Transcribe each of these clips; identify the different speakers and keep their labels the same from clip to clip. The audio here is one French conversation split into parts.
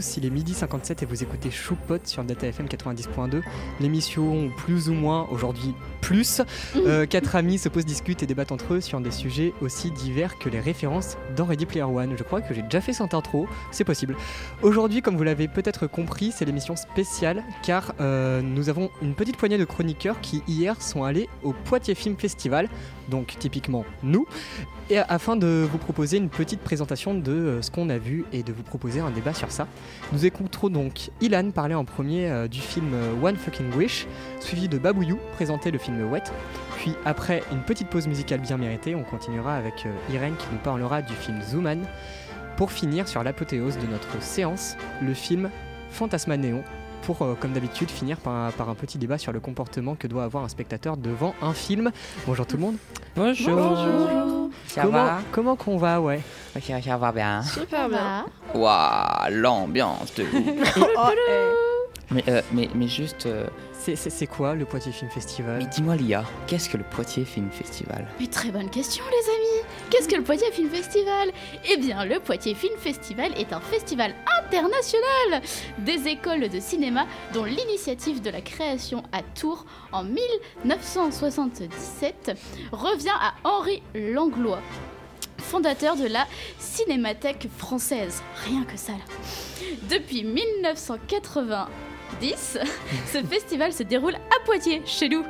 Speaker 1: tous, il est midi 57 et vous écoutez Choupot sur Data FM 90.2. L'émission plus ou moins, aujourd'hui plus. Euh, quatre amis se posent, discutent et débattent entre eux sur des sujets aussi divers que les références dans Ready Player One. Je crois que j'ai déjà fait cette intro, c'est possible. Aujourd'hui, comme vous l'avez peut-être compris, c'est l'émission spéciale car euh, nous avons une petite poignée de chroniqueurs qui hier sont allés au Poitiers Film Festival, donc typiquement nous, et afin de vous proposer une petite présentation de euh, ce qu'on a vu et de vous proposer un débat sur ça. Nous écouterons donc Ilan parler en premier euh, du film euh, One Fucking Wish, suivi de Babouyou présenter le film Wet. Puis après une petite pause musicale bien méritée, on continuera avec Irène qui nous parlera du film Zooman. Pour finir sur l'apothéose de notre séance, le film Fantasma Néon, pour, euh, comme d'habitude, finir par un, par un petit débat sur le comportement que doit avoir un spectateur devant un film. Bonjour tout le monde.
Speaker 2: Bonjour. Ça
Speaker 1: comment,
Speaker 2: va
Speaker 1: comment qu'on va, ouais
Speaker 2: Ok, ça va bien.
Speaker 3: Super bien.
Speaker 2: Waouh, l'ambiance de mais, euh, mais, mais juste, euh,
Speaker 1: C'est- C'est c'est quoi le Poitiers Film Festival?
Speaker 2: mais dis-moi Lia, qu'est-ce que le Poitiers Film Festival?
Speaker 3: Mais très bonne question les amis. Qu'est-ce que le Poitiers Film Festival? Eh bien le Poitiers Film Festival est un festival international des écoles de cinéma dont l'initiative de la création à Tours en 1977 revient à Henri Langlois fondateur de la Cinémathèque française. Rien que ça là. Depuis 1990, ce festival se déroule à Poitiers, chez nous.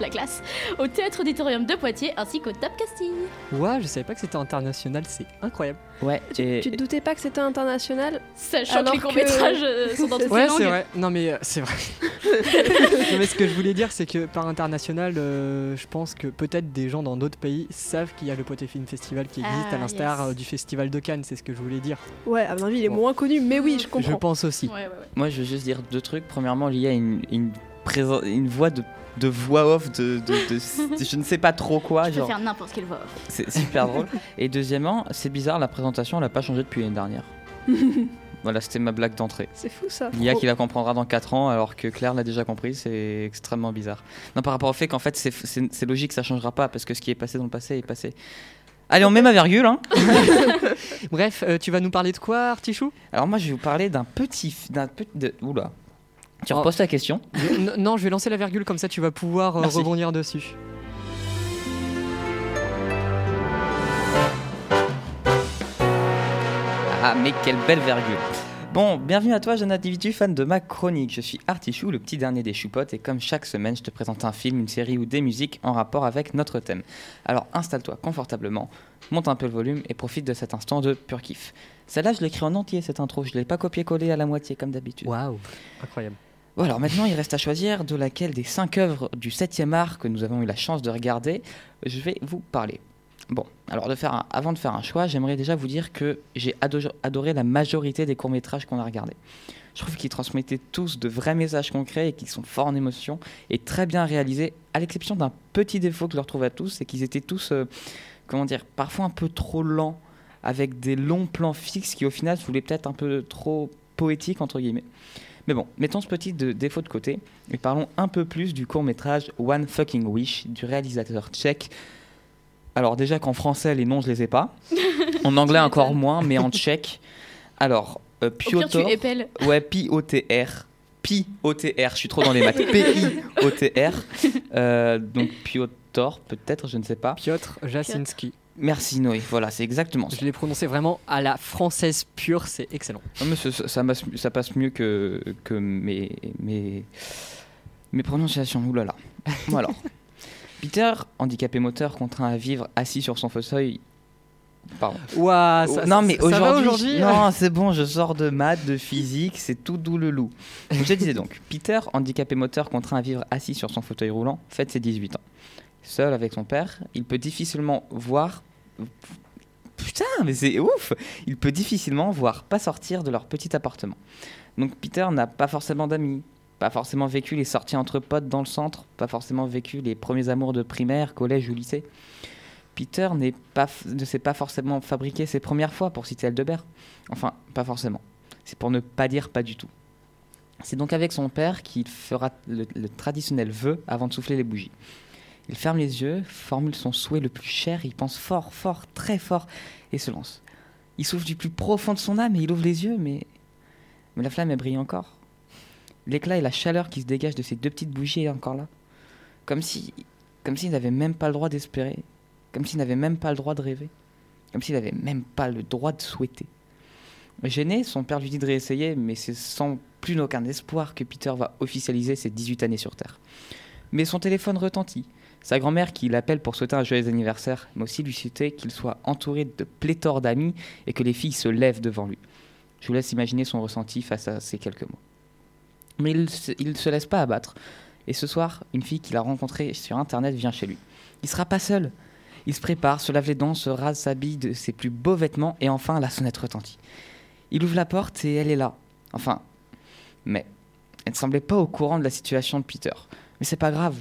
Speaker 3: La classe, au Théâtre Auditorium de Poitiers ainsi qu'au Top Casting.
Speaker 1: Ouais, je savais pas que c'était international, c'est incroyable.
Speaker 2: Ouais, et,
Speaker 4: Tu te doutais pas que c'était international?
Speaker 3: Sachant
Speaker 4: Alors
Speaker 3: que les
Speaker 4: que-
Speaker 3: courts-métrages euh, sont dans toutes les
Speaker 1: Ouais, c'est vrai. Non, mais euh, c'est vrai. non, mais ce que je voulais dire, c'est que par international, euh, je pense que peut-être des gens dans d'autres pays savent qu'il y a le Poitiers Film Festival qui existe,
Speaker 3: Ah,
Speaker 1: à l'instar
Speaker 3: yes.
Speaker 1: euh, du Festival de Cannes, c'est ce que je voulais dire.
Speaker 4: Ouais, à mon avis, il est
Speaker 1: Bon.
Speaker 4: moins connu, mais oui, je
Speaker 1: Je
Speaker 4: comprends.
Speaker 1: pense aussi.
Speaker 3: Ouais, ouais, ouais.
Speaker 2: moi je veux juste dire deux trucs. Premièrement, Lia a une, une voix de, de voix off de, de, de- de- je ne sais pas trop quoi,
Speaker 3: Je peux
Speaker 2: genre
Speaker 3: faire n'importe quelle voix.
Speaker 2: c'est super drôle. Et deuxièmement, c'est bizarre, la présentation elle a pas changé depuis l'année dernière. voilà, c'était ma blague d'entrée.
Speaker 4: C'est fou ça.
Speaker 2: Lia qui la comprendra dans 4 ans alors que Claire l'a déjà compris, c'est extrêmement bizarre. Non, par rapport au fait qu'en fait c'est- logique, ça changera pas parce que ce qui est passé dans le passé est passé. Allez, on met ma virgule. Hein.
Speaker 1: Bref, euh, tu vas nous parler de quoi, Artichou?
Speaker 2: Alors moi je vais vous parler d'un petit... f- d'un petit de- Oula. Tu
Speaker 1: Oh.
Speaker 2: reposes ta question?
Speaker 1: Je- Non, je vais lancer la virgule, comme ça tu vas pouvoir euh, rebondir dessus.
Speaker 2: Ah mais quelle belle virgule. Bon, bienvenue à toi jeune individu fan de ma chronique. Je suis Artichou, le petit dernier des choupottes et comme chaque semaine je te présente un film, une série ou des musiques en rapport avec notre thème. Alors installe-toi confortablement, monte un peu le volume et profite de cet instant de pur kiff. Celle-là je l'ai écrit en entier cette intro, je l'ai pas copié-collé à la moitié comme d'habitude.
Speaker 1: Waouh, incroyable.
Speaker 2: Alors maintenant, il reste à choisir de laquelle des cinq œuvres du 7e art que nous avons eu la chance de regarder, je vais vous parler. Bon, alors avant de faire un choix, j'aimerais déjà vous dire que j'ai ado- adoré la majorité des courts-métrages qu'on a regardés. Je trouve qu'ils transmettaient tous de vrais messages concrets et qu'ils sont forts en émotion et très bien réalisés, à l'exception d'un petit défaut que je leur trouve à tous, c'est qu'ils étaient tous, euh, comment dire, parfois un peu trop lents, avec des longs plans fixes qui au final voulaient peut-être un peu trop poétiques, entre guillemets. Mais bon, mettons ce petit de- défaut de côté et parlons un peu plus du court métrage One Fucking Wish du réalisateur tchèque. Alors déjà qu'en français les noms je les ai pas, en anglais encore moins, mais en tchèque. Alors euh,
Speaker 3: Au pire, tu
Speaker 2: Piotr,
Speaker 3: épelles.
Speaker 2: ouais P-O-T-R, P-O-T-R, je suis trop dans les maths, P-I-O-T-R, Euh, donc Piotr peut-être, je ne sais pas.
Speaker 1: Piotr Jasinski.
Speaker 2: Merci Noé, voilà c'est exactement ça.
Speaker 1: Je l'ai prononcé vraiment à la française pure, c'est excellent.
Speaker 2: Non, mais ça, ça- ça passe, mieux que, que mes, mes, mes prononciations. Oulala. Bon alors. Peter, handicapé moteur, contraint à vivre assis sur son fauteuil. Pardon.
Speaker 1: Ouah, ça,
Speaker 2: non, mais aujourd'hui. Non, c'est bon, je sors de maths, de physique, c'est tout doux le loup. Je disais donc Peter, handicapé moteur, contraint à vivre assis sur son fauteuil roulant, fête ses 18 ans. Seul avec son père, il peut difficilement voir. Putain, mais c'est ouf Il peut difficilement voir pas sortir de leur petit appartement. Donc Peter n'a pas forcément d'amis, pas forcément vécu les sorties entre potes dans le centre, pas forcément vécu les premiers amours de primaire, collège ou lycée. Peter pas, ne sait pas forcément fabriquer ses premières fois, pour citer Aldebert. Enfin, pas forcément. C'est pour ne pas dire pas du tout. C'est donc avec son père qu'il fera le, le traditionnel vœu avant de souffler les bougies. Il ferme les yeux, formule son souhait le plus cher, il pense fort, fort, très fort, et se lance. Il souffle du plus profond de son âme et il ouvre les yeux, mais la flamme, brille encore. L'éclat et la chaleur qui se dégagent de ces deux petites bougies est encore là. Comme si, comme s'il n'avait même pas le droit d'espérer. Comme s'il n'avait même pas le droit de rêver. Comme s'il n'avait même pas le droit de souhaiter. Gêné, son père lui dit de réessayer, mais c'est sans plus aucun espoir que Peter va officialiser ses 18 années sur Terre. Mais son téléphone retentit. Sa grand-mère qui l'appelle pour souhaiter un joyeux anniversaire, mais aussi lui souhaiter qu'il soit entouré de pléthore d'amis et que les filles se lèvent devant lui. Je vous laisse imaginer son ressenti face à ces quelques mots. Mais il ne se laisse pas abattre. Et ce soir, une fille qu'il a rencontrée sur Internet vient chez lui. Il sera pas seul. Il se prépare, se lave les dents, se rase, s'habille de ses plus beaux vêtements et enfin la sonnette retentit. Il ouvre la porte et elle est là. Enfin, mais elle ne semblait pas au courant de la situation de Peter. Mais c'est pas grave.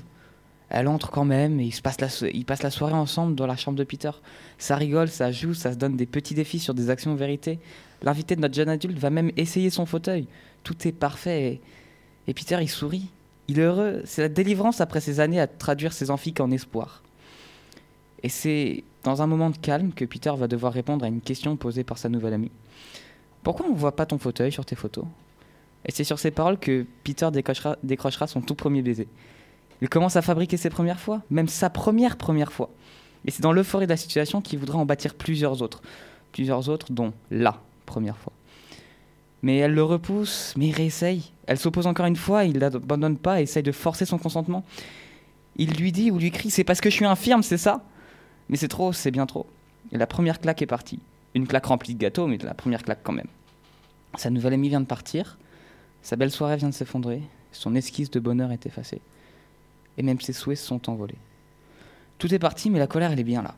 Speaker 2: Elle entre quand même et ils, se passent la, soirée ensemble dans la chambre de Peter. Ça rigole, ça joue, ça se donne des petits défis sur des actions vérité. L'invité de notre jeune adulte va même essayer son fauteuil. Tout est parfait et, et Peter il sourit. Il est heureux. C'est la délivrance après ces années à traduire ses amphiques en espoir. Et c'est dans un moment de calme que Peter va devoir répondre à une question posée par sa nouvelle amie. Pourquoi on ne voit pas ton fauteuil sur tes photos? Et c'est sur ces paroles que Peter décrochera son tout premier baiser. Il commence à fabriquer ses premières fois, même sa première première fois. Et c'est dans l'euphorie de la situation qu'il voudra en bâtir plusieurs autres. Plusieurs autres, dont la première fois. Mais elle le repousse, mais il réessaye. Elle s'oppose encore une fois, il l'abandonne pas, essaye de forcer son consentement. Il lui dit ou lui crie C'est parce que je suis infirme, c'est ça? Mais c'est trop, c'est bien trop. Et la première claque est partie. Une claque remplie de gâteaux, mais la première claque quand même. Sa nouvelle amie vient de partir, sa belle soirée vient de s'effondrer, son esquisse de bonheur est effacée. Et même ses souhaits se sont envolés. Tout est parti, mais la colère, elle est bien là.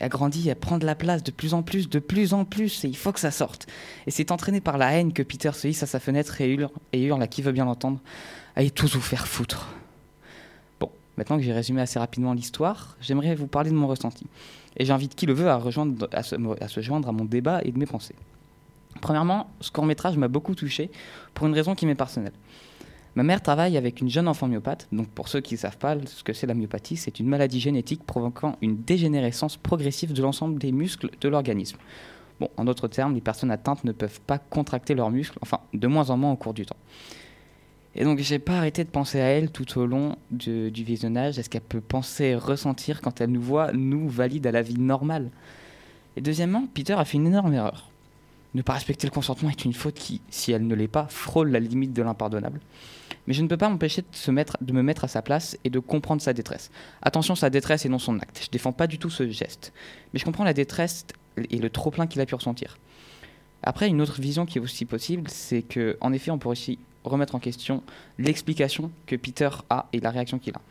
Speaker 2: Elle grandit, elle prend de la place de plus en plus, de plus en plus, et il faut que ça sorte. Et c'est entraîné par la haine que Peter se hisse à sa fenêtre et hurle, et hurle à qui veut bien l'entendre Allez tous vous faire foutre. Bon, maintenant que j'ai résumé assez rapidement l'histoire, j'aimerais vous parler de mon ressenti. Et j'invite qui le veut à, rejoindre, se, à se joindre à mon débat et de mes pensées. Premièrement, ce court-métrage m'a beaucoup touché pour une raison qui m'est personnelle. Ma mère travaille avec une jeune enfant myopathe. Donc, pour ceux qui ne savent pas ce que c'est la myopathie, c'est une maladie génétique provoquant une dégénérescence progressive de l'ensemble des muscles de l'organisme. Bon, en d'autres termes, les personnes atteintes ne peuvent pas contracter leurs muscles, enfin, de moins en moins au cours du temps. Et donc, j'ai pas arrêté de penser à elle tout au long du visionnage. Est-ce qu'elle peut penser ressentir quand elle nous voit, nous, valides à la vie normale Et deuxièmement, Peter a fait une énorme erreur. Ne pas respecter le consentement est une faute qui, si elle ne l'est pas, frôle la limite de l'impardonnable mais je ne peux pas m'empêcher de, de me mettre à sa place et de comprendre sa détresse. Attention, sa détresse et non son acte. Je défends pas du tout ce geste, mais je comprends la détresse et le trop plein qu'il a pu ressentir. Après, une autre vision qui est aussi possible, c'est que, en effet, on pourrait aussi remettre en question l'explication que Peter a et la réaction qu'il a.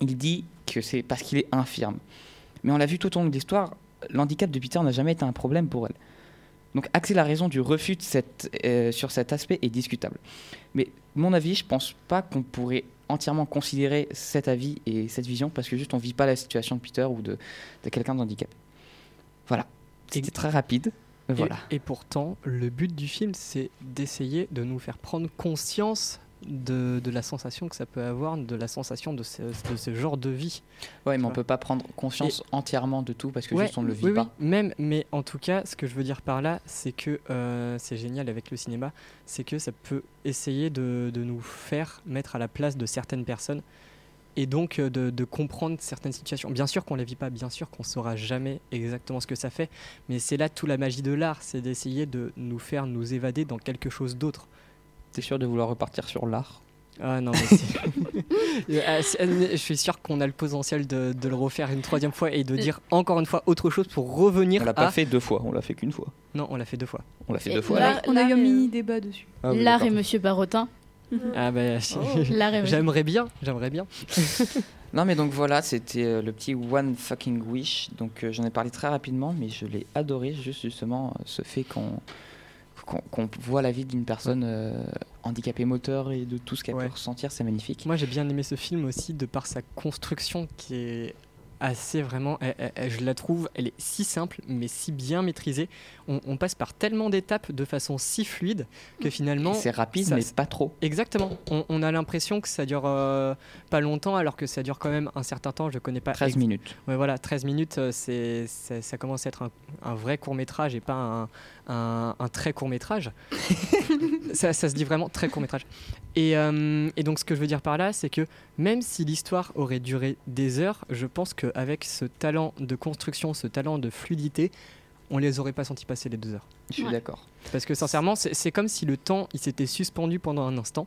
Speaker 2: Il dit que c'est parce qu'il est infirme. Mais on l'a vu tout au long de l'histoire, l'handicap de Peter n'a jamais été un problème pour elle. Donc axer la raison du refus euh, sur cet aspect est discutable. Mais mon avis, je pense pas qu'on pourrait entièrement considérer cet avis et cette vision parce que juste on vit pas la situation de Peter ou de, quelqu'un d'handicapé. Voilà. C'était très rapide. Voilà.
Speaker 1: et, pourtant, le but du film, c'est d'essayer de nous faire prendre conscience de, la sensation que ça peut avoir, de la sensation de ce, de ce genre de vie.
Speaker 2: Ouais, mais on peut pas prendre conscience entièrement de tout parce que juste on le vit
Speaker 1: oui,
Speaker 2: pas.
Speaker 1: Oui, même, mais en tout cas, ce que je veux dire par là, c'est que euh, c'est génial avec le cinéma, c'est que ça peut essayer de, de, nous faire mettre à la place de certaines personnes et donc euh, de, de comprendre certaines situations. Bien sûr qu'on ne les vit pas, bien sûr qu'on saura jamais exactement ce que ça fait, mais c'est là toute la magie de l'art, c'est d'essayer de nous faire nous évader dans quelque chose d'autre.
Speaker 2: T'es sûr de vouloir repartir sur l'art?
Speaker 1: Ah non, mais euh, je suis sûr qu'on a le potentiel de, le refaire une troisième fois et de dire encore une fois autre chose pour revenir.
Speaker 2: On l'a pas fait deux fois, on l'a fait qu'une fois.
Speaker 1: Non, on l'a fait deux fois.
Speaker 2: On l'a fait deux fois.
Speaker 4: on a eu un mini débat dessus.
Speaker 3: Ah l'art et Monsieur Barotin.
Speaker 1: Ah bah, oh. j'aimerais bien, j'aimerais bien.
Speaker 2: non mais donc voilà, c'était euh, le petit One Fucking Wish. Donc euh, j'en ai parlé très rapidement, mais je l'ai adoré, juste justement ce fait qu'on qu'on voit la vie d'une personne euh, handicapée moteur et de tout ce qu'elle peut ressentir, c'est magnifique.
Speaker 1: Moi j'ai bien aimé ce film aussi de par sa construction qui est assez vraiment. elle- elle- elle- je la trouve, elle est si simple, mais si bien maîtrisée. On, on passe par tellement d'étapes de façon si fluide que finalement.
Speaker 2: C'est rapide,
Speaker 1: ça-
Speaker 2: mais pas trop.
Speaker 1: Exactement. On, on a l'impression que ça dure euh, pas longtemps, alors que ça dure quand même un certain temps. Je connais pas.
Speaker 2: 13
Speaker 1: ex-
Speaker 2: minutes.
Speaker 1: Ouais, voilà, 13 minutes, euh, c'est, c'est- ça commence à être un, un vrai court métrage et pas un, un- un très court métrage. ça, ça se dit vraiment très court métrage. Et, euh, et donc, ce que je veux dire par là, c'est que même si l'histoire aurait duré des heures, je pense qu'avec ce talent de construction, ce talent de fluidité, on les aurait pas senti passer les deux heures.
Speaker 2: Je suis
Speaker 3: Ouais.
Speaker 2: d'accord.
Speaker 1: Parce que sincèrement, c'est comme si le temps il s'était suspendu pendant un instant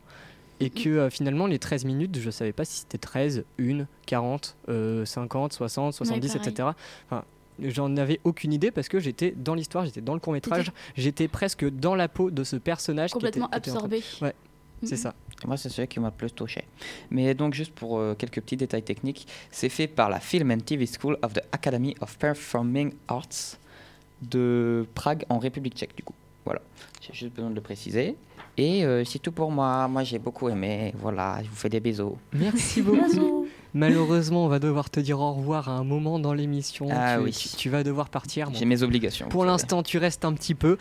Speaker 1: et que euh, finalement les 13 minutes, je savais pas si c'était 13, 1, 40, euh, 50, 60, 70,
Speaker 3: pareil.
Speaker 1: etc. Enfin, J'en avais aucune idée parce que j'étais dans l'histoire, j'étais dans le court métrage, j'étais presque dans la peau de ce personnage qui était-
Speaker 3: Complètement
Speaker 1: qui était train-
Speaker 3: absorbé.
Speaker 1: Ouais, C'est
Speaker 3: Mhm.
Speaker 1: ça.
Speaker 2: Et Moi, c'est celui qui m'a le plus touché. Mais donc, juste pour euh, quelques petits détails techniques, c'est fait par la Film and TV School of the Academy of Performing Arts de Prague en République tchèque, du coup. Voilà, j'ai juste besoin de le préciser. Et euh, c'est tout pour moi. Moi, j'ai beaucoup aimé. Voilà, je vous fais des bisous.
Speaker 1: Merci beaucoup. Malheureusement, on va devoir te dire au revoir à un moment dans l'émission.
Speaker 2: Ah
Speaker 1: tu,
Speaker 2: oui.
Speaker 1: tu- tu vas devoir partir. Bon,
Speaker 2: J'ai mes obligations.
Speaker 1: pour l'instant, tu restes un petit peu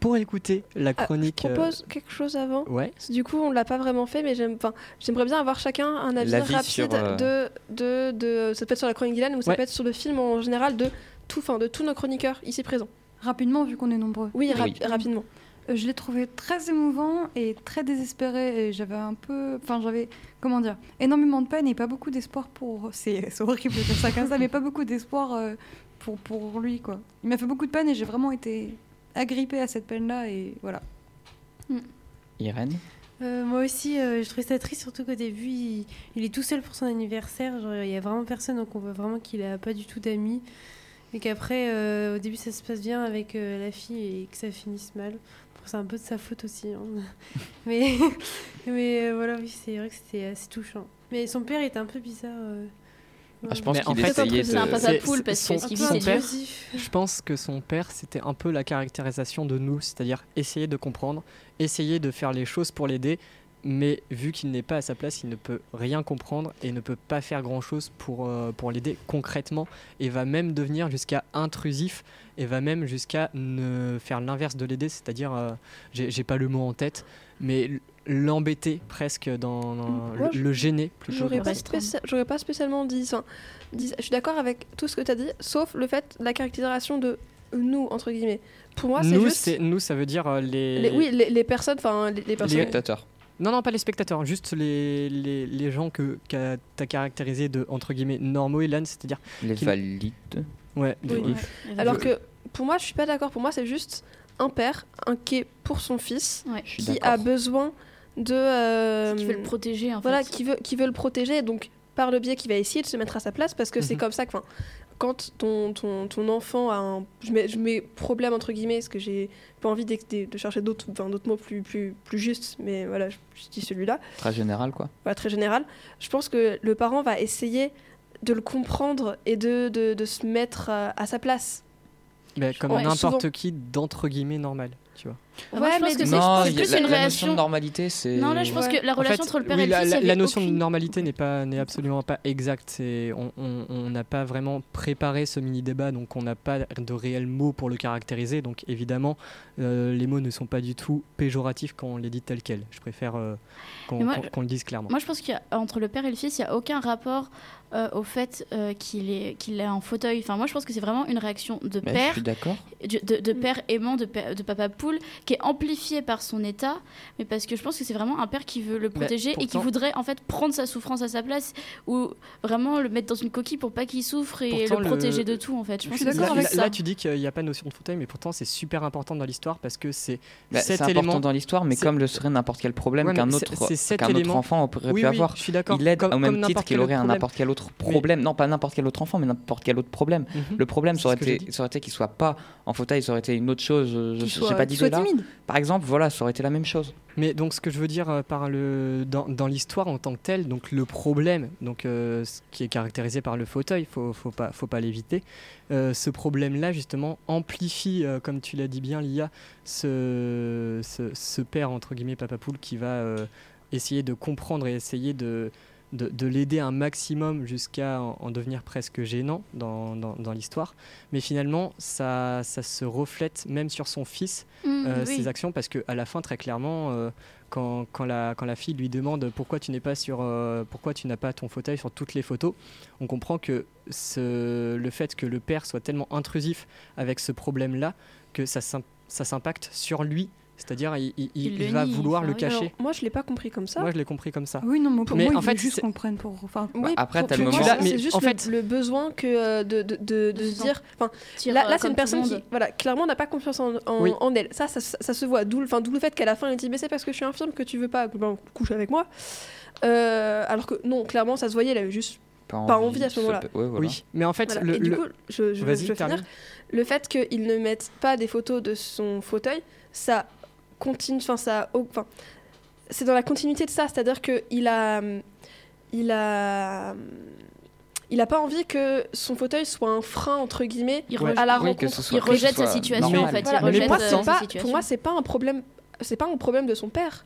Speaker 1: pour écouter la
Speaker 4: Ah,
Speaker 1: chronique.
Speaker 4: je
Speaker 1: euh,
Speaker 4: propose quelque chose avant.
Speaker 1: Ouais.
Speaker 4: Du coup, on l'a pas vraiment fait, mais j'aime, enfin, j'aimerais bien avoir chacun un avis rapide
Speaker 2: sur, euh,
Speaker 4: de, de, de, ça peut être sur la chronique Dylan ou ça
Speaker 1: Ouais.
Speaker 4: peut être sur le film en général de tout, enfin, de tous nos chroniqueurs ici présents.
Speaker 5: Rapidement, vu qu'on est nombreux.
Speaker 4: Oui,
Speaker 2: Oui.
Speaker 4: rapi- rapidement.
Speaker 5: Euh, je l'ai trouvé très émouvant et très désespéré. Et j'avais un peu. Enfin, j'avais. Comment dire Énormément de peine et pas beaucoup d'espoir pour. C'est c'est horrible de dire ça comme ça, mais pas beaucoup d'espoir euh, pour, pour lui, quoi. Il m'a fait beaucoup de peine et j'ai vraiment été agrippée à cette peine-là. Et voilà.
Speaker 2: Irène?
Speaker 6: Euh, moi aussi, euh, je trouvais ça triste, surtout qu'au début, il, il est tout seul pour son anniversaire. Genre, il y a vraiment personne, donc on voit vraiment qu'il a pas du tout d'amis. Et qu'après, euh, au début, ça se passe bien avec euh, la fille et que ça finisse mal. Bon, c'est un peu de sa faute aussi. hein. mais mais euh, voilà, oui, c'est vrai que c'était assez touchant. Mais son père était un peu bizarre. euh.
Speaker 2: Ah, Je pense
Speaker 1: en
Speaker 2: qu'il
Speaker 1: fait,
Speaker 2: essayait
Speaker 3: C'est un
Speaker 2: de.
Speaker 3: papa
Speaker 1: c'est-
Speaker 3: poule parce
Speaker 1: son-
Speaker 3: que ce qu'il
Speaker 6: un.
Speaker 1: Je pense que son père, c'était un peu la caractérisation de nous, c'est-à-dire essayer de comprendre, essayer de faire les choses pour l'aider, mais vu qu'il n'est pas à sa place, il ne peut rien comprendre et ne peut pas faire grand-chose pour, euh, pour l'aider concrètement, et va même devenir jusqu'à intrusif, et va même jusqu'à ne faire l'inverse de l'aider, c'est-à-dire, euh, j'ai pas le mot en tête, mais l'embêter presque, dans, le, le gêner plutôt.
Speaker 4: J'aurais pas, spécialement dit ça. Je suis d'accord avec tout ce que tu as dit, sauf le fait, la caractérisation de nous, entre guillemets. Pour moi, c'est
Speaker 1: nous,
Speaker 4: juste.
Speaker 1: nous, ça veut dire euh, les...
Speaker 4: les- oui, les, les personnes, enfin, les, les personnes.
Speaker 2: Spectateur.
Speaker 1: Non, non, pas les spectateurs, juste les, les, les gens que tu as caractérisés de, entre guillemets, normaux, Elan, c'est-à-dire,
Speaker 2: Les valides.
Speaker 1: ouais,
Speaker 4: Oui.
Speaker 1: il-
Speaker 4: Alors que pour moi, je suis pas d'accord. Pour moi, c'est juste un père inquiet pour son fils
Speaker 3: Ouais.
Speaker 4: Qui a besoin de. euh,
Speaker 3: Qui veut le protéger en
Speaker 4: Voilà,
Speaker 3: fait.
Speaker 4: qui veut, qui veut le protéger, et donc par le biais qui va essayer de se mettre à sa place, parce que c'est
Speaker 1: Mhm.
Speaker 4: comme ça que, quand ton, ton, ton enfant a un. Je mets, je mets problème entre guillemets, parce que j'ai pas envie de, de chercher d'autres enfin, d'autres mots plus, plus, plus justes, mais voilà, je, je dis celui-là,
Speaker 2: Très général, quoi.
Speaker 4: voilà, très général. Je pense que le parent va essayer de le comprendre et de, de, de se mettre à, à sa place.
Speaker 1: bah, comme
Speaker 4: Ouais,
Speaker 1: n'importe
Speaker 4: souvent.
Speaker 1: qui d'entre guillemets normal, tu vois.
Speaker 3: Ah, moi, je pense
Speaker 4: mais
Speaker 3: c'est- plus
Speaker 2: la,
Speaker 3: une
Speaker 2: la notion de normalité, c'est.
Speaker 3: Non, là, je pense
Speaker 4: Ouais.
Speaker 3: que la
Speaker 1: En
Speaker 3: relation
Speaker 1: fait,
Speaker 3: entre le père
Speaker 1: oui,
Speaker 3: et le
Speaker 1: la,
Speaker 3: fils,
Speaker 1: la- notion de normalité n'est pas n'est absolument pas exacte. C'est on n'a pas vraiment préparé ce mini débat, donc on n'a pas de réels mots pour le caractériser. Donc évidemment, euh, les mots ne sont pas du tout péjoratifs quand on les dit tels quels. Je préfère euh, qu'on
Speaker 3: Mais moi,
Speaker 1: qu'on- qu'on le dise clairement.
Speaker 3: Moi, je pense qu'entre le père et le fils, il n'y a aucun rapport euh, au fait euh, qu'il est, qu'il est en fauteuil. Enfin, moi, je pense que c'est vraiment une réaction de
Speaker 2: Mais
Speaker 3: père, de, de- de père aimant, de, père- de papa poule, qui est amplifié par son état, mais parce que je pense que c'est vraiment un père qui veut le protéger et qui voudrait en fait prendre sa souffrance à sa place ou vraiment le mettre dans une coquille pour pas qu'il souffre et
Speaker 1: Pourtant,
Speaker 3: le
Speaker 1: le-
Speaker 3: protéger de tout en fait. Je pense
Speaker 5: suis
Speaker 3: que
Speaker 1: Là,
Speaker 5: avec
Speaker 3: ça.
Speaker 1: là, tu dis qu'il n'y a pas de notion de fauteuil, mais pourtant c'est super important dans l'histoire parce que c'est
Speaker 2: Bah,
Speaker 1: cet
Speaker 2: c'est
Speaker 1: élément.
Speaker 2: important dans l'histoire, mais comme le serait n'importe quel problème
Speaker 1: Ouais,
Speaker 2: qu'un autre, qu'un autre enfant aurait
Speaker 1: Oui,
Speaker 2: pu
Speaker 1: oui,
Speaker 2: avoir.
Speaker 1: je suis d'accord.
Speaker 2: Il aide
Speaker 1: Comme-
Speaker 2: au même titre qu'il aurait un
Speaker 1: problème.
Speaker 2: n'importe quel autre Problème. Non, pas n'importe quel autre enfant, mais n'importe quel autre problème.
Speaker 1: Mhm.
Speaker 2: Le problème, ça aurait, été, ça aurait été qu'il soit pas en fauteuil, ça aurait été une autre chose. Je
Speaker 4: soit,
Speaker 2: pas d'idée là.
Speaker 4: timide.
Speaker 2: Par exemple, voilà, ça aurait été la même chose.
Speaker 1: Mais donc ce que je veux dire euh, par le dans, dans l'histoire en tant que telle, donc le problème, donc euh, ce qui est caractérisé par le fauteuil, faut faut pas faut pas l'éviter. Euh, ce problème-là justement amplifie, euh, comme tu l'as dit bien, Lia, ce, ce ce père entre guillemets papa poule qui va euh, essayer de comprendre et essayer de de, de l'aider un maximum jusqu'à en, en devenir presque gênant dans, dans- dans l'histoire. Mais finalement, ça, ça se reflète même sur son fils,
Speaker 3: Mm,
Speaker 1: euh,
Speaker 3: oui.
Speaker 1: ses actions, parce qu'à la fin, très clairement, euh, quand, quand, la, quand la fille lui demande pourquoi tu n'es pas sur, euh, pourquoi tu n'as pas ton fauteuil sur toutes les photos, on comprend que ce, le fait que le père soit tellement intrusif avec ce problème-là que ça, ça s'impacte sur lui. C'est-à-dire, il, il- il-
Speaker 3: Il le
Speaker 1: il va
Speaker 3: nie,
Speaker 1: vouloir le cacher.
Speaker 4: Alors, moi, je l'ai pas compris comme ça.
Speaker 1: Moi, je l'ai compris comme ça.
Speaker 5: Oui, non, mais pour
Speaker 1: Mais
Speaker 5: moi,
Speaker 1: en
Speaker 5: il
Speaker 1: fait,
Speaker 5: juste qu'on le prenne pour. Enfin,
Speaker 4: Oui,
Speaker 2: après,
Speaker 4: pour-
Speaker 2: t'as le moment-
Speaker 4: c'est juste
Speaker 1: en
Speaker 4: le,
Speaker 1: fait-
Speaker 4: le besoin que euh, de, de, de, se dire. Enfin, là, là c'est une personne qui, voilà, clairement n'a pas confiance en, en,
Speaker 1: Oui.
Speaker 4: en elle. Ça, ça, ça se voit. D'où, enfin, d'où le fait qu'à la fin, elle dit, mais c'est parce que je suis infirme que tu veux pas ben, coucher avec moi. Euh, alors que non, clairement, ça se voyait. Elle avait juste. Pas envie à ce moment-là.
Speaker 2: peut- ouais, voilà.
Speaker 1: Oui, mais en fait,
Speaker 4: voilà.
Speaker 1: le,
Speaker 4: Et du coup, je, je, je vais finir. Le fait qu'ils ne mettent pas des photos de son fauteuil, ça continue. Enfin, ça. Enfin, c'est dans la continuité de ça. C'est-à-dire que il a, il a, il a pas envie que son fauteuil soit un frein entre guillemets
Speaker 3: Il
Speaker 1: Ouais.
Speaker 4: à la
Speaker 2: Oui,
Speaker 4: rencontre.
Speaker 2: que ce soit-
Speaker 3: il rejette sa situation en fait.
Speaker 4: Voilà,
Speaker 3: Il
Speaker 1: mais
Speaker 4: moi,
Speaker 3: euh,
Speaker 4: pas, pour moi, c'est pas un problème. C'est pas un problème de son père.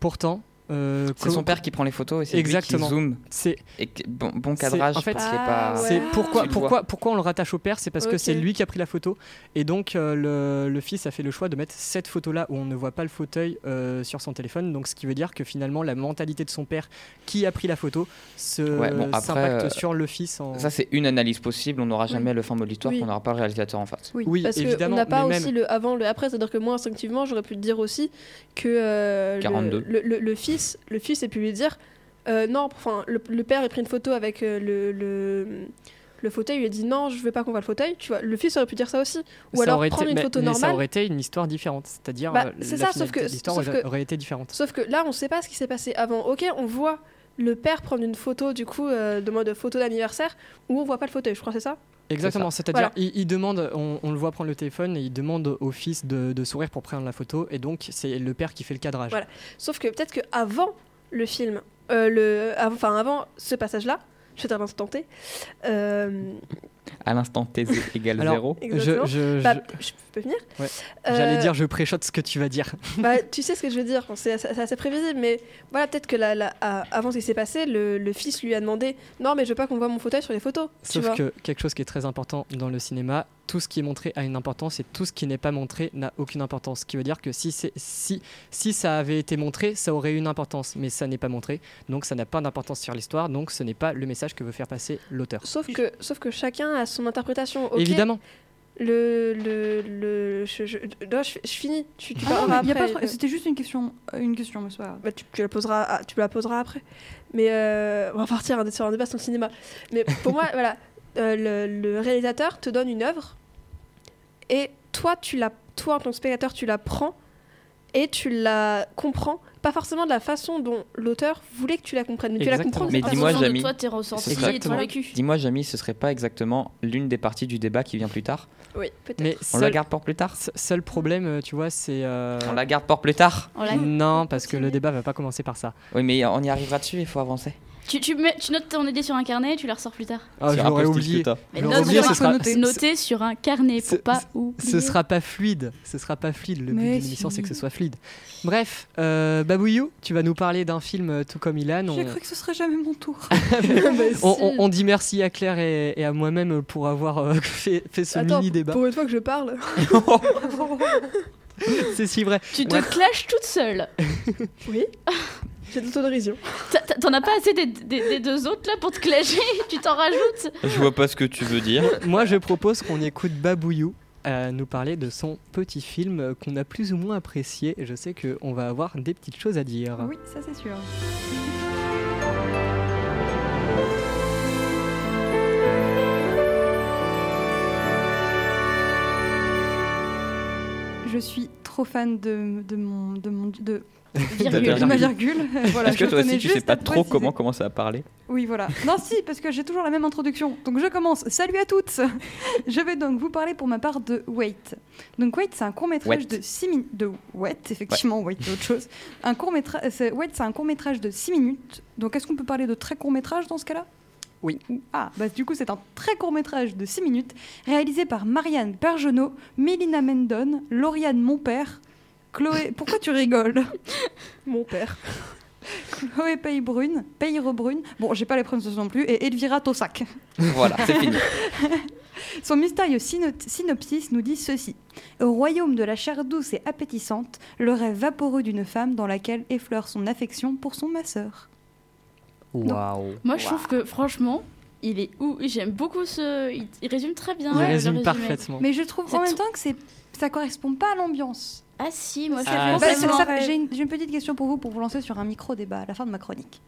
Speaker 1: pourtant, euh,
Speaker 2: C'est son père qui prend les photos et c'est lui qui
Speaker 1: Exactement.
Speaker 2: zoome.
Speaker 1: c'est
Speaker 2: bon, bon cadrage
Speaker 1: en fait,
Speaker 2: parce qu'il est
Speaker 4: Ah,
Speaker 2: pas.
Speaker 4: ouais.
Speaker 1: Pourquoi, on le rattache au père? C'est parce que c'est lui qui a pris la photo. Et donc, euh, le, le fils a fait le choix de mettre cette photo-là où on ne voit pas le fauteuil euh, sur son téléphone. Donc, ce qui veut dire que finalement, la mentalité de son père qui a pris la photo se,
Speaker 2: Ouais, bon, après,
Speaker 1: s'impacte
Speaker 2: euh,
Speaker 1: sur le fils. En...
Speaker 2: Ça, c'est une analyse possible. On n'aura jamais le fin l'histoire,
Speaker 4: Oui.
Speaker 2: qu'on n'aura pas le réalisateur en face.
Speaker 5: oui.
Speaker 1: oui,
Speaker 4: Parce
Speaker 1: évidemment.
Speaker 4: qu'on n'a pas aussi
Speaker 1: même-
Speaker 4: le avant, le après. C'est-à-dire que moi, instinctivement, j'aurais pu te dire aussi que euh, le-
Speaker 2: 42.
Speaker 4: Le, le- le fils, le fils, ait pu lui dire euh, non. Enfin, le, le père a pris une photo avec euh, le, le le fauteuil. Il lui a dit non, je veux pas qu'on voit le fauteuil. Tu vois, le fils aurait pu dire ça aussi. Ou
Speaker 1: ça
Speaker 4: alors prendre
Speaker 1: été,
Speaker 4: une
Speaker 1: mais-
Speaker 4: photo
Speaker 1: mais ça
Speaker 4: normale.
Speaker 1: aurait été une histoire différente. C'est-à-dire,
Speaker 4: Bah,
Speaker 1: euh,
Speaker 4: c'est ça, sauf que-
Speaker 1: l'histoire aurait, été différente.
Speaker 4: Sauf que là, on sait pas ce qui s'est passé avant. Ok, on voit le père prendre une photo du coup euh, de mode photo d'anniversaire où on voit pas le fauteuil. Je crois c'est ça?
Speaker 1: Exactement, c'est-à-dire
Speaker 4: Voilà.
Speaker 1: il, il demande, on, on le voit prendre le téléphone et il demande au fils de, de sourire pour prendre la photo et donc c'est le père qui fait le cadrage.
Speaker 4: Voilà. Sauf que peut-être que avant le film, euh, le, enfin avant ce passage-là, je vais à l'instant T. euh,
Speaker 2: À l'instant T égale
Speaker 1: Alors,
Speaker 2: 0.
Speaker 4: exactement.
Speaker 1: Je, je-
Speaker 4: bah,
Speaker 1: je-
Speaker 4: je peux venir.
Speaker 1: Ouais.
Speaker 4: Euh,
Speaker 1: J'allais dire, je préchote ce que tu vas dire.
Speaker 4: bah, tu sais ce que je veux dire. Enfin, c'est assez, c'est assez prévisible, mais voilà, peut-être que la, la- à- avant ce qui s'est passé, le, le fils lui a demandé non, mais je veux pas qu'on voit mon fauteuil sur les photos. tu
Speaker 1: Sauf
Speaker 4: vois.
Speaker 1: que quelque chose qui est très important dans le cinéma, tout ce qui est montré a une importance et tout ce qui n'est pas montré n'a aucune importance. Ce qui veut dire que si, c'est- si, si ça avait été montré, ça aurait eu une importance, mais ça n'est pas montré, donc ça n'a pas d'importance sur l'histoire, donc ce n'est pas le message que veut faire passer l'auteur.
Speaker 4: Sauf que, sauf que chacun a son interprétation.
Speaker 1: Évidemment,
Speaker 4: Le, le, le, je, je, non, je, je finis. Tu, tu
Speaker 5: Ah pas- C'était juste une question, euh, une question, grave.
Speaker 4: Bah, tu, tu la poseras, ah, tu me la poseras après. Mais euh, on va partir sur un débat sur le cinéma. Mais pour moi, voilà, euh, le, le réalisateur te donne une œuvre et toi, tu la, toi en tant que spectateur, tu la prends et tu la comprends. Pas forcément de la façon dont l'auteur voulait que tu la comprennes, mais tu la comprends.
Speaker 2: Mais
Speaker 4: de
Speaker 2: dis-moi, Jamy,
Speaker 3: toi, tes ressentis et ton vécu.
Speaker 2: Dis-moi, Jamy, ce serait pas exactement l'une des parties du débat qui vient plus tard
Speaker 4: Oui, peut-être.
Speaker 1: mais
Speaker 2: On la garde pour plus tard
Speaker 1: se- seul problème, euh, tu vois, c'est... euh,
Speaker 2: On la garde pour plus tard
Speaker 3: l'a-
Speaker 1: Non, parce que le débat va pas commencer par ça.
Speaker 2: Oui, mais on y arrivera dessus, il faut avancer.
Speaker 3: Tu, tu, mets, tu notes ton idée sur un carnet et tu la ressors plus tard.
Speaker 1: Ah, je l'aurais oublié.
Speaker 3: Mais note
Speaker 1: oublié, ce sera,
Speaker 5: noter.
Speaker 3: Noter sur un carnet
Speaker 1: Ce-
Speaker 3: pour pas
Speaker 1: ce
Speaker 3: oublier.
Speaker 1: sera pas fluide. Ce sera pas fluide. Le but
Speaker 5: Mais
Speaker 1: de l'émission,
Speaker 5: si.
Speaker 1: c'est que ce soit fluide. Bref, euh, Babouillou, tu vas nous parler d'un film euh, tout comme Ilan.
Speaker 5: J'ai
Speaker 1: On,
Speaker 5: cru que ce serait jamais mon tour.
Speaker 1: on- on- on dit merci à Claire et, et à moi-même pour avoir euh, fait, fait ce
Speaker 4: Attends,
Speaker 1: mini débat.
Speaker 4: pour une fois que je parle.
Speaker 1: C'est si vrai.
Speaker 3: Tu te
Speaker 1: Ouais.
Speaker 3: clashes toute seule.
Speaker 4: Oui. J'ai de l'autodérision.
Speaker 3: T'en as pas assez des, des- des deux autres là pour te clasher? Tu t'en rajoutes?
Speaker 2: Je vois pas ce que tu veux dire.
Speaker 1: Moi, je propose qu'on écoute Babouillou euh, nous parler de son petit film euh, qu'on a plus ou moins apprécié. Et je sais qu'on va avoir des petites choses à dire.
Speaker 5: Oui, ça c'est sûr. Je suis trop fan de, de mon de mon de,
Speaker 3: Virgule.
Speaker 5: de ma virgule. Voilà,
Speaker 2: Est-ce que toi aussi tu sais pas trop
Speaker 5: préciser.
Speaker 2: comment commencer à parler?
Speaker 5: Oui, voilà. Non, si, parce que j'ai toujours la même introduction. Donc je commence. Salut à toutes Je vais donc vous parler pour ma part de Wait. Donc Wait, c'est un court-métrage
Speaker 2: Wait.
Speaker 5: de 6 minutes. De Wait, effectivement, Wait, c'est autre chose. Un court-métrage. c'est- Wait, c'est un court-métrage de 6 minutes. Donc est-ce qu'on peut parler de très court-métrage dans ce cas-là?
Speaker 1: Oui.
Speaker 5: Ah, bah du coup, c'est un très court-métrage de 6 minutes réalisé par Marianne Bergenot, Mélina Mendon, Lauriane Monpère. Chloé, pourquoi tu rigoles?
Speaker 4: Mon père.
Speaker 5: Chloé Paybrune, Peyrebrune, bon, j'ai pas les prononciations non plus, et Elvira Tossac.
Speaker 2: Voilà, c'est fini.
Speaker 5: Son mystérieux syno- synopsis nous dit ceci. Au royaume de la chair douce et appétissante, le rêve vaporeux d'une femme dans laquelle effleure son affection pour son masseur.
Speaker 1: Waouh.
Speaker 3: Moi, je trouve que franchement, il est où J'aime beaucoup ce. Il, il résume très bien.
Speaker 1: Il résume parfaitement.
Speaker 5: Mais je trouve en même temps que c'est ça correspond pas à l'ambiance.
Speaker 3: Ah si, moi, ça
Speaker 1: Ah,
Speaker 3: fait
Speaker 5: Bah,
Speaker 1: c'est
Speaker 5: ça- J'ai une, petite question pour vous pour vous lancer sur un micro-débat à la fin de ma chronique.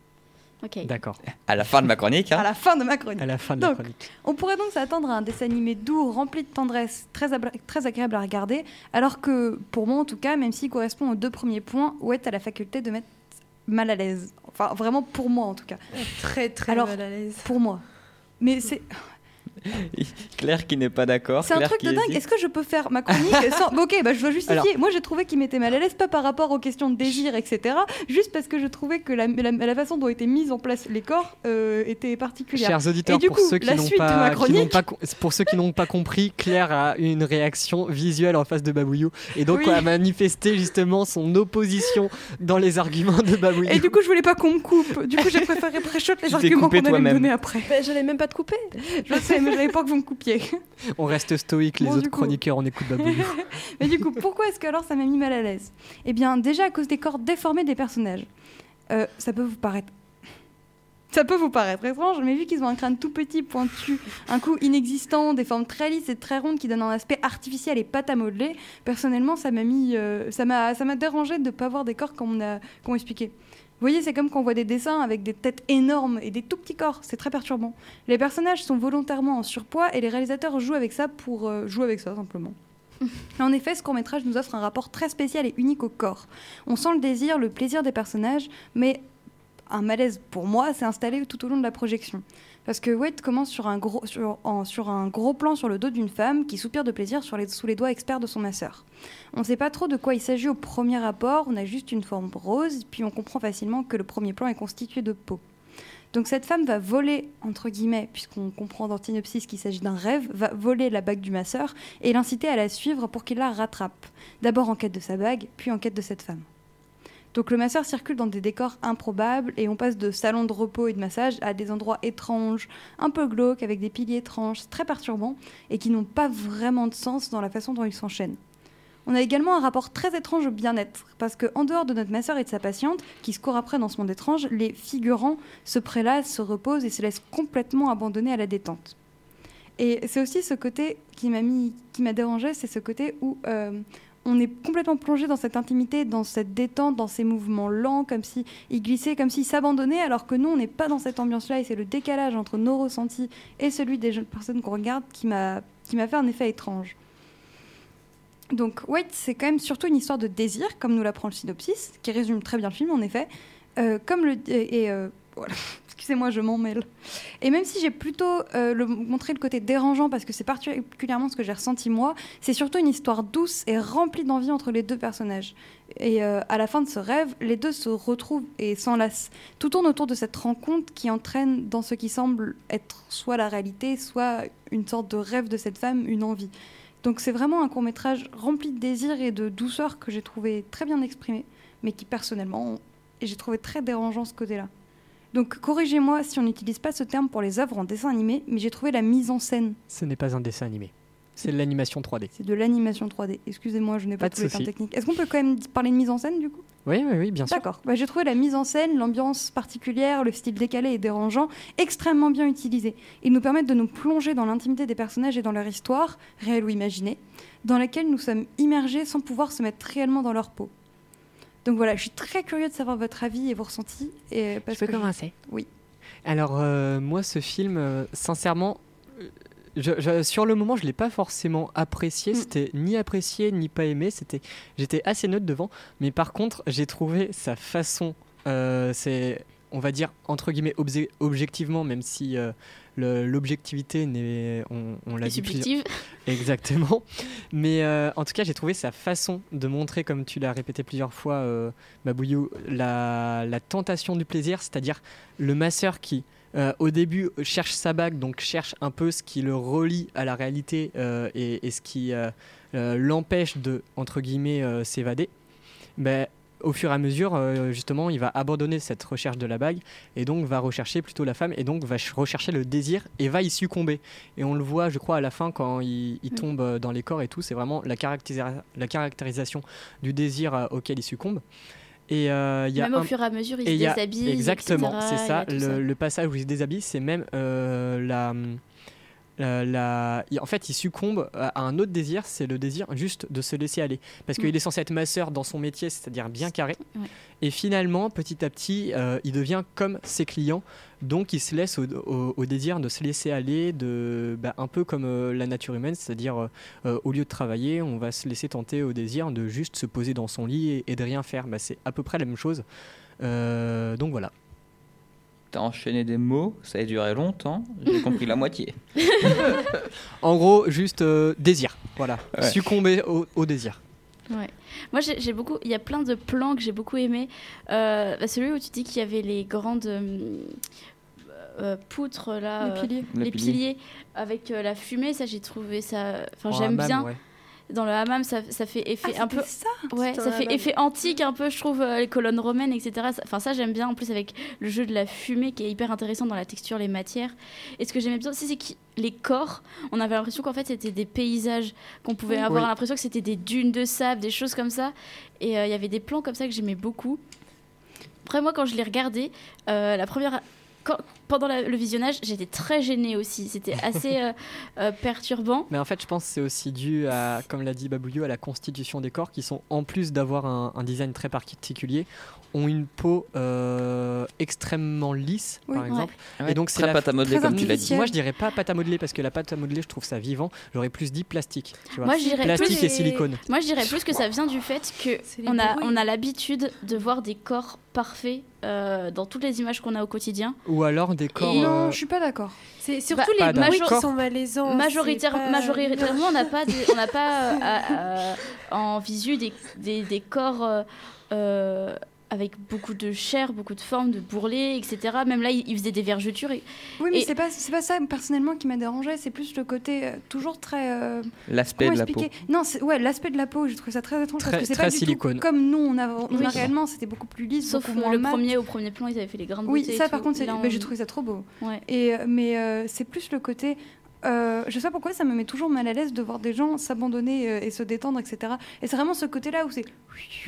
Speaker 3: Ok.
Speaker 1: D'accord.
Speaker 2: À la fin de ma chronique, hein.
Speaker 5: À la fin de ma chronique.
Speaker 1: À la fin de la
Speaker 5: Donc,
Speaker 1: chronique.
Speaker 5: On pourrait donc s'attendre à un dessin animé doux, rempli de tendresse, très, très agréable à regarder, alors que, pour moi en tout cas, même s'il correspond aux deux premiers points, Ouette a la faculté de mettre mal à l'aise. Enfin, vraiment pour moi en tout cas.
Speaker 6: Très très
Speaker 5: Alors,
Speaker 6: mal à l'aise.
Speaker 5: Pour moi. Mais c'est
Speaker 2: Claire qui n'est pas d'accord.
Speaker 5: c'est un truc
Speaker 2: qui
Speaker 5: de dingue.
Speaker 2: hésite.
Speaker 5: Est-ce que je peux faire ma chronique sans... Bon, ok, bah, je dois justifier.
Speaker 1: Alors-
Speaker 5: Moi, j'ai trouvé qu'il m'était mal à l'aise, pas par rapport aux questions de désir, etc. Juste parce que je trouvais que la, la- la façon dont étaient mis en place les corps euh, était particulière.
Speaker 1: Chers auditeurs,
Speaker 5: Et du
Speaker 1: pour,
Speaker 5: coup,
Speaker 1: ceux qui
Speaker 5: la
Speaker 1: n'ont pas,
Speaker 5: chronique.
Speaker 1: pour ceux qui n'ont pas compris, Claire a une réaction visuelle en face de Babouillou et donc
Speaker 5: Oui.
Speaker 1: a manifesté justement son opposition dans les arguments de Babouillou.
Speaker 5: Et du coup, je voulais pas qu'on me coupe. Du coup, j'ai préféré pré-shot les arguments qu'on allait me donner après.
Speaker 4: Mais j'allais même pas te couper.
Speaker 5: Je sais, mais j'avais pas que vous me coupiez.
Speaker 1: On reste stoïque, les
Speaker 5: Bon,
Speaker 1: autres
Speaker 5: coup.
Speaker 1: chroniqueurs, on écoute Babouillou.
Speaker 5: Mais du coup, pourquoi est-ce que alors ça m'a mis mal à l'aise? Eh bien, déjà à cause des corps déformés des personnages. Euh, ça peut vous paraître. Ça peut vous paraître étrange, mais vu qu'ils ont un crâne tout petit, pointu, un cou inexistant, des formes très lisses et très rondes qui donnent un aspect artificiel et pâte à modeler, personnellement, ça m'a mis, euh, ça m'a, ça m'a dérangé de ne pas voir des corps comme on a, comme on expliqué. Vous voyez, c'est comme quand on voit des dessins avec des têtes énormes et des tout petits corps, c'est très perturbant. Les personnages sont volontairement en surpoids et les réalisateurs jouent avec ça pour euh, jouer avec ça simplement. En effet, ce court-métrage nous offre un rapport très spécial et unique au corps. On sent le désir, le plaisir des personnages, mais un malaise pour moi s'est installé tout au long de la projection. Parce que Wade commence sur un gros, sur, plan sur le dos d'une femme qui soupire de plaisir sous les doigts experts de son masseur. On ne sait pas trop de quoi il s'agit au premier rapport, on a juste une forme rose, puis on comprend facilement que le premier plan est constitué de peau. Donc cette femme va voler, entre guillemets, puisqu'on comprend dans qu'il s'agit d'un rêve, va voler la bague du masseur et l'inciter à la suivre pour qu'il la rattrape. D'abord en quête de sa bague, puis en quête de cette femme. Donc le masseur circule dans des décors improbables et on passe de salons de repos et de massage à des endroits étranges, un peu glauques, avec des piliers étranges, très perturbants et qui n'ont pas vraiment de sens dans la façon dont ils s'enchaînent. On a également un rapport très étrange au bien-être, parce que en dehors de notre masseur et de sa patiente, qui se court après dans ce monde étrange, les figurants se prélassent, se reposent et se laissent complètement abandonnés à la détente. Et c'est aussi ce côté qui m'a qui m'a dérangé, c'est ce côté où euh, on est complètement plongé dans cette intimité, dans cette détente, dans ces mouvements lents, comme si ils glissaient, comme s'ils s'abandonnaient, alors que nous, on n'est pas dans cette ambiance-là. Et c'est le décalage entre nos ressentis et celui des jeunes personnes qu'on regarde qui m'a fait un effet étrange. Donc, Wait, c'est quand même surtout une histoire de désir, comme nous l'apprend le synopsis, qui résume très bien le film, en effet. Euh, comme le et, euh, voilà. Excusez-moi, je m'en mêle. Et même si j'ai plutôt euh, le, montré le côté dérangeant, parce que c'est particulièrement ce que j'ai ressenti moi, c'est surtout une histoire douce et remplie d'envie entre les deux personnages. Et euh, à la fin de ce rêve, les deux se retrouvent et s'enlacent. Tout tourne autour de cette rencontre qui entraîne dans ce qui semble être soit la réalité, soit une sorte de rêve de cette femme, une envie. Donc c'est vraiment un court métrage rempli de désir et de douceur que j'ai trouvé très bien exprimé, mais qui personnellement, j'ai trouvé très dérangeant ce côté-là. Donc corrigez-moi si on n'utilise pas ce terme pour les œuvres en dessin animé, mais j'ai trouvé la mise en scène.
Speaker 1: Ce n'est pas un dessin animé. C'est de l'animation 3D.
Speaker 5: C'est de l'animation 3D. Excusez-moi, je n'ai pas,
Speaker 1: Pas
Speaker 5: tous les termes techniques. Est-ce qu'on peut quand même parler de mise en scène du coup?
Speaker 1: Oui, oui, oui, bien sûr.
Speaker 5: D'accord. Bah, j'ai trouvé la mise en scène, l'ambiance particulière, le style décalé et dérangeant extrêmement bien utilisés. Ils nous permettent de nous plonger dans l'intimité des personnages et dans leur histoire, réelle ou imaginée, dans laquelle nous sommes immergés sans pouvoir se mettre réellement dans leur peau. Donc voilà, je suis très curieux de savoir votre avis et vos ressentis. Et parce
Speaker 1: Je peux
Speaker 5: que
Speaker 1: commencer
Speaker 5: Oui.
Speaker 1: Alors, euh, moi, ce film, euh, sincèrement, euh, je- je- sur le moment, je l'ai pas forcément apprécié.
Speaker 5: Mm.
Speaker 1: C'était ni apprécié ni pas aimé. C'était, j'étais assez neutre devant. Mais par contre, j'ai trouvé sa façon. euh, c'est, on va dire entre guillemets obje- objectivement, même si euh, l'objectivité n'est, on, on l'a
Speaker 3: subjective.
Speaker 1: Exactement. Mais euh, en tout cas, j'ai trouvé sa façon de montrer, comme tu l'as répété plusieurs fois, euh, Mabouillou, la, la tentation du plaisir, c'est-à-dire le masseur qui, euh, au début, cherche sa bague, donc cherche un peu ce qui le relie à la réalité et, et ce qui l'empêche de, entre guillemets, s'évader. Ben, au fur et à mesure, euh, justement, il va abandonner cette recherche de la bague et donc va rechercher plutôt la femme et donc va ch- rechercher le désir et va y succomber. Et on le voit, je crois, à la fin quand il, il
Speaker 3: Mm.
Speaker 1: tombe euh, dans les corps et tout, c'est vraiment la, caractéris- la caractérisation du désir euh, auquel il succombe. Et euh, y a
Speaker 3: Même
Speaker 1: un-
Speaker 3: au fur et à mesure, il se
Speaker 1: a-
Speaker 3: déshabille.
Speaker 1: Exactement, c'est ça le, le passage où il se déshabille, c'est même euh, la, la- il- En fait, il succombe à à un autre désir, c'est le désir juste de se laisser aller. Parce
Speaker 3: Mm.
Speaker 1: qu'il est censé être masseur dans son métier, c'est-à-dire bien carré.
Speaker 3: Ouais.
Speaker 1: Et finalement, petit à petit, euh, il devient comme ses clients. Donc, il se laisse au, au- au désir de se laisser aller, de, bah, un peu comme euh, la nature humaine, c'est-à-dire euh, euh, au lieu de travailler, on va se laisser tenter au désir de juste se poser dans son lit et, et de rien faire. Bah, c'est à peu près la même chose. Euh, donc voilà.
Speaker 2: T'as enchaîné des mots, ça a duré longtemps, j'ai compris la moitié.
Speaker 1: En gros, juste euh, désir. Voilà.
Speaker 2: Ouais.
Speaker 1: Succomber au, au désir.
Speaker 3: Ouais. Moi, j'ai beaucoup. Il y a plein de plans que j'ai beaucoup aimés. Euh, bah, celui où tu dis qu'il y avait les grandes euh, euh, poutres là,
Speaker 5: Les piliers.
Speaker 3: Les avec euh, la fumée. Ça, j'ai trouvé ça. Enfin,
Speaker 1: En
Speaker 3: j'aime bien.
Speaker 1: ouais.
Speaker 3: Dans le hammam, ça, ça fait effet
Speaker 5: Ah,
Speaker 3: un peu.
Speaker 5: ça
Speaker 3: Ouais, ça fait
Speaker 4: hammam.
Speaker 3: effet antique un peu, je trouve, euh, les colonnes romaines, etc. Enfin, ça, j'aime bien. En plus, avec le jeu de la fumée qui est hyper intéressant dans la texture, les matières. Et ce que j'aimais bien aussi, c'est que les corps, on avait l'impression qu'en fait, c'était des paysages, qu'on pouvait
Speaker 5: Oui.
Speaker 3: avoir
Speaker 1: Oui.
Speaker 3: l'impression que c'était des dunes de sable, des choses comme ça. Et euh, il y avait des plans comme ça que j'aimais beaucoup. Après, moi, quand je l'ai regardé, euh, la première. Quand- pendant la- le visionnage, j'étais très gênée aussi. C'était assez euh, euh, perturbant.
Speaker 1: Mais en fait, je pense que c'est aussi dû à, comme l'a dit Babouliou, à la constitution des corps qui sont, en plus d'avoir un, un design très particulier, ont une peau euh, extrêmement lisse,
Speaker 5: Oui.
Speaker 1: par exemple.
Speaker 2: Ouais,
Speaker 1: Et donc, c'est la-
Speaker 2: pâte à modeler comme tu l'as dit.
Speaker 1: Moi, je dirais pas pâte à modeler parce que la pâte à modeler, je trouve ça vivant. J'aurais plus dit plastique. Tu vois.
Speaker 3: Moi, je dirais
Speaker 1: plastique
Speaker 3: plus-
Speaker 1: et silicone.
Speaker 3: Moi, je dirais plus que ça vient du fait que on a, on a l'habitude de voir des corps parfaits euh, dans toutes les images qu'on a au quotidien.
Speaker 1: Ou alors des corps.
Speaker 3: Et-
Speaker 5: Non,
Speaker 1: euh,
Speaker 5: je suis pas d'accord.
Speaker 6: C'est surtout
Speaker 1: Pas
Speaker 6: les
Speaker 1: d'accord.
Speaker 6: qui sont malaisants.
Speaker 3: Majoritaire-
Speaker 6: c'est pas-
Speaker 3: Majoritairement, on n'a pas, des- on n'a pas euh, en visu des, des, des corps euh, euh, avec beaucoup de chair, beaucoup de formes, de bourrelets, etc. Même là, il, faisait des vergetures. Et...
Speaker 5: Oui, mais
Speaker 3: Et-
Speaker 5: c'est pas c'est pas ça personnellement qui m'a dérangé. C'est plus le côté euh, toujours très. euh,
Speaker 2: L'aspect de la peau.
Speaker 5: Non, ouais l'aspect de la peau. Je trouve ça très étrange
Speaker 1: Très-
Speaker 5: parce que c'est
Speaker 1: très
Speaker 5: pas du
Speaker 1: silicone.
Speaker 5: tout comme nous on a, on
Speaker 3: Oui.
Speaker 5: a réellement. C'était beaucoup plus lisse,
Speaker 3: Sauf
Speaker 5: beaucoup moins
Speaker 3: le
Speaker 5: mat.
Speaker 3: premier, au premier plan, ils avaient fait les grains de
Speaker 5: Oui, ça
Speaker 3: tout.
Speaker 5: par contre, c'est-
Speaker 3: Là,
Speaker 5: bah,
Speaker 3: on-
Speaker 5: j'ai trouvé ça trop beau.
Speaker 3: Ouais.
Speaker 5: Et, euh, mais euh, c'est plus le côté. Euh, je sais pas pourquoi ça me met toujours mal à l'aise de voir des gens s'abandonner euh, et se détendre, etc. Et c'est vraiment ce côté-là où c'est.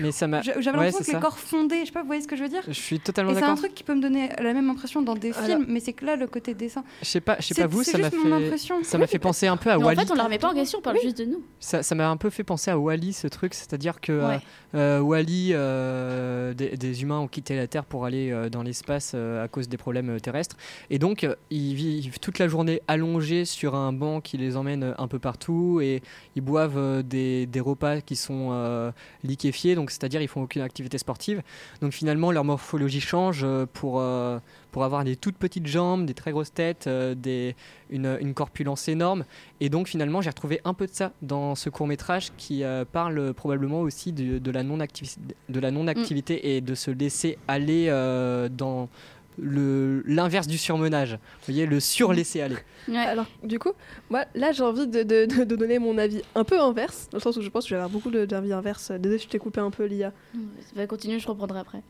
Speaker 1: Mais ça m'a.
Speaker 5: J'avais l'impression que les
Speaker 1: ça.
Speaker 5: corps fondaient. Je sais pas, vous voyez ce que je veux dire?
Speaker 1: Je suis totalement
Speaker 5: Et c'est un
Speaker 1: d'accord.
Speaker 5: truc qui peut me donner la même impression dans des
Speaker 4: Alors-
Speaker 5: films, mais c'est que là, le côté dessin.
Speaker 1: Je sais pas, je sais pas vous, ça m'a fait.
Speaker 5: impression.
Speaker 1: Ça m'a fait penser un peu à
Speaker 3: Mais en
Speaker 1: Wally.
Speaker 3: fait, on la remet pas en question, on parle
Speaker 5: Oui.
Speaker 3: juste de nous.
Speaker 1: Ça ça m'a un peu fait penser à Wally ce truc, c'est-à-dire que
Speaker 3: Ouais.
Speaker 1: euh, Wally, euh, des, des humains ont quitté la Terre pour aller euh, dans l'espace euh, à cause des problèmes euh, terrestres, et donc euh, ils vivent toute la journée allongés sur un banc qui les emmène euh, un peu partout, et ils boivent euh, des, des repas qui sont euh, liquéfiés, donc c'est-à-dire ils font aucune activité sportive. Donc finalement leur morphologie change pour euh, pour avoir des toutes petites jambes, des très grosses têtes, euh, des, une, une corpulence énorme. Et donc finalement, j'ai retrouvé un peu de ça dans ce court métrage qui parle probablement aussi de, de la non-activité la non-activité et de se laisser aller dans l'inverse du surmenage. Vous voyez, le sur-laisser aller.
Speaker 3: Ouais.
Speaker 4: Alors, du coup, moi, là, j'ai envie de, de- de- de donner mon avis un peu inverse, dans le sens où je pense que je vais avoir beaucoup de- d'avis inverses. Désolé, je t'ai coupé un peu, Lia.
Speaker 3: Va continuer, je reprendrai après.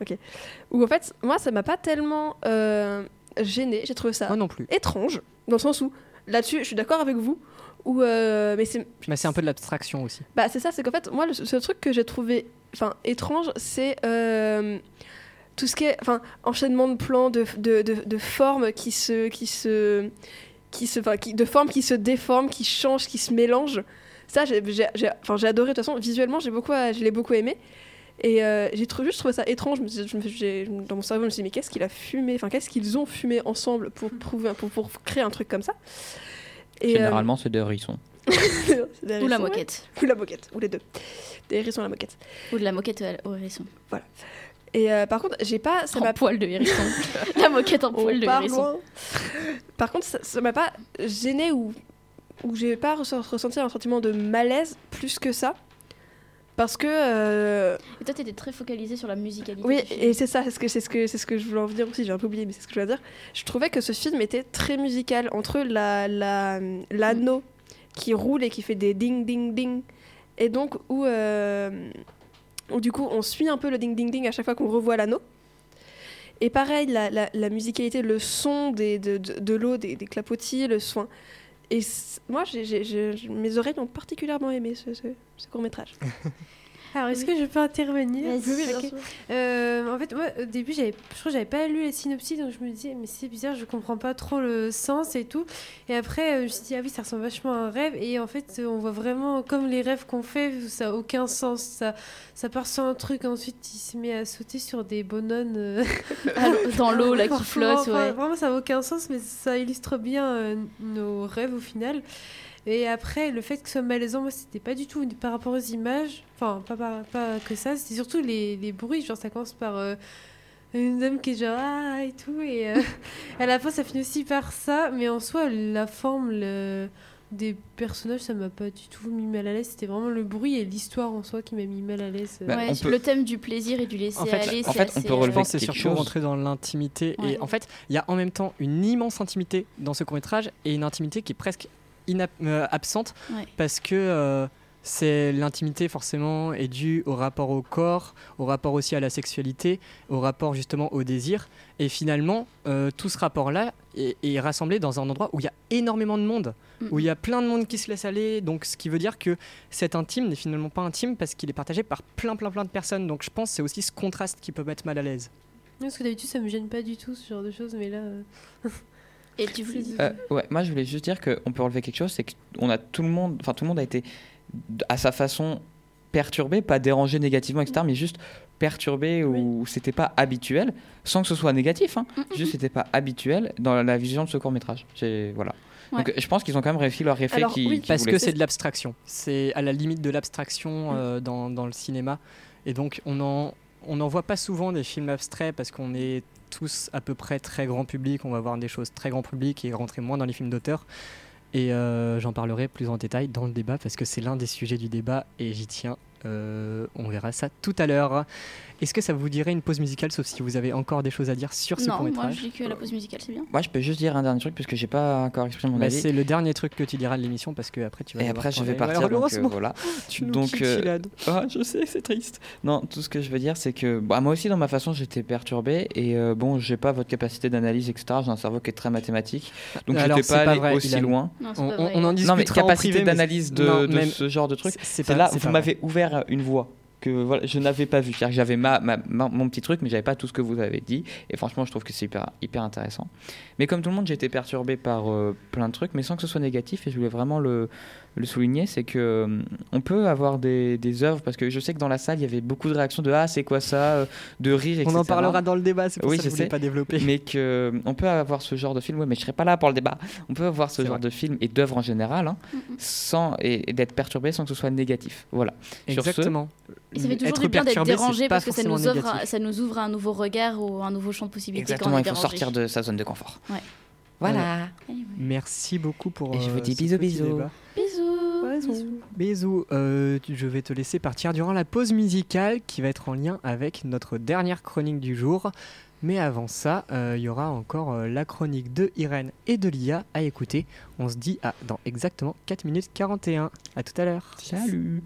Speaker 4: Où en fait, moi, ça m'a pas tellement euh, gêné. J'ai trouvé ça
Speaker 1: Moi non plus.
Speaker 4: étrange, dans le sens où, là-dessus, je suis d'accord avec vous. Où, euh, mais c'est
Speaker 1: Mais c'est un peu de l'abstraction aussi.
Speaker 4: Bah, c'est ça, c'est qu'en fait, moi, le ce truc que j'ai trouvé enfin, étrange, c'est euh, tout ce qui est enfin, enchaînement de plans, de, de, de, de formes qui se. Qui se qui se, enfin, qui, de formes qui se déforment, qui changent, qui se mélangent. Ça, j'ai enfin, adoré. De toute façon, visuellement, j'ai beaucoup, je l'ai beaucoup aimé. Et euh, j'ai juste trouvé ça étrange. Je me dans mon cerveau, je me suis dit, mais qu'est-ce qu'il a fumé Enfin, qu'est-ce qu'ils ont fumé ensemble pour, prouver, pour, pour créer un truc comme ça? Et, euh,
Speaker 2: Généralement, c'est des hérissons.
Speaker 3: Ou la
Speaker 4: ouais.
Speaker 3: moquette.
Speaker 4: Ou la moquette, ou les deux. Des hérissons à la moquette.
Speaker 3: Ou de la moquette au hérisson.
Speaker 4: Et euh, par contre, j'ai pas. Ça m'a
Speaker 3: poil de hérisson. la moquette en poil de
Speaker 4: part
Speaker 3: hérisson.
Speaker 4: Par contre, ça m'a pas gêné ou, ou j'ai pas ressenti un sentiment de malaise plus que ça. Parce que. euh,
Speaker 3: Et toi, t'étais très focalisée sur la musicalité.
Speaker 4: oui, et c'est ça, c'est ce, que, c'est, ce que, c'est ce que je voulais en venir aussi, j'ai un peu oublié, mais c'est ce que je voulais dire. Je trouvais que ce film était très musical entre la, la, l'anneau qui roule et qui fait des ding ding ding, et donc où. euh, Donc du coup, on suit un peu le ding ding ding à chaque fois qu'on revoit l'anneau. Et pareil, la, musicalité, le son de, l'eau, des, clapotis, le soin. Et moi, mes oreilles ont particulièrement aimé ce court métrage.
Speaker 6: Alors, est-ce que je peux intervenir
Speaker 3: Vas-y.
Speaker 6: Euh, en fait, moi, au début, je crois que j'avais pas lu les synopsis, donc je me disais, mais c'est bizarre, je comprends pas trop le sens et tout. Et après, euh, je me suis dit, ah oui, ça ressemble vachement à un rêve. Et en fait, on voit vraiment comme les rêves qu'on fait, où ça a aucun sens. Ça, ça part sur un truc, ensuite, il se met à sauter sur des bonhommes. euh,
Speaker 3: Dans l'eau là qui
Speaker 6: Enfin,
Speaker 3: flotte,
Speaker 6: enfin,
Speaker 3: ouais.
Speaker 6: Vraiment, ça n'a aucun sens, mais ça illustre bien euh, nos rêves au final. Et après, le fait que ce soit malaisant, moi, c'était pas du tout par rapport aux images. Enfin, pas, pas, pas que ça, c'était surtout les, les bruits. Genre, ça commence par euh, une dame qui est genre ah et tout. Et euh, à la fin, ça finit aussi par ça. Mais en soi, la forme le- des personnages, ça m'a pas du tout mis mal à l'aise. C'était vraiment le bruit et l'histoire en soi qui m'a mis mal à l'aise.
Speaker 2: Bah,
Speaker 3: Ouais,
Speaker 2: on peut-
Speaker 3: le thème du plaisir et du laisser
Speaker 1: En fait-
Speaker 3: aller,
Speaker 2: en
Speaker 3: c'est
Speaker 2: fait, on peut
Speaker 3: euh,
Speaker 2: relever
Speaker 1: c'est surtout
Speaker 2: chose.
Speaker 1: rentrer dans l'intimité.
Speaker 3: Ouais.
Speaker 1: Et en fait, il y a en même temps une immense intimité dans ce court métrage et une intimité qui est presque absente
Speaker 3: Ouais.
Speaker 1: parce que euh, c'est l'intimité forcément est due au rapport au corps, au rapport aussi à la sexualité, au rapport justement au désir. Et finalement, euh, tout ce rapport-là est, est rassemblé dans un endroit où il y a énormément de monde, où il y a plein de monde qui se laisse aller. Donc, ce qui veut dire que cet intime n'est finalement pas intime parce qu'il est partagé par plein, plein, plein de personnes. Donc, je pense que c'est aussi ce contraste qui peut mettre mal à l'aise.
Speaker 6: Parce que d'habitude, ça me gêne pas du tout ce genre de choses, mais là. euh,
Speaker 3: Et tu voulais dire
Speaker 2: Euh, ouais, moi je voulais juste dire qu'on peut relever quelque chose, c'est qu'on a tout le monde, enfin tout le monde a été à sa façon perturbé, pas dérangé négativement, etc., mais juste perturbé ou c'était pas habituel, sans que ce soit négatif, hein,
Speaker 3: Mm, mm,
Speaker 2: juste c'était pas habituel dans la vision de ce court métrage. Voilà. Donc je pense qu'ils ont quand même réussi leur effet
Speaker 4: Alors,
Speaker 2: qui,
Speaker 4: oui,
Speaker 2: qui
Speaker 1: Parce que c'est de l'abstraction. C'est à la limite de l'abstraction euh, dans, dans le cinéma. Et donc, on en, on n'en voit pas souvent des films abstraits parce qu'on est tous à peu près très grand public. On va voir des choses très grand public et rentrer moins dans les films d'auteur. Et euh, j'en parlerai plus en détail dans le débat parce que c'est l'un des sujets du débat et j'y tiens. Euh, on verra ça tout à l'heure. Est-ce que ça vous dirait une pause musicale, sauf si vous avez encore des choses à dire sur ce
Speaker 3: Non, moi
Speaker 1: court-métrage
Speaker 3: je dis que la pause musicale c'est bien.
Speaker 2: Moi je peux juste dire un dernier truc parce que j'ai pas encore exprimé mon
Speaker 1: Bah,
Speaker 2: avis.
Speaker 1: C'est le dernier truc que tu diras de l'émission parce que après tu vas
Speaker 2: Et après je vais partir. Donc, euh, voilà.
Speaker 1: tu nous
Speaker 2: donc, euh. Ah, je sais, c'est triste. Non, tout ce que je veux dire, c'est que bah, moi aussi, dans ma façon, j'étais perturbé. Et euh, bon, j'ai pas votre capacité d'analyse, etc. J'ai un cerveau qui est très mathématique. Donc, j'étais pas
Speaker 1: pas
Speaker 2: allé
Speaker 1: vrai,
Speaker 2: aussi loin.
Speaker 3: Non,
Speaker 1: On,
Speaker 3: pas
Speaker 1: on- en
Speaker 2: Non, mais capacité d'analyse de, de ce genre de truc.
Speaker 1: c'est-
Speaker 2: là, vous m'avez ouvert une voie que voilà, je n'avais pas. C'est-à-dire que j'avais ma- mon petit truc, mais j'avais pas tout ce que vous avez dit. Et franchement, je trouve que c'est hyper, hyper intéressant. Mais comme tout le monde, j'ai été perturbé par euh, plein de trucs, mais sans que ce soit négatif. Et je voulais vraiment le, le souligner, c'est que euh, on peut avoir des, des œuvres parce que je sais que dans la salle, il y avait beaucoup de réactions de ah c'est quoi ça, euh, de rire, etc.
Speaker 1: On en parlera dans le débat, c'est pour
Speaker 2: Oui,
Speaker 1: ça que
Speaker 2: je
Speaker 1: je voulais
Speaker 2: sais.
Speaker 1: pas développer.
Speaker 2: mais que on peut avoir ce genre de film, ouais, mais je serai pas là pour le débat. On peut avoir ce genre
Speaker 1: vrai.
Speaker 2: de film et d'œuvres en général, hein,
Speaker 3: Mm, mm.
Speaker 2: sans et, et d'être perturbé sans que ce soit négatif. Voilà. Sur ce,
Speaker 1: Exactement.
Speaker 3: Et ça fait toujours
Speaker 1: Être
Speaker 3: du bien d'être dérangé parce que ça nous, ouvre, ça nous ouvre un nouveau regard ou un nouveau champ de possibilités
Speaker 2: Exactement,
Speaker 3: quand on est
Speaker 2: il faut
Speaker 3: dérangé.
Speaker 2: sortir de sa zone de confort.
Speaker 3: Ouais.
Speaker 2: Voilà.
Speaker 1: Merci beaucoup pour.
Speaker 2: Et je vous
Speaker 1: euh,
Speaker 2: dis bisous,
Speaker 1: petit
Speaker 2: bisous.
Speaker 1: débat.
Speaker 3: Bisous.
Speaker 1: Bisous. Euh, je vais te laisser partir durant la pause musicale qui va être en lien avec notre dernière chronique du jour. Mais avant ça, euh, il y aura encore euh, la chronique de Irène et de Lia à écouter. On se dit à dans exactement 4 minutes 41. À tout à l'heure.
Speaker 2: Salut.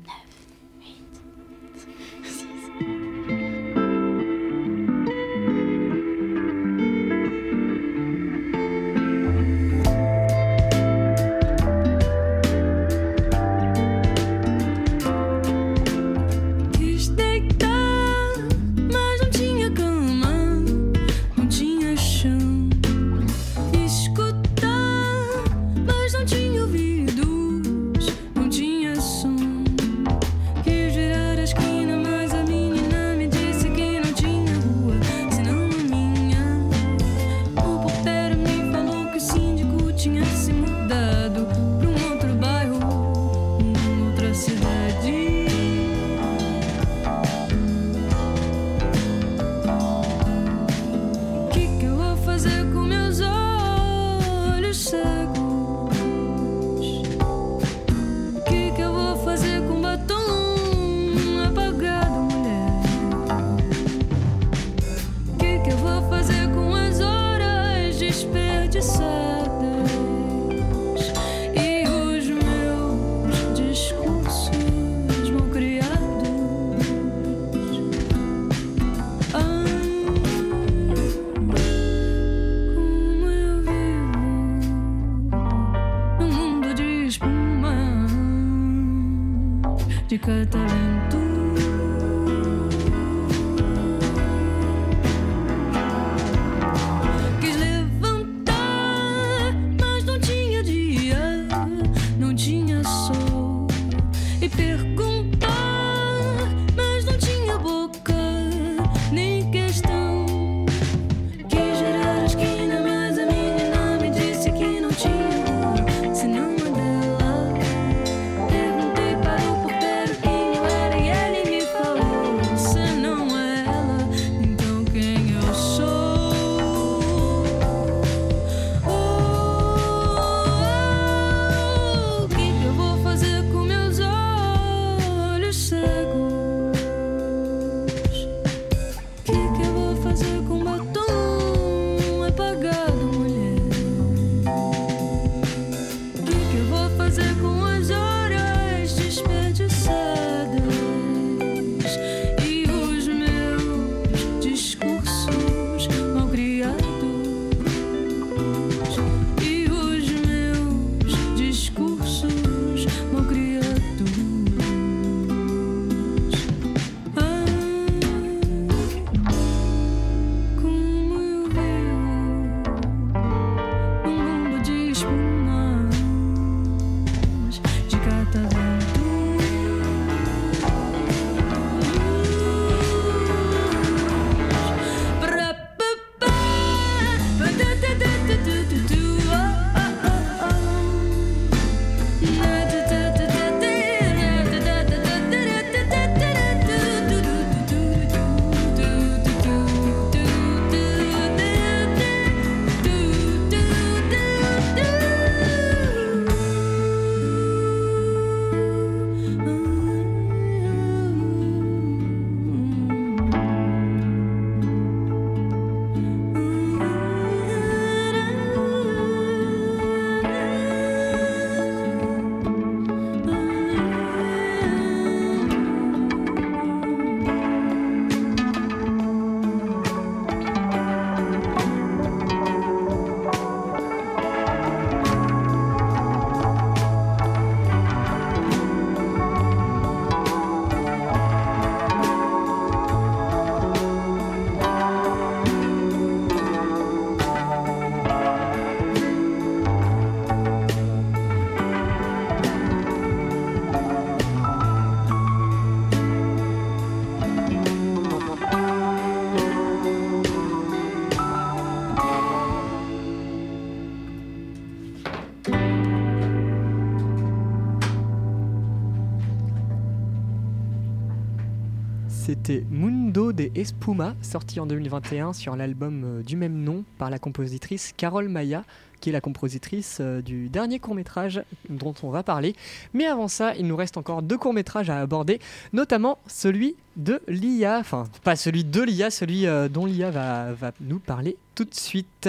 Speaker 1: C'était Mundo de Espuma, sorti en 2021 sur l'album euh, du même nom par la compositrice Carole Maya, qui est la compositrice euh, du dernier court-métrage dont on va parler. Mais avant ça, il nous reste encore deux courts-métrages à aborder, notamment celui de l'IA, enfin pas celui de l'IA, celui euh, dont l'IA va, va nous parler tout de suite.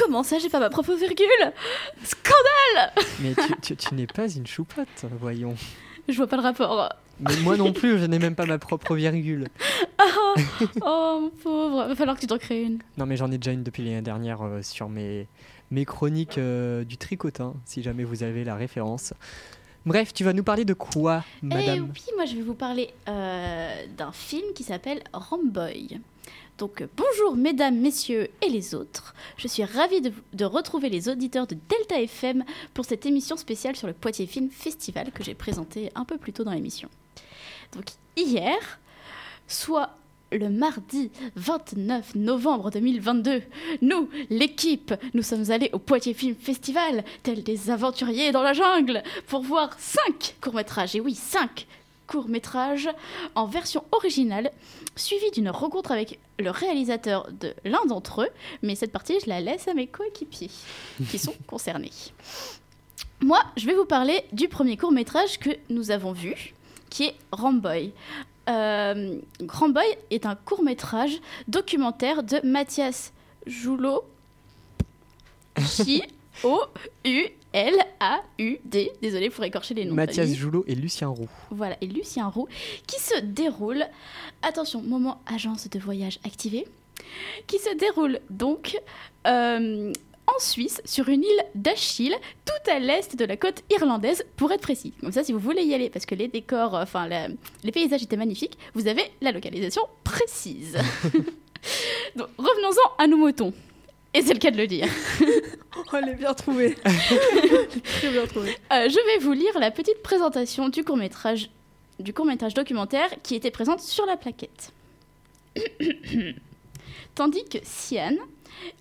Speaker 3: Comment ça, j'ai pas ma propre virgule Scandale
Speaker 1: Mais tu, tu- tu n'es pas une choupotte, voyons.
Speaker 3: Je vois pas le rapport.
Speaker 1: Mais moi non plus, je n'ai même pas ma propre virgule.
Speaker 3: Oh, oh, mon pauvre. Va falloir que tu t'en crées une.
Speaker 1: Non, mais j'en ai déjà une depuis l'année dernière euh, sur mes, mes chroniques euh, du tricotin, si jamais vous avez la référence. Bref, tu vas nous parler de quoi,
Speaker 3: Eh
Speaker 1: madame?
Speaker 3: oui, moi je vais vous parler euh, d'un film qui s'appelle Ramboy. Donc euh, bonjour mesdames, messieurs et les autres. Je suis ravie de, retrouver les auditeurs de Delta FM pour cette émission spéciale sur le Poitiers Film Festival que j'ai présenté un peu plus tôt dans l'émission. Donc hier, soit le mardi 29 novembre 2022, nous, l'équipe, nous sommes allés au Poitiers Film Festival, tels des aventuriers dans la jungle, pour voir 5 courts-métrages. Et oui, 5 courts-métrages en version originale, suivi d'une rencontre avec le réalisateur de l'un d'entre eux. Mais cette partie, je la laisse à mes coéquipiers qui sont concernés. Moi, je vais vous parler du premier court-métrage que nous avons vu, qui est Ramboy. Euh, Ramboy est un court-métrage documentaire de Mathias Joulot, J-O-U-L-A-U-D. Désolé pour écorcher les noms.
Speaker 1: Mathias. Joulot et Lucien Roux.
Speaker 3: Voilà, et Lucien Roux, qui se déroule, attention, moment agence de voyage activé, qui se déroule donc euh, en Suisse, sur une île d'Achille, tout à l'est de la côte irlandaise, pour être précis. Comme ça, si vous voulez y aller, parce que les décors, euh, enfin la- les paysages étaient magnifiques, vous avez la localisation précise. donc, revenons-en à nos moutons. Et c'est le cas de le dire.
Speaker 4: Oh, elle est bien trouvée. Très bien trouvée.
Speaker 3: Euh, je vais vous lire la petite présentation du court-métrage du court-métrage documentaire qui était présente sur la plaquette. Tandis que Sian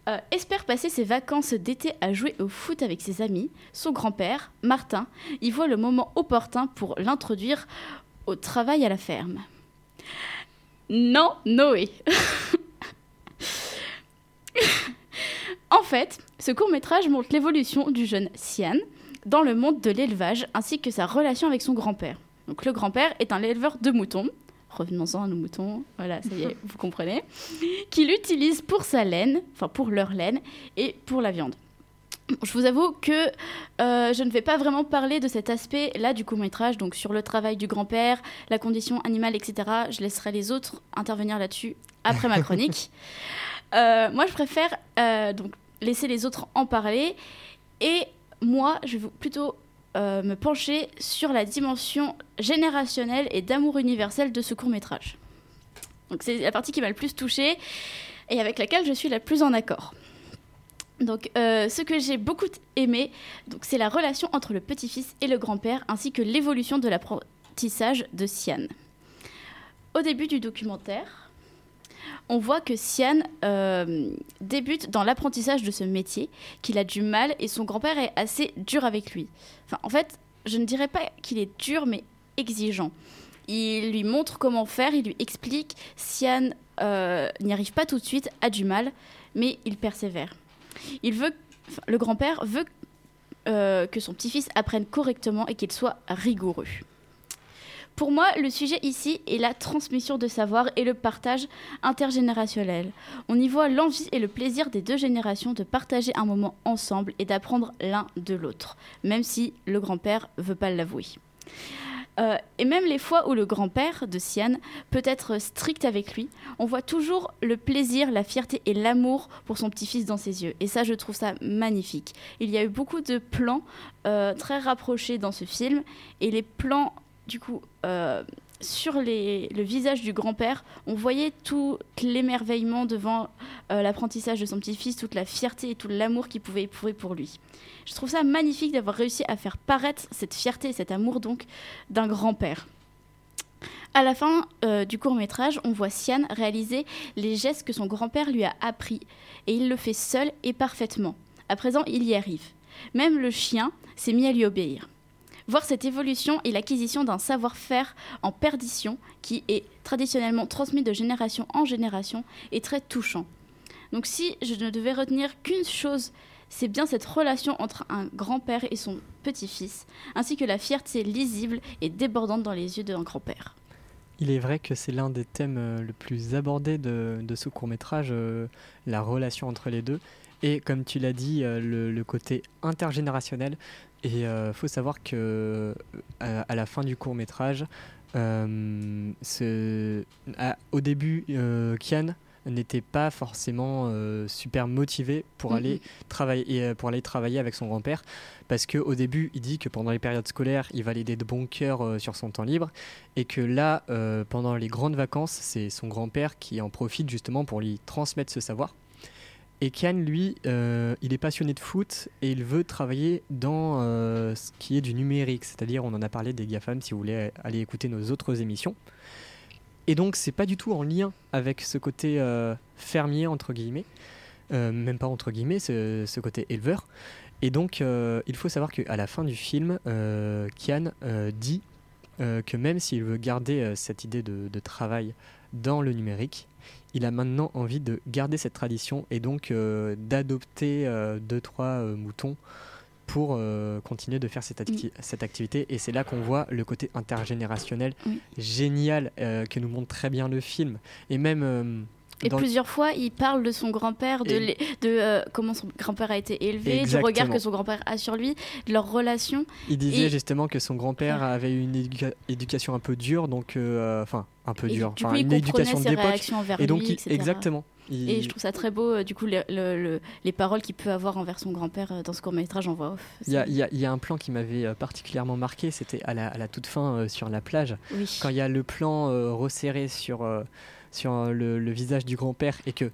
Speaker 3: euh, espère passer ses vacances d'été à jouer au foot avec ses amis, son grand-père, Martin, y voit le moment opportun pour l'introduire au travail à la ferme. Non, Noé. en fait, ce court-métrage montre l'évolution du jeune Sian, dans le monde de l'élevage ainsi que sa relation avec son grand-père. Donc le grand-père est un éleveur de moutons. Revenons-en à nos moutons, voilà, ça y est, vous comprenez. Qui l'utilise pour sa laine, enfin pour leur laine et pour la viande. Je vous avoue que euh, je ne vais pas vraiment parler de cet aspect-là du court-métrage, donc sur le travail du grand-père, la condition animale, etc. Je laisserai les autres intervenir là-dessus après ma chronique. Euh, moi, je préfère euh, donc laisser les autres en parler et moi, je vais plutôt euh, me pencher sur la dimension générationnelle et d'amour universel de ce court métrage. Donc c'est la partie qui m'a le plus touchée et avec laquelle je suis la plus en accord. Donc ce que j'ai beaucoup aimé, donc c'est la relation entre le petit-fils et le grand-père ainsi que l'évolution de l'apprentissage de Sian. Au début du documentaire, on voit que Sian euh, débute dans l'apprentissage de ce métier, qu'il a du mal et son grand-père est assez dur avec lui. Enfin, en fait, je ne dirais pas qu'il est dur, mais exigeant. Il lui montre comment faire, il lui explique. Sian euh, n'y arrive pas tout de suite, a du mal, mais il persévère. Il veut, le grand-père veut euh, que son petit-fils apprenne correctement et qu'il soit rigoureux. Pour moi, le sujet ici est la transmission de savoir et le partage intergénérationnel. On y voit l'envie et le plaisir des deux générations de partager un moment ensemble et d'apprendre l'un de l'autre, même si le grand-père veut pas l'avouer. Euh, et même les fois où le grand-père de Sian peut être strict avec lui, on voit toujours le plaisir, la fierté et l'amour pour son petit-fils dans ses yeux. Et ça, je trouve ça magnifique. Il y a eu beaucoup de plans euh, très rapprochés dans ce film, et les plans, du coup, euh, sur le visage du grand-père, on voyait tout l'émerveillement devant euh, l'apprentissage de son petit-fils, toute la fierté et tout l'amour qu'il pouvait éprouver pour lui. Je trouve ça magnifique d'avoir réussi à faire paraître cette fierté et cet amour donc d'un grand-père. À la fin euh, du court métrage, on voit Sian réaliser les gestes que son grand-père lui a appris et il le fait seul et parfaitement. À présent, il y arrive. Même le chien s'est mis à lui obéir. Voir cette évolution et l'acquisition d'un savoir-faire en perdition qui est traditionnellement transmis de génération en génération est très touchant. Donc si je ne devais retenir qu'une chose, c'est bien cette relation entre un grand-père et son petit-fils, ainsi que la fierté lisible et débordante dans les yeux d'un grand-père.
Speaker 1: Il est vrai que c'est l'un des thèmes euh, le plus abordés de, ce court métrage, la relation entre les deux. Et comme tu l'as dit, euh, le côté intergénérationnel. Et il faut savoir que euh, à, à la fin du court métrage, au début, euh, Kian n'était pas forcément euh, super motivé pour
Speaker 3: Mhm.
Speaker 1: aller travailler euh, pour aller travailler avec son grand-père. Parce que au début il dit que pendant les périodes scolaires il va l'aider de bon cœur euh, sur son temps libre. Et que là euh, pendant les grandes vacances c'est son grand-père qui en profite justement pour lui transmettre ce savoir et Kian lui euh, il est passionné de foot et il veut travailler dans euh, ce qui est du numérique. C'est-à-dire on en a parlé des GAFAM si vous voulez aller écouter nos autres émissions. Et donc, c'est pas du tout en lien avec ce côté euh, fermier, entre guillemets, même pas entre guillemets, ce, côté éleveur. Et donc, il faut savoir qu'à la fin du film, Kian dit que même s'il veut garder cette idée de travail dans le numérique, il a maintenant envie de garder cette tradition et donc euh, d'adopter euh, deux, trois euh, moutons pour euh, continuer de faire cette, acti- cette activité. Et c'est là qu'on voit le côté intergénérationnel génial euh, que nous montre très bien le film. Et même
Speaker 3: Et
Speaker 1: Dans-
Speaker 3: plusieurs fois, il parle de son grand-père, de,
Speaker 1: Et-
Speaker 3: les- de euh, comment son grand-père a été élevé, du regard que son grand-père a sur lui, de leur relation.
Speaker 1: Il disait
Speaker 3: Et-
Speaker 1: justement que son grand-père avait eu une éduca- éducation un peu dure, donc euh, enfin un peu dure, enfin une éducation d'époque. Et donc
Speaker 3: lui,
Speaker 1: il- exactement. Il-
Speaker 3: Et je trouve ça très beau, euh, du coup, le- le- le- les paroles qu'il peut avoir envers son grand-père euh, dans ce court-métrage en voix off.
Speaker 1: Il y, a, y y un plan qui m'avait euh, particulièrement marqué, c'était à la, à la toute fin euh, sur la plage,
Speaker 3: Oui.
Speaker 1: quand il y a le plan euh, resserré sur, euh, sur euh, le, le visage du grand-père et que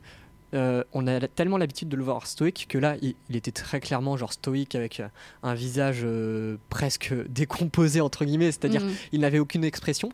Speaker 1: euh, on a tellement l'habitude de le voir stoïque que là il, il était très clairement genre stoïque avec euh, un visage euh, presque décomposé entre guillemets, c'est-à-dire
Speaker 3: Mhm.
Speaker 1: il n'avait aucune expression,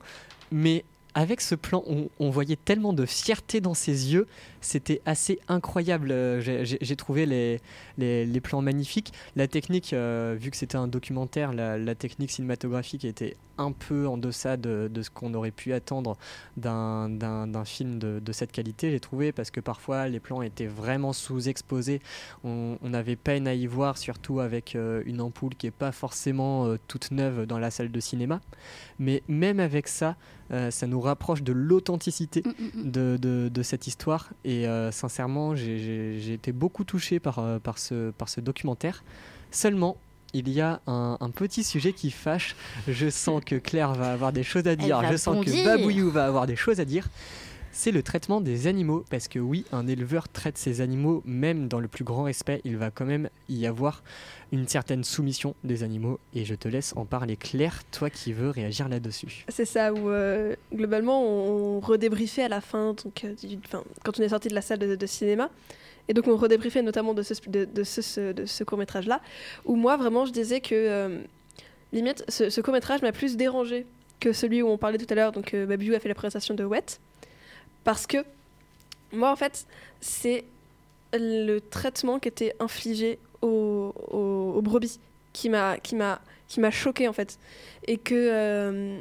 Speaker 1: mais avec ce plan, on, on voyait tellement de fierté dans ses yeux, c'était assez incroyable. J'ai trouvé les, les, les plans magnifiques. La technique, euh, vu que c'était un documentaire, la, la technique cinématographique était un peu en deçà de, de ce qu'on aurait pu attendre d'un film de, de cette qualité, j'ai trouvé, parce que parfois les plans étaient vraiment sous-exposés. On, on avait peine à y voir, surtout avec euh, une ampoule qui n'est pas forcément euh, toute neuve dans la salle de cinéma. Mais même avec ça, euh, ça nous rapproche de l'authenticité
Speaker 3: Mm, mm, mm.
Speaker 1: de, de- de cette histoire. Et euh, sincèrement, j'ai- été beaucoup touché par, par, ce, par ce documentaire. Seulement, il y a un, un petit sujet qui fâche. Je sens que Claire va avoir des choses à dire. Je sens que. Babouillou va avoir des choses à dire. C'est le traitement des animaux. Parce que oui, un éleveur traite ses animaux, même dans le plus grand respect. Il va quand même y avoir une certaine soumission des animaux. Et je te laisse en parler, Claire, toi qui veux réagir là-dessus.
Speaker 4: C'est ça, où euh, globalement on redébriefait à la fin, donc, euh, du- quand on est sorti de la salle de, de cinéma. Et donc on redébriefait notamment de ce, de, ce, de ce court-métrage-là, où moi vraiment je disais que, euh, limite, ce, court-métrage m'a plus dérangé que celui où on parlait tout à l'heure, donc euh, Babiou a fait la présentation de Wet. Parce que, moi en fait, c'est le traitement qui était infligé aux brebis qui m'a qui m'a qui m'a choqué en fait et que euh,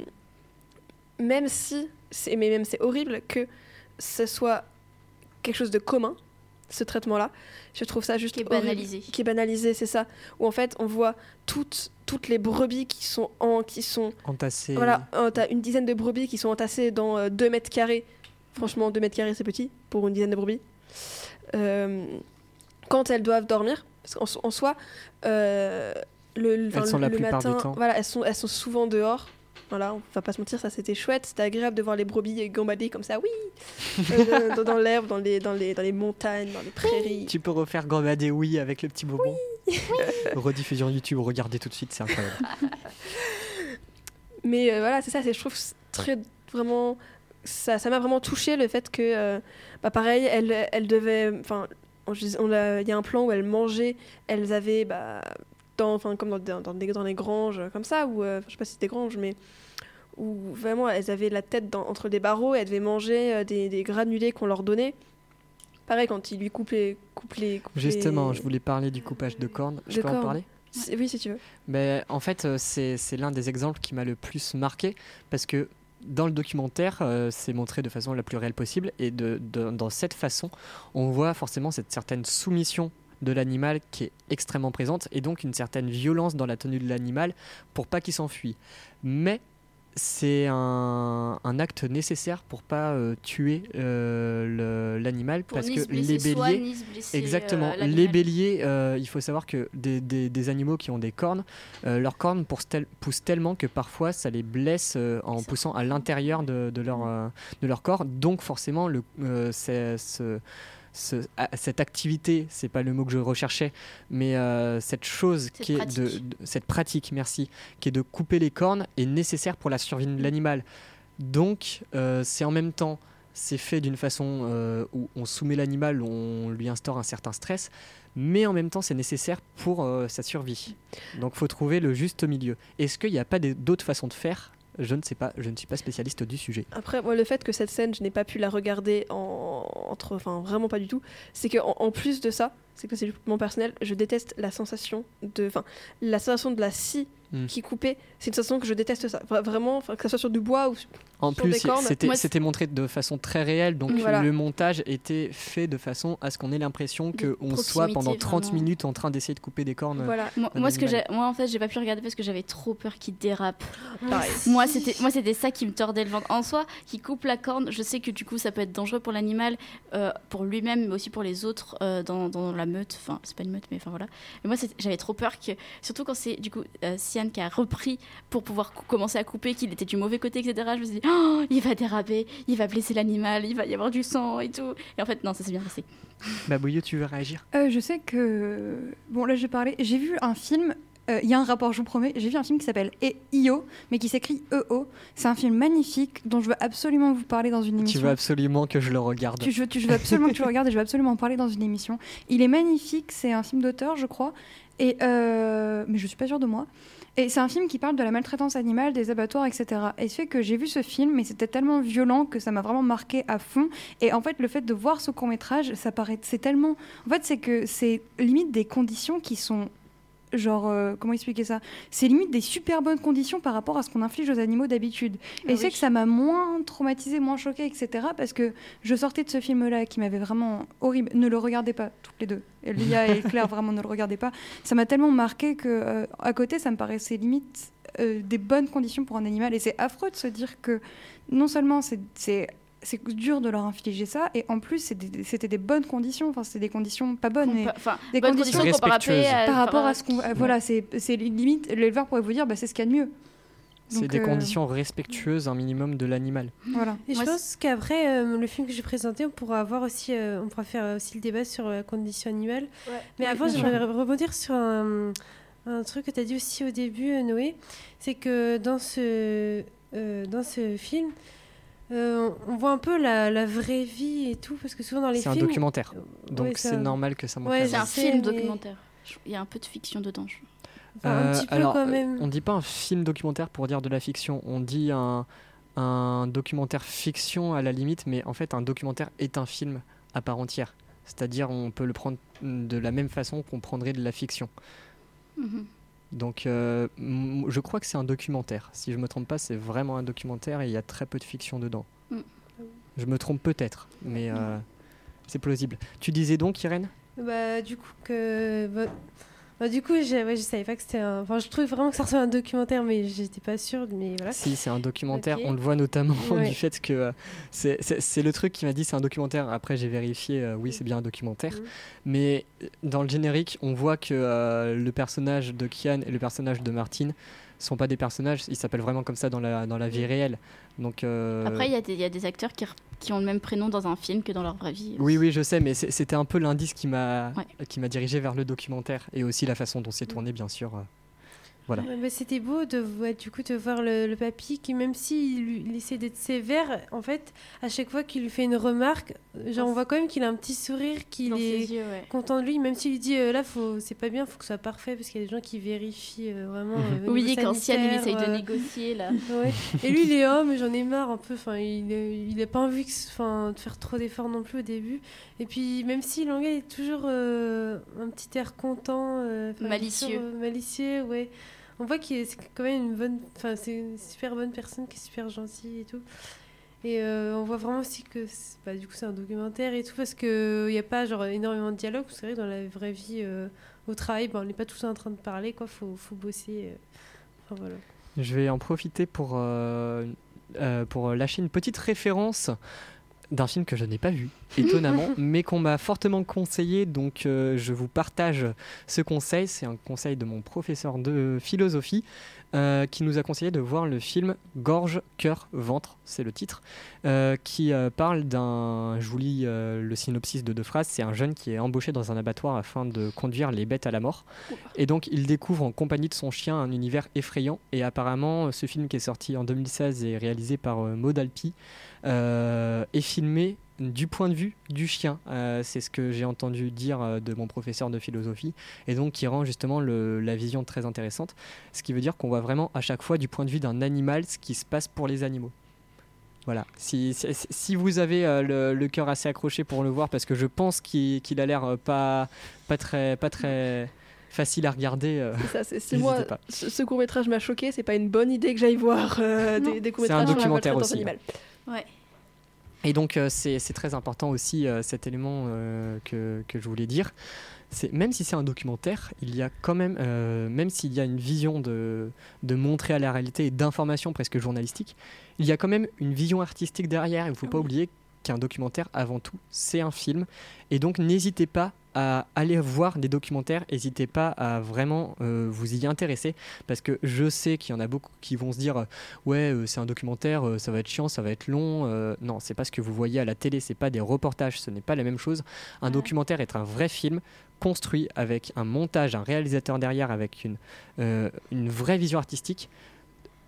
Speaker 4: même si c'est mais même c'est horrible que ce soit quelque chose de commun ce traitement là je trouve ça juste
Speaker 3: Qui est
Speaker 4: horrible.
Speaker 3: banalisé.
Speaker 4: qui est banalisé c'est ça où en fait on voit toutes toutes les brebis qui sont en qui sont
Speaker 1: Entassé.
Speaker 4: voilà, euh, t'as une dizaine de brebis qui sont entassées dans 2 mètres carrés. Franchement, 2 mètres carrés, c'est petit pour une dizaine de brebis. Euh, quand elles doivent dormir, parce qu'en en soi, euh, le, le- enfin,
Speaker 1: sont
Speaker 4: le-
Speaker 1: la
Speaker 4: le
Speaker 1: plupart du
Speaker 4: matin,
Speaker 1: temps.
Speaker 4: voilà, elles sont, elles sont souvent dehors. Voilà, on va pas se mentir, ça c'était chouette. C'était agréable de voir les brebis gambader comme ça, oui, Euh, dans, dans l'herbe, dans les, dans, les, dans les montagnes, dans les prairies.
Speaker 1: Tu peux refaire Gambadé oui avec le petit bonbon Rediffusion YouTube, regardez tout de suite, c'est incroyable.
Speaker 4: Mais euh, voilà, c'est ça, c'est- je trouve très vraiment. Ça ça m'a vraiment touché le fait que, euh, bah, pareil, elle, elle devait. Enfin, il y a un plan où elles mangeaient, elles avaient. Bah, dans, enfin, comme dans, dans, des, dans les granges, comme ça, ou euh, je sais pas si c'était des granges, mais où vraiment elles avaient la tête dans- entre des barreaux et elles devaient manger euh, des, des granulés qu'on leur donnait. Pareil, quand ils lui coupent les. Coupent les coupent
Speaker 1: Justement, je voulais parler du coupage de cornes. Je
Speaker 4: De
Speaker 1: peux en
Speaker 4: cornes.
Speaker 1: parler?
Speaker 4: Si- Oui, si tu veux.
Speaker 1: Mais en fait, euh, c'est c'est l'un des exemples qui m'a le plus marqué parce que dans le documentaire, euh, c'est montré de façon la plus réelle possible et de, de- dans cette façon, on voit forcément cette certaine soumission de l'animal qui est extrêmement présente et donc une certaine violence dans la tenue de l'animal pour pas qu'il s'enfuit. Mais c'est un, un acte nécessaire pour pas euh, tuer euh, l'animal parce que
Speaker 3: blesser
Speaker 1: les béliers
Speaker 3: blesser,
Speaker 1: Exactement.
Speaker 3: euh,
Speaker 1: les béliers, euh, il faut savoir que des, des- des animaux qui ont des cornes, euh, leurs cornes poussent, tel- poussent tellement que parfois ça les blesse euh, en poussant à l'intérieur de, de leur, euh, de leur corps. Donc forcément, le, euh, c'est- ce- ce- cette activité, c'est pas le mot que je recherchais, mais euh, cette chose
Speaker 3: Cette
Speaker 1: qui est de,
Speaker 3: pratique.
Speaker 1: de- cette pratique, merci, qui est de couper les cornes est nécessaire pour la survie de l'animal. Donc euh, c'est en même temps c'est fait d'une façon euh, où on soumet l'animal, on lui instaure un certain stress, mais en même temps c'est nécessaire pour euh, sa survie. Donc faut trouver le juste milieu. Est-ce qu'il n'y a pas d'autres façons de faire Je ne sais pas, je ne suis pas spécialiste du sujet.
Speaker 4: Après, moi, le fait que cette scène, je n'ai pas pu la regarder en, entre, enfin, vraiment pas du tout, c'est que en, plus de ça, c'est que c'est mon personnel, je déteste la sensation de, enfin, la sensation de la scie
Speaker 1: Mm.
Speaker 4: qui coupait. C'est une sensation que je déteste ça. Vra- Vraiment, que ça soit sur du bois ou,
Speaker 1: En
Speaker 4: Sur
Speaker 1: plus, c'était montré de façon très réelle, donc
Speaker 4: Voilà.
Speaker 1: le montage était fait de façon à ce qu'on ait l'impression qu'on soit pendant
Speaker 3: proximité,
Speaker 1: 30
Speaker 3: vraiment.
Speaker 1: minutes en train d'essayer de couper des cornes.
Speaker 4: Voilà.
Speaker 3: Moi,
Speaker 1: Un
Speaker 3: moi, ce que
Speaker 1: animal.
Speaker 3: j'ai, moi, en fait, j'ai pas pu regarder parce que j'avais trop peur qu'il dérape.
Speaker 4: Pareil.
Speaker 3: Moi, c'était, moi, c'était ça qui me tordait le ventre. En soi, qui coupe la corne, je sais que du coup, ça peut être dangereux pour l'animal, euh, pour lui-même, mais aussi pour les autres euh, dans, dans la meute. Enfin, c'est pas une meute, mais enfin voilà. Mais moi, j'avais trop peur que, surtout quand c'est du coup euh, Sian qui a repris pour pouvoir commencer à couper, qu'il était du mauvais côté, etc. Je me suis dit, oh, il va déraper, il va blesser l'animal, il va y avoir du sang et tout. Et en fait, non, ça s'est bien passé.
Speaker 1: Bah, Bouillot, tu veux réagir?
Speaker 5: Euh, je sais que. Bon, là, j'ai parlé. J'ai vu un film. euh, Il y a un rapport, je vous promets. J'ai vu un film qui s'appelle E- IO, mais qui s'écrit EO. C'est un film magnifique dont je veux absolument vous parler dans une
Speaker 1: Tu
Speaker 5: émission.
Speaker 1: veux absolument que je le regarde.
Speaker 5: Tu, je, tu- je veux absolument que tu le regardes et je veux absolument en parler dans une émission. Il est magnifique, c'est un film d'auteur, je crois, et euh, mais je suis pas sûre de moi. Et c'est un film qui parle de la maltraitance animale, des abattoirs, etc. Et ce fait que j'ai vu ce film, et c'était tellement violent que ça m'a vraiment marqué à fond. Et en fait, le fait de voir ce court métrage, ça paraît, c'est tellement, en fait, c'est que c'est limite des conditions qui sont Genre, euh, comment expliquer ça? C'est limite des super bonnes conditions par rapport à ce qu'on inflige aux animaux d'habitude. Et
Speaker 3: Ah
Speaker 5: c'est
Speaker 3: oui.
Speaker 5: que ça m'a moins traumatisé, moins choqué, etc. Parce que je sortais de ce film-là qui m'avait vraiment horrible. Ne le regardez pas, toutes les deux. Et Lia et Claire, vraiment, ne le regardez pas. Ça m'a tellement marqué que euh, à côté, ça me paraissait limite euh, des bonnes conditions pour un animal. Et c'est affreux de se dire que non seulement c'est c'est dur de leur infliger ça, et en plus des- c'était des bonnes conditions. Enfin, c'était des conditions pas bonnes, mais des
Speaker 3: bonnes
Speaker 5: conditions
Speaker 3: conditions à-
Speaker 5: par rapport à ce qu'on. Voilà, c'est c'est limite. L'éleveur pourrait vous dire, bah, c'est ce qu'il y a de mieux.
Speaker 1: C'est des
Speaker 5: euh,
Speaker 1: conditions respectueuses, un minimum de l'animal.
Speaker 5: Voilà.
Speaker 6: Et je pense qu'après euh, le film que j'ai présenté, on pourra avoir aussi, euh, on pourra faire aussi le débat sur la condition animale. Mais avant, j'aimerais rebondir sur un, un truc que tu as dit aussi au début, Noé. C'est que dans ce, euh, dans ce film, euh, on voit un peu la, la vraie vie et tout, parce que souvent dans les
Speaker 1: C'est un
Speaker 6: films.
Speaker 1: documentaire,
Speaker 6: euh,
Speaker 1: donc
Speaker 6: ouais,
Speaker 1: c'est
Speaker 6: ça-
Speaker 1: normal que ça montre
Speaker 6: Ouais,
Speaker 3: C'est un film
Speaker 6: mais-
Speaker 3: documentaire. Il y a un peu de fiction dedans. je-
Speaker 6: enfin, un
Speaker 1: Euh,
Speaker 6: petit peu
Speaker 1: alors,
Speaker 6: quand
Speaker 1: euh,
Speaker 6: même.
Speaker 1: on dit pas un film documentaire pour dire de la fiction, on dit un, un documentaire fiction à la limite, mais en fait un documentaire est un film à part entière. C'est-à-dire on peut le prendre de la même façon qu'on prendrait de la fiction.
Speaker 3: Mhm.
Speaker 1: Donc euh, je crois que c'est un documentaire. Si je me trompe pas, c'est vraiment un documentaire et il y a très peu de fiction dedans.
Speaker 3: Mm.
Speaker 1: Je me trompe peut-être, mais euh, c'est plausible. Tu disais donc, Irène?
Speaker 6: Bah, du coup, que. Bah, du coup, ouais, je savais pas que c'était un. Enfin, je trouvais vraiment que ça ressemblait à un documentaire, mais j'étais pas sûre. Mais voilà.
Speaker 1: Si, c'est un documentaire. On le voit notamment
Speaker 6: Ouais.
Speaker 1: du fait que euh, c'est- le truc qui m'a dit c'est un documentaire. Après, j'ai vérifié, euh, oui, c'est bien un documentaire.
Speaker 6: Mhm.
Speaker 1: Mais euh, dans le générique, on voit que euh, le personnage de Kian et le personnage de Martine sont pas des personnages. Ils s'appellent vraiment comme ça dans la, dans la vie réelle. Donc, euh,
Speaker 3: Après, il y, a des- il y a des acteurs qui, qui ont le même prénom dans un film que dans leur vraie vie.
Speaker 1: Oui, oui, je sais, mais c'était un peu l'indice qui m'a
Speaker 3: Ouais.
Speaker 1: qui m'a dirigé vers le documentaire et aussi la façon dont c'est tourné, bien sûr. Euh. Voilà.
Speaker 6: Bah, C'était beau de, ouais, du coup, de voir le, le papy qui, même s'il il essaie d'être sévère, en fait, à chaque fois qu'il lui fait une remarque, genre, on voit quand même qu'il a un petit sourire, qu'il est
Speaker 3: ses yeux, ouais.
Speaker 6: content de lui, même s'il lui dit euh, là, faut, c'est pas bien, faut que ce soit parfait, parce qu'il y a des gens qui vérifient euh, vraiment. euh, au
Speaker 3: Oui, quand Sian essaye de
Speaker 6: euh,
Speaker 3: négocier là.
Speaker 6: Ouais. Et lui, il est homme, j'en ai marre un peu. Enfin, il, est- il a pas envie que, de faire trop d'efforts non plus au début. Et puis, même si Langay est toujours euh, un petit air content, euh,
Speaker 3: Malicieux.
Speaker 6: toujours, euh, malicieux, ouais. On voit qu'il est c'est quand même une bonne, enfin, c'est une super bonne personne qui est super gentille et tout. Et euh, on voit vraiment aussi que, bah, du coup, c'est un documentaire et tout parce que il y a pas genre énormément de dialogue. C'est vrai que dans la vraie vie, euh, au travail, bah, on n'est pas tous en train de parler, quoi. Faut, faut bosser. euh. Voilà.
Speaker 1: Je vais en profiter pour, pour lâcher une petite référence d'un film que je n'ai pas vu, étonnamment, mais qu'on m'a fortement conseillé, donc euh, je vous partage ce conseil. C'est un conseil de mon professeur de philosophie euh, qui nous a conseillé de voir le film Gorge, cœur, ventre, c'est le titre, euh, qui parle d'un, je vous lis le synopsis de deux phrases, c'est un jeune qui est embauché dans un abattoir afin de conduire les bêtes à la mort. Et donc il découvre en compagnie de son chien un univers effrayant. Et apparemment, ce film qui est sorti en 2016 et réalisé par Maud Alpi est filmé du point de vue du chien. Euh, c'est ce que j'ai entendu dire euh, de mon professeur de philosophie. Et donc qui rend justement le- la vision très intéressante. Ce qui veut dire qu'on voit vraiment à chaque fois du point de vue d'un animal ce qui se passe pour les animaux. Voilà. Si, si, si vous avez euh, le, le cœur assez accroché pour le voir, parce que je pense qu'il qu'il a l'air euh, pas, pas très, pas très, facile à regarder. euh,
Speaker 4: C'est ça, c'est- si moi,
Speaker 1: pas.
Speaker 4: ce, court métrage m'a choqué, c'est pas une bonne idée que j'aille voir euh, des, des courts
Speaker 1: C'est un
Speaker 4: métrages sur la
Speaker 1: documentaire
Speaker 4: maltraitance
Speaker 1: aussi,
Speaker 4: animale.
Speaker 3: Ouais.
Speaker 1: Et donc euh, c'est très important aussi euh, cet élément euh, que, que je voulais dire. Même si c'est un documentaire, il y a quand même, même s'il y a une vision de, de montrer à la réalité et d'information presque journalistique, il y a quand même une vision artistique derrière. Il ne faut pas oublier qu'un documentaire, avant tout, c'est un film. Et donc n'hésitez pas à aller voir des documentaires, n'hésitez pas à vraiment euh, vous y intéresser, parce que je sais qu'il y en a beaucoup qui vont se dire euh, ouais euh, c'est un documentaire, euh, ça va être chiant, ça va être long. Non, c'est pas ce que vous voyez à la télé, c'est pas des reportages, ce n'est pas la même chose. Un
Speaker 3: Ouais.
Speaker 1: documentaire est un vrai film construit avec un montage, un réalisateur derrière, avec une, une vraie vision artistique.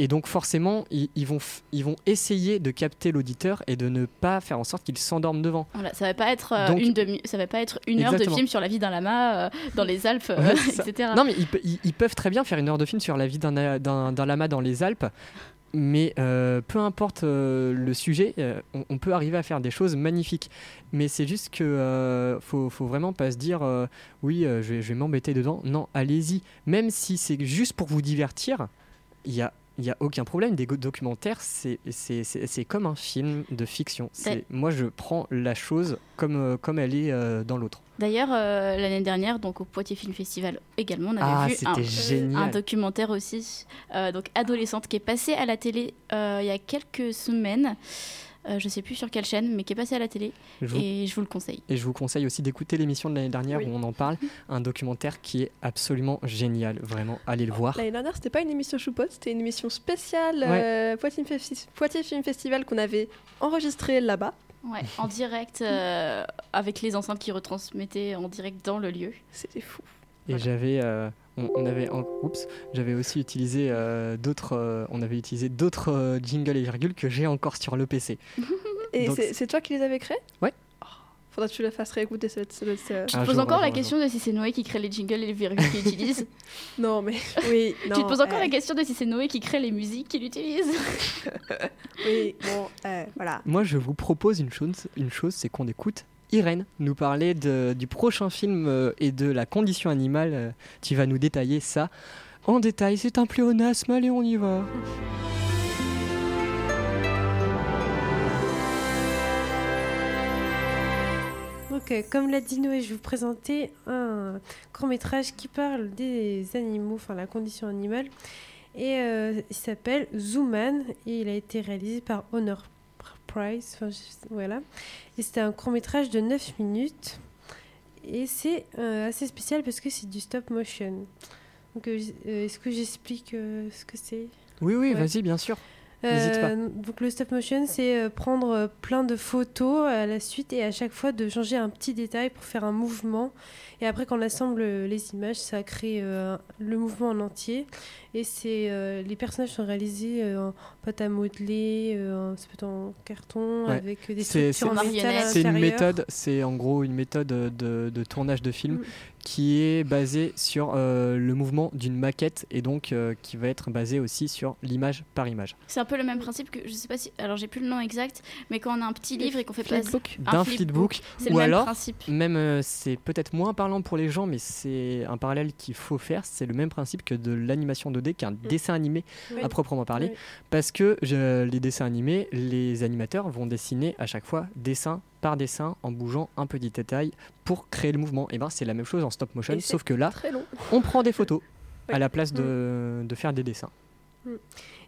Speaker 1: Et donc forcément, ils, ils vont, ils vont essayer de capter l'auditeur et de ne pas faire en sorte qu'il s'endorme devant.
Speaker 3: Voilà, ça va pas être euh,
Speaker 1: Donc-
Speaker 3: une demi, ça va pas être une heure de film sur la vie d'un lama euh, dans les Alpes, euh,
Speaker 1: Ouais,
Speaker 3: etc.
Speaker 1: Non, mais ils, pe- ils- ils peuvent très bien faire une heure de film sur la vie d'un lama dans les Alpes. Mais euh, peu importe le sujet, on, on peut arriver à faire des choses magnifiques. Mais c'est juste que faut, faut vraiment pas se dire oui, je vais, je vais m'embêter dedans. Non, allez-y. Même si c'est juste pour vous divertir, il y a il y a aucun problème. Des documentaires, c'est comme un film de fiction. Moi, je prends la chose comme, euh, comme elle est euh, dans l'autre.
Speaker 3: D'ailleurs, euh, l'année dernière, donc au Poitiers Film Festival également, on avait
Speaker 1: Ah,
Speaker 3: vu un, documentaire aussi, euh, donc adolescente, qui est passé à la télé il y a quelques semaines. Euh, je sais plus sur quelle chaîne, mais qui est passé à la télé
Speaker 1: Je vous
Speaker 3: et je vous le conseille.
Speaker 1: Et je vous conseille aussi d'écouter l'émission de l'année dernière
Speaker 4: Oui.
Speaker 1: où on en parle, un documentaire qui est absolument génial, vraiment, allez le voir.
Speaker 4: L'année dernière, c'était pas une émission choupote, c'était une émission spéciale
Speaker 1: Ouais.
Speaker 4: euh, Poitiers, Film Festi- Poitiers Film Festival qu'on avait enregistrée là-bas.
Speaker 3: Ouais, en direct euh, avec les enceintes qui retransmettaient en direct dans le lieu.
Speaker 4: C'était fou.
Speaker 1: Et j'avais, euh, on, on avait, en- oups, j'avais aussi utilisé euh, d'autres, euh, on avait utilisé d'autres euh, jingles et virgules que j'ai encore sur le PC.
Speaker 4: Et c'est toi qui les avais créés?
Speaker 1: Ouais.
Speaker 4: Oh, faudra que tu le fasses réécouter. cette- cette- cette-
Speaker 3: Tu te poses
Speaker 1: jour,
Speaker 3: encore la
Speaker 1: jour,
Speaker 3: question de si c'est Noé qui crée les jingles et les virgules qu'il utilise.
Speaker 4: Non, mais oui.
Speaker 3: tu te poses encore
Speaker 4: eh,
Speaker 3: la question de si c'est Noé qui crée les musiques qu'il utilise.
Speaker 4: Oui, bon, eh, voilà.
Speaker 1: Moi, je vous propose une chose, une chose, c'est qu'on écoute Irène nous parler du prochain film euh, et de la condition animale. euh, tu vas nous détailler ça en détail. C'est un pléonasme, allez, on y va.
Speaker 6: Donc, comme l'a dit Noé, je vais vous présenter un court métrage qui parle des animaux, enfin la condition animale. Et euh, il s'appelle Zooman et il a été réalisé par Honor Price. Enfin, je- voilà. Et c'était un court métrage de 9 minutes. Et c'est euh, assez spécial parce que c'est du stop motion. Donc, euh, euh, est-ce que j'explique euh, ce que c'est?
Speaker 1: Oui, oui,
Speaker 6: Ouais.
Speaker 1: vas-y, bien sûr. Pas.
Speaker 6: donc le stop motion, c'est prendre plein de photos à la suite et à chaque fois de changer un petit détail pour faire un mouvement. Et après, quand on assemble euh, les images, ça crée euh, le mouvement en entier. Et c'est euh, les personnages sont réalisés euh, en pâte à modeler, euh, ça peut être en carton
Speaker 1: Ouais.
Speaker 6: avec des
Speaker 1: C'est-
Speaker 6: structures en
Speaker 3: c'est-
Speaker 6: métal
Speaker 1: C'est une
Speaker 6: l'intérieur.
Speaker 1: méthode, c'est en gros une méthode de, de tournage de film qui est basée sur euh, le mouvement d'une maquette et donc euh, qui va être basée aussi sur l'image par image.
Speaker 3: C'est un peu le même principe que je sais pas si. Alors j'ai plus le nom exact, mais quand on a un petit livre et qu'on fait. Un
Speaker 1: D'un
Speaker 3: flipbook.
Speaker 1: flipbook
Speaker 3: C'est
Speaker 1: ou
Speaker 3: le même
Speaker 1: alors
Speaker 3: principe.
Speaker 1: même euh, c'est peut-être moins parlant pour les gens mais c'est un parallèle qu'il faut faire, c'est le même principe que de l'animation 2D qu'un dessin animé
Speaker 6: Oui.
Speaker 1: à proprement parler
Speaker 6: Oui.
Speaker 1: parce que je- les dessins animés, les animateurs vont dessiner à chaque fois dessin par dessin en bougeant un petit détail pour créer le mouvement. Et ben c'est la même chose en stop motion
Speaker 4: Et
Speaker 1: sauf que là on prend des photos
Speaker 4: Oui.
Speaker 1: à la place de, de faire des dessins.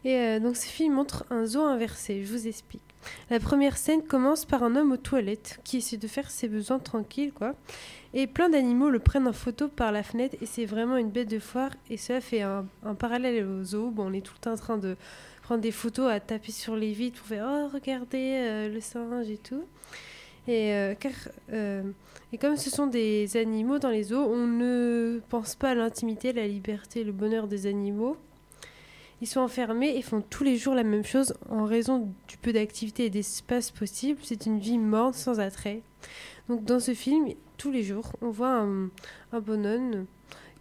Speaker 6: Et euh, donc ce film montre un zoo inversé, je vous explique. La première scène commence par un homme aux toilettes qui essaie de faire ses besoins tranquilles, quoi. Et plein d'animaux le prennent en photo par la fenêtre et c'est vraiment une bête de foire. Et ça fait un, parallèle au zoo. Bon, on est tout le temps en train de prendre des photos, à taper sur les vitres pour faire Oh, regardez euh, le singe et tout. Et, euh, car, et comme ce sont des animaux dans les zoos, on ne pense pas à l'intimité, la liberté, le bonheur des animaux. Ils sont enfermés et font tous les jours la même chose en raison du peu d'activité et d'espace possible. C'est une vie morte sans attrait. Donc dans ce film, tous les jours, on voit un, bonhomme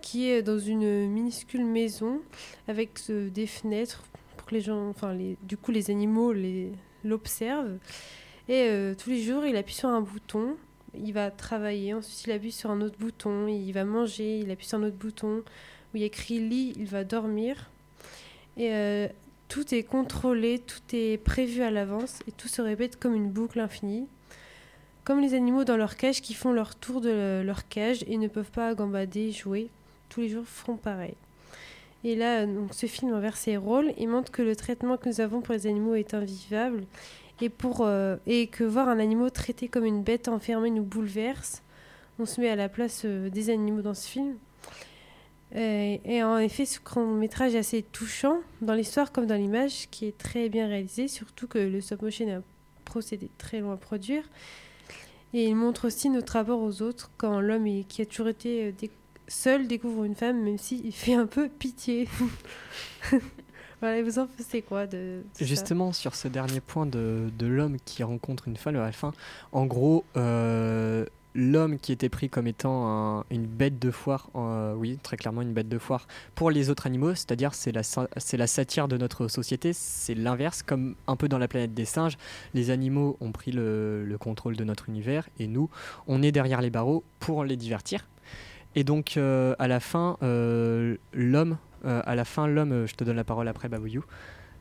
Speaker 6: qui est dans une minuscule maison avec euh, des fenêtres pour que les gens, enfin du coup les animaux l'observent. Et euh, tous les jours, il appuie sur un bouton il va travailler, ensuite il appuie sur un autre bouton, il va manger, il appuie sur un autre bouton, où il écrit lit, il va dormir. Et euh, tout est contrôlé, tout est prévu à l'avance, et tout se répète comme une boucle infinie. Comme les animaux dans leur cage qui font leur tour de leur cage et ne peuvent pas gambader, jouer, tous les jours feront pareil. Et là, donc, ce film inverse ses rôles et montre que le traitement que nous avons pour les animaux est invivable et, pour, euh, et que voir un animal traité comme une bête enfermée nous bouleverse. On se met à la place euh, des animaux dans ce film. Euh, et en effet, ce court métrage est assez touchant dans l'histoire comme dans l'image, qui est très bien réalisé, surtout que le stop motion est un procédé très long à produire. Et il montre aussi notre rapport aux autres quand l'homme qui a toujours été euh, seul découvre une femme, même s'il fait un peu pitié. voilà, vous en pensez quoi de ça?
Speaker 1: Justement, sur ce dernier point de, de l'homme qui rencontre une femme à la fin, en gros, euh, l'homme qui était pris comme étant un- une bête de foire, euh, oui, très clairement une bête de foire, pour les autres animaux, c'est-à-dire c'est la, la satire de notre société, c'est l'inverse, comme un peu dans la planète des singes, les animaux ont pris le, le contrôle de notre univers et nous, on est derrière les barreaux pour les divertir. Et donc, euh, à la fin, euh, l'homme, à la fin, l'homme, je te donne la parole après, Babouyou.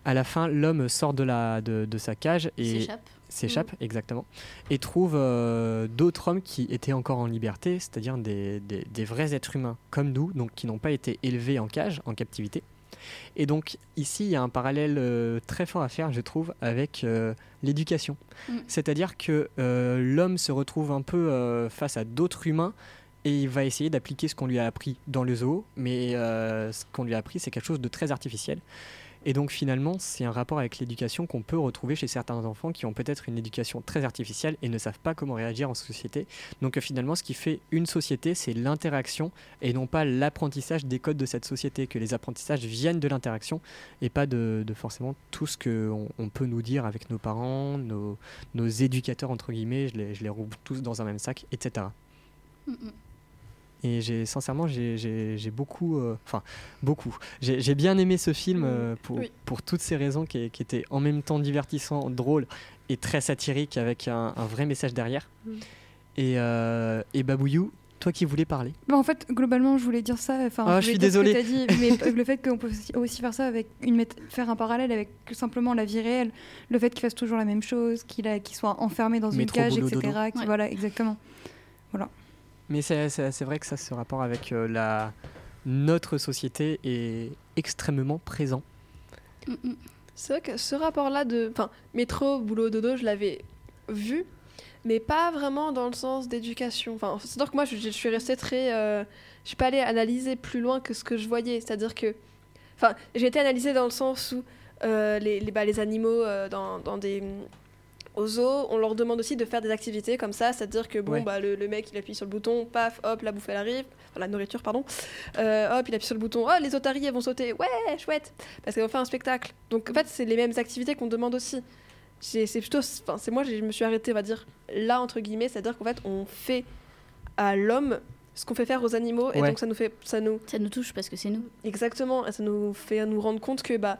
Speaker 1: À la fin, l'homme sort de, la, de, de sa cage et
Speaker 3: S'échappe.
Speaker 1: S'échappe, exactement, et trouve euh, d'autres hommes qui étaient encore en liberté, c'est-à-dire des, des- des vrais êtres humains comme nous, donc qui n'ont pas été élevés en cage, en captivité. Et donc ici, il y a un parallèle euh, très fort à faire, je trouve, avec euh, l'éducation.
Speaker 3: Mm.
Speaker 1: C'est-à-dire que l'homme se retrouve un peu face à d'autres humains et il va essayer d'appliquer ce qu'on lui a appris dans le zoo, mais ce qu'on lui a appris, c'est quelque chose de très artificiel. Et donc finalement, c'est un rapport avec l'éducation qu'on peut retrouver chez certains enfants qui ont peut-être une éducation très artificielle et ne savent pas comment réagir en société. Donc euh, finalement, ce qui fait une société, c'est l'interaction et non pas l'apprentissage des codes de cette société, que les apprentissages viennent de l'interaction et pas de, forcément tout ce qu'on on peut nous dire avec nos parents, nos, éducateurs, entre guillemets, je les, je les roule tous dans un même sac, etc.
Speaker 3: Mm, mm.
Speaker 1: Et j'ai sincèrement, j'ai- j'ai j'ai beaucoup, euh, enfin beaucoup. J'ai j'ai bien aimé ce film euh, pour,
Speaker 4: Oui.
Speaker 1: pour toutes ces raisons qui, qui étaient en même temps divertissant, drôle et très satirique avec un, un vrai message derrière.
Speaker 4: Mm.
Speaker 1: Et, euh, et Babouyou, toi qui voulais parler.
Speaker 5: Bah, en fait, globalement, je voulais dire ça. Enfin,
Speaker 1: Ah, je suis
Speaker 5: dire ce que
Speaker 1: désolé.
Speaker 5: t'as dit, mais le fait qu'on peut aussi- faire ça avec une faire un parallèle avec simplement la vie réelle, le fait qu'il fasse toujours la même chose, qu'il a- qu'il soit enfermé dans une cage,
Speaker 1: boulot,
Speaker 5: etc.
Speaker 1: dodo.
Speaker 5: qui-
Speaker 3: Ouais.
Speaker 5: Voilà, exactement.
Speaker 1: Mais c'est vrai que ça, ce rapport avec euh, la, notre société est extrêmement présent.
Speaker 3: Mm, mm.
Speaker 4: C'est vrai que ce rapport-là de. Enfin, métro, boulot, dodo, je l'avais vu, mais pas vraiment dans le sens d'éducation. Enfin, c'est-à-dire que moi, je, je suis restée très. euh, je suis pas allée analyser plus loin que ce que je voyais. C'est-à-dire que. Enfin, j'ai été analysée dans le sens où euh, les, les, bah, les animaux euh, dans, dans des. Aux zoos, on leur demande aussi de faire des activités comme ça, c'est-à-dire que bon,
Speaker 1: Ouais.
Speaker 4: bah, le, le mec il appuie sur le bouton, paf, hop, la bouffe elle arrive, enfin, la nourriture, pardon, Euh, hop, il appuie sur le bouton, oh, les otaries elles vont sauter, ouais, chouette, parce qu'on fait un spectacle. Donc en fait, c'est les mêmes activités qu'on demande aussi. C'est plutôt, enfin, c'est moi, je me suis arrêtée, on va dire, là entre guillemets, c'est-à-dire qu'en fait, on fait à l'homme ce qu'on fait faire aux animaux, et donc ça nous fait, ça nous,
Speaker 3: Ça nous touche parce que c'est nous.
Speaker 4: exactement, et ça nous fait nous rendre compte que bah,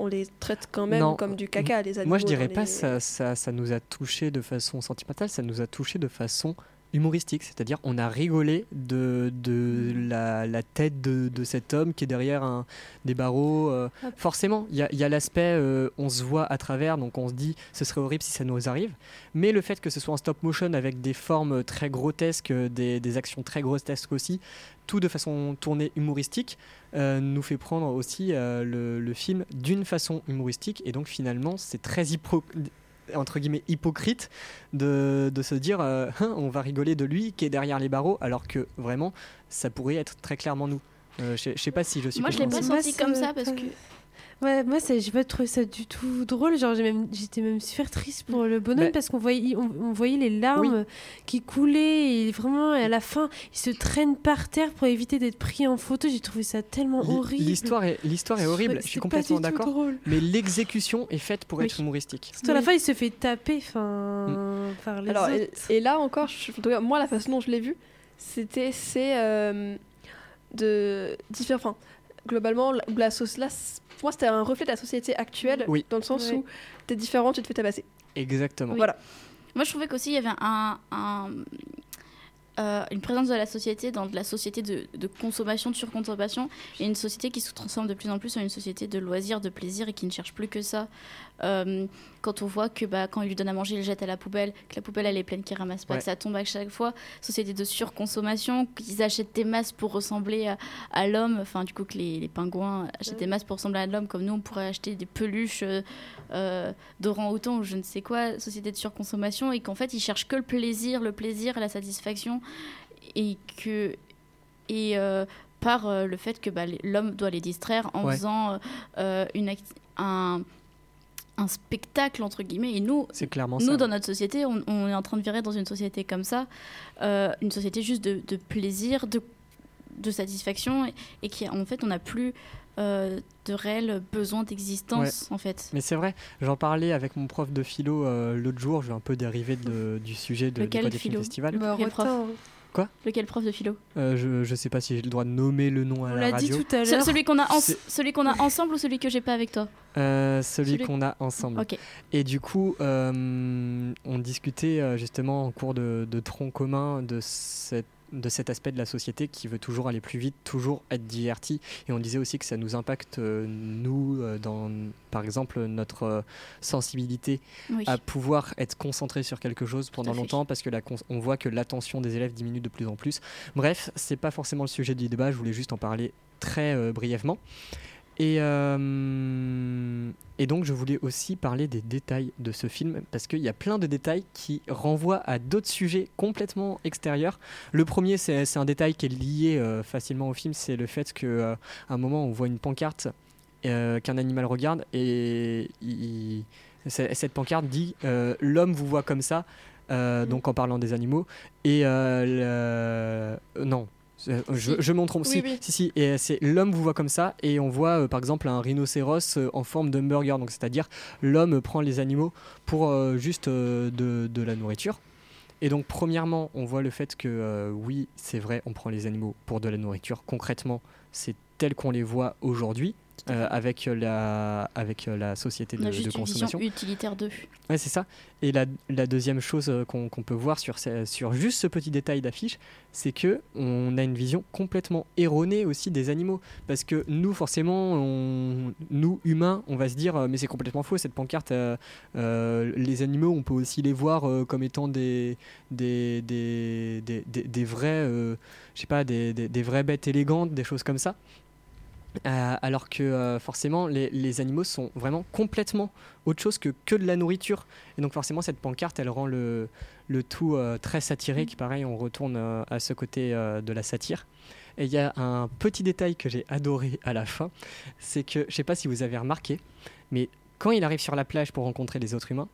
Speaker 4: on les traite quand même
Speaker 1: Non.
Speaker 4: comme du caca, les animaux.
Speaker 1: Moi, je dirais pas
Speaker 4: les-
Speaker 1: ça, ça, ça nous a touché de façon sentimentale, ça nous a touché de façon humoristique. C'est-à-dire, on a rigolé de, de la, la tête de, de cet homme qui est derrière un, des barreaux. euh. Forcément, il y a, l'aspect, euh, on se voit à travers, donc on se dit, ce serait horrible si ça nous arrive. Mais le fait que ce soit en stop motion avec des formes très grotesques, des, des actions très grotesques aussi, tout de façon tournée humoristique, euh, nous fait prendre aussi euh, le, le film d'une façon humoristique. Et donc finalement, c'est très entre guillemets hypocrite de, de se dire euh, Hein, on va rigoler de lui qui est derrière les barreaux, alors que vraiment, ça pourrait être très clairement nous. Euh, je sais- pas si je suis
Speaker 3: Moi, je l'ai pas
Speaker 1: compréhensible.
Speaker 3: senti comme ça parce que.
Speaker 6: Ouais, moi, j'ai pas trouvé ça du tout drôle. Genre, j'ai même, j'étais même super triste pour le bonhomme parce qu'on voyait, on, on voyait les larmes qui coulaient et vraiment, à la fin, il se traîne par terre pour éviter d'être pris en photo. J'ai trouvé ça tellement horrible.
Speaker 1: L'histoire est, l'histoire est horrible, je suis complètement d'accord.
Speaker 6: drôle.
Speaker 1: Mais l'exécution est faite pour
Speaker 6: Oui.
Speaker 1: être humoristique.
Speaker 6: Surtout à la fin, il se fait taper enfin, par les
Speaker 4: Alors,
Speaker 6: autres.
Speaker 4: et, et là encore, je- moi, la façon dont je l'ai vu, c'était c'est euh, de différents. Enfin, globalement, la, sauce là, pour moi, c'était un reflet de la société actuelle,
Speaker 1: Oui.
Speaker 4: dans le sens
Speaker 6: Ouais.
Speaker 4: où t'es différent, tu te fais tabasser.
Speaker 1: Exactement.
Speaker 4: Voilà.
Speaker 3: Moi, je trouvais qu'aussi il y avait un, un- euh, une présence de la société dans de la société de, de consommation, de surconsommation, et une société qui se transforme de plus en plus en une société de loisirs, de plaisir, et qui ne cherche plus que ça. Euh, quand on voit que bah, quand il lui donne à manger, il le jette à la poubelle, que la poubelle elle est pleine, qu'il ramasse pas,
Speaker 1: Ouais.
Speaker 3: que ça tombe à chaque fois. Société de surconsommation, qu'ils achètent des masses pour ressembler à, à l'homme, enfin du coup que les, les pingouins achètent des masses pour ressembler à l'homme, comme nous on pourrait acheter des peluches euh, euh, d'orang-outan ou je ne sais quoi, société de surconsommation, et qu'en fait ils cherchent que le plaisir, le plaisir, la satisfaction, et que et euh, par euh, le fait que bah, l'homme doit les distraire en
Speaker 1: Ouais.
Speaker 3: faisant euh, une un un spectacle entre guillemets et nous
Speaker 1: C'est clairement
Speaker 3: nous,
Speaker 1: ça.
Speaker 3: dans notre société, on, on est en train de virer dans une société comme ça, euh, une société juste de, de plaisir, de, de satisfaction, et, et qui, en fait, on n'a plus euh, de réel besoin d'existence, en fait.
Speaker 1: Mais c'est vrai, j'en parlais avec mon prof de philo euh, l'autre jour, je vais un peu dériver de- du sujet de,
Speaker 3: Lequel
Speaker 1: du
Speaker 3: philo?
Speaker 1: Festival.
Speaker 6: Bah, Retard.
Speaker 3: Lequel prof de philo
Speaker 1: Euh, je, je sais pas si j'ai le droit de nommer le nom à
Speaker 6: On
Speaker 1: la
Speaker 6: l'a dit
Speaker 1: radio.
Speaker 6: tout à
Speaker 3: Ce-
Speaker 6: l'heure.
Speaker 3: Celui qu'on a, en-
Speaker 1: C'est-
Speaker 3: celui qu'on a ensemble ou celui que j'ai pas avec toi
Speaker 1: Euh, celui,
Speaker 3: Celui-
Speaker 1: qu'on a ensemble. Et du coup, euh, on discutait justement en cours de, de tronc commun de, cette- de cet aspect de la société qui veut toujours aller plus vite, toujours être diverti. Et on disait aussi que ça nous impacte, euh, nous, euh, dans, par exemple, notre euh, sensibilité
Speaker 3: Oui.
Speaker 1: à pouvoir être concentré sur quelque chose pendant longtemps parce que la on voit que l'attention des élèves diminue de plus en plus. Bref, c'est pas forcément le sujet du débat, je voulais juste en parler très brièvement. Et, euh, et donc je voulais aussi parler des détails de ce film parce qu'il y a plein de détails qui renvoient à d'autres sujets complètement extérieurs. Le premier, c'est un détail qui est lié euh, facilement au film, c'est le fait qu'à un moment on voit une pancarte euh, qu'un animal regarde et il- cette pancarte dit euh, l'homme vous voit comme ça, euh, donc en parlant des animaux et euh, le- non. Euh, Je,
Speaker 3: Si.
Speaker 1: je m'en trompe.
Speaker 3: Oui,
Speaker 1: si,
Speaker 3: oui.
Speaker 1: si, si, et c'est l'homme vous voit comme ça, et on voit euh, par exemple un rhinocéros euh, en forme d'hamburger, donc c'est-à-dire l'homme prend les animaux pour euh, juste euh, de, de la nourriture. Et donc, premièrement, on voit le fait que euh, oui, c'est vrai, on prend les animaux pour de la nourriture. Concrètement, c'est tel qu'on les voit aujourd'hui, euh, avec, la, avec euh, la société de, de
Speaker 3: une
Speaker 1: consommation.
Speaker 3: utilitaire d'eux.
Speaker 1: Ouais, c'est ça. Et la, la deuxième chose euh, qu'on peut voir sur, juste ce petit détail d'affiche, c'est que on a une vision complètement erronée aussi des animaux. Parce que nous, forcément, on- nous, humains, on va se dire, euh, mais c'est complètement faux, cette pancarte, euh, euh, les animaux, on peut aussi les voir euh, comme étant des, des, des, des, des- des vrais, euh, je sais pas, des vraies bêtes élégantes, des choses comme ça. Euh, alors que euh, forcément les, animaux sont vraiment complètement autre chose que, que de la nourriture. Et donc forcément cette pancarte elle rend le, le tout euh, très satirique. Pareil on retourne à ce côté de la satire. Et il y a un petit détail que j'ai adoré à la fin, c'est que je sais pas si vous avez remarqué, mais quand il arrive sur la plage pour rencontrer les autres humains,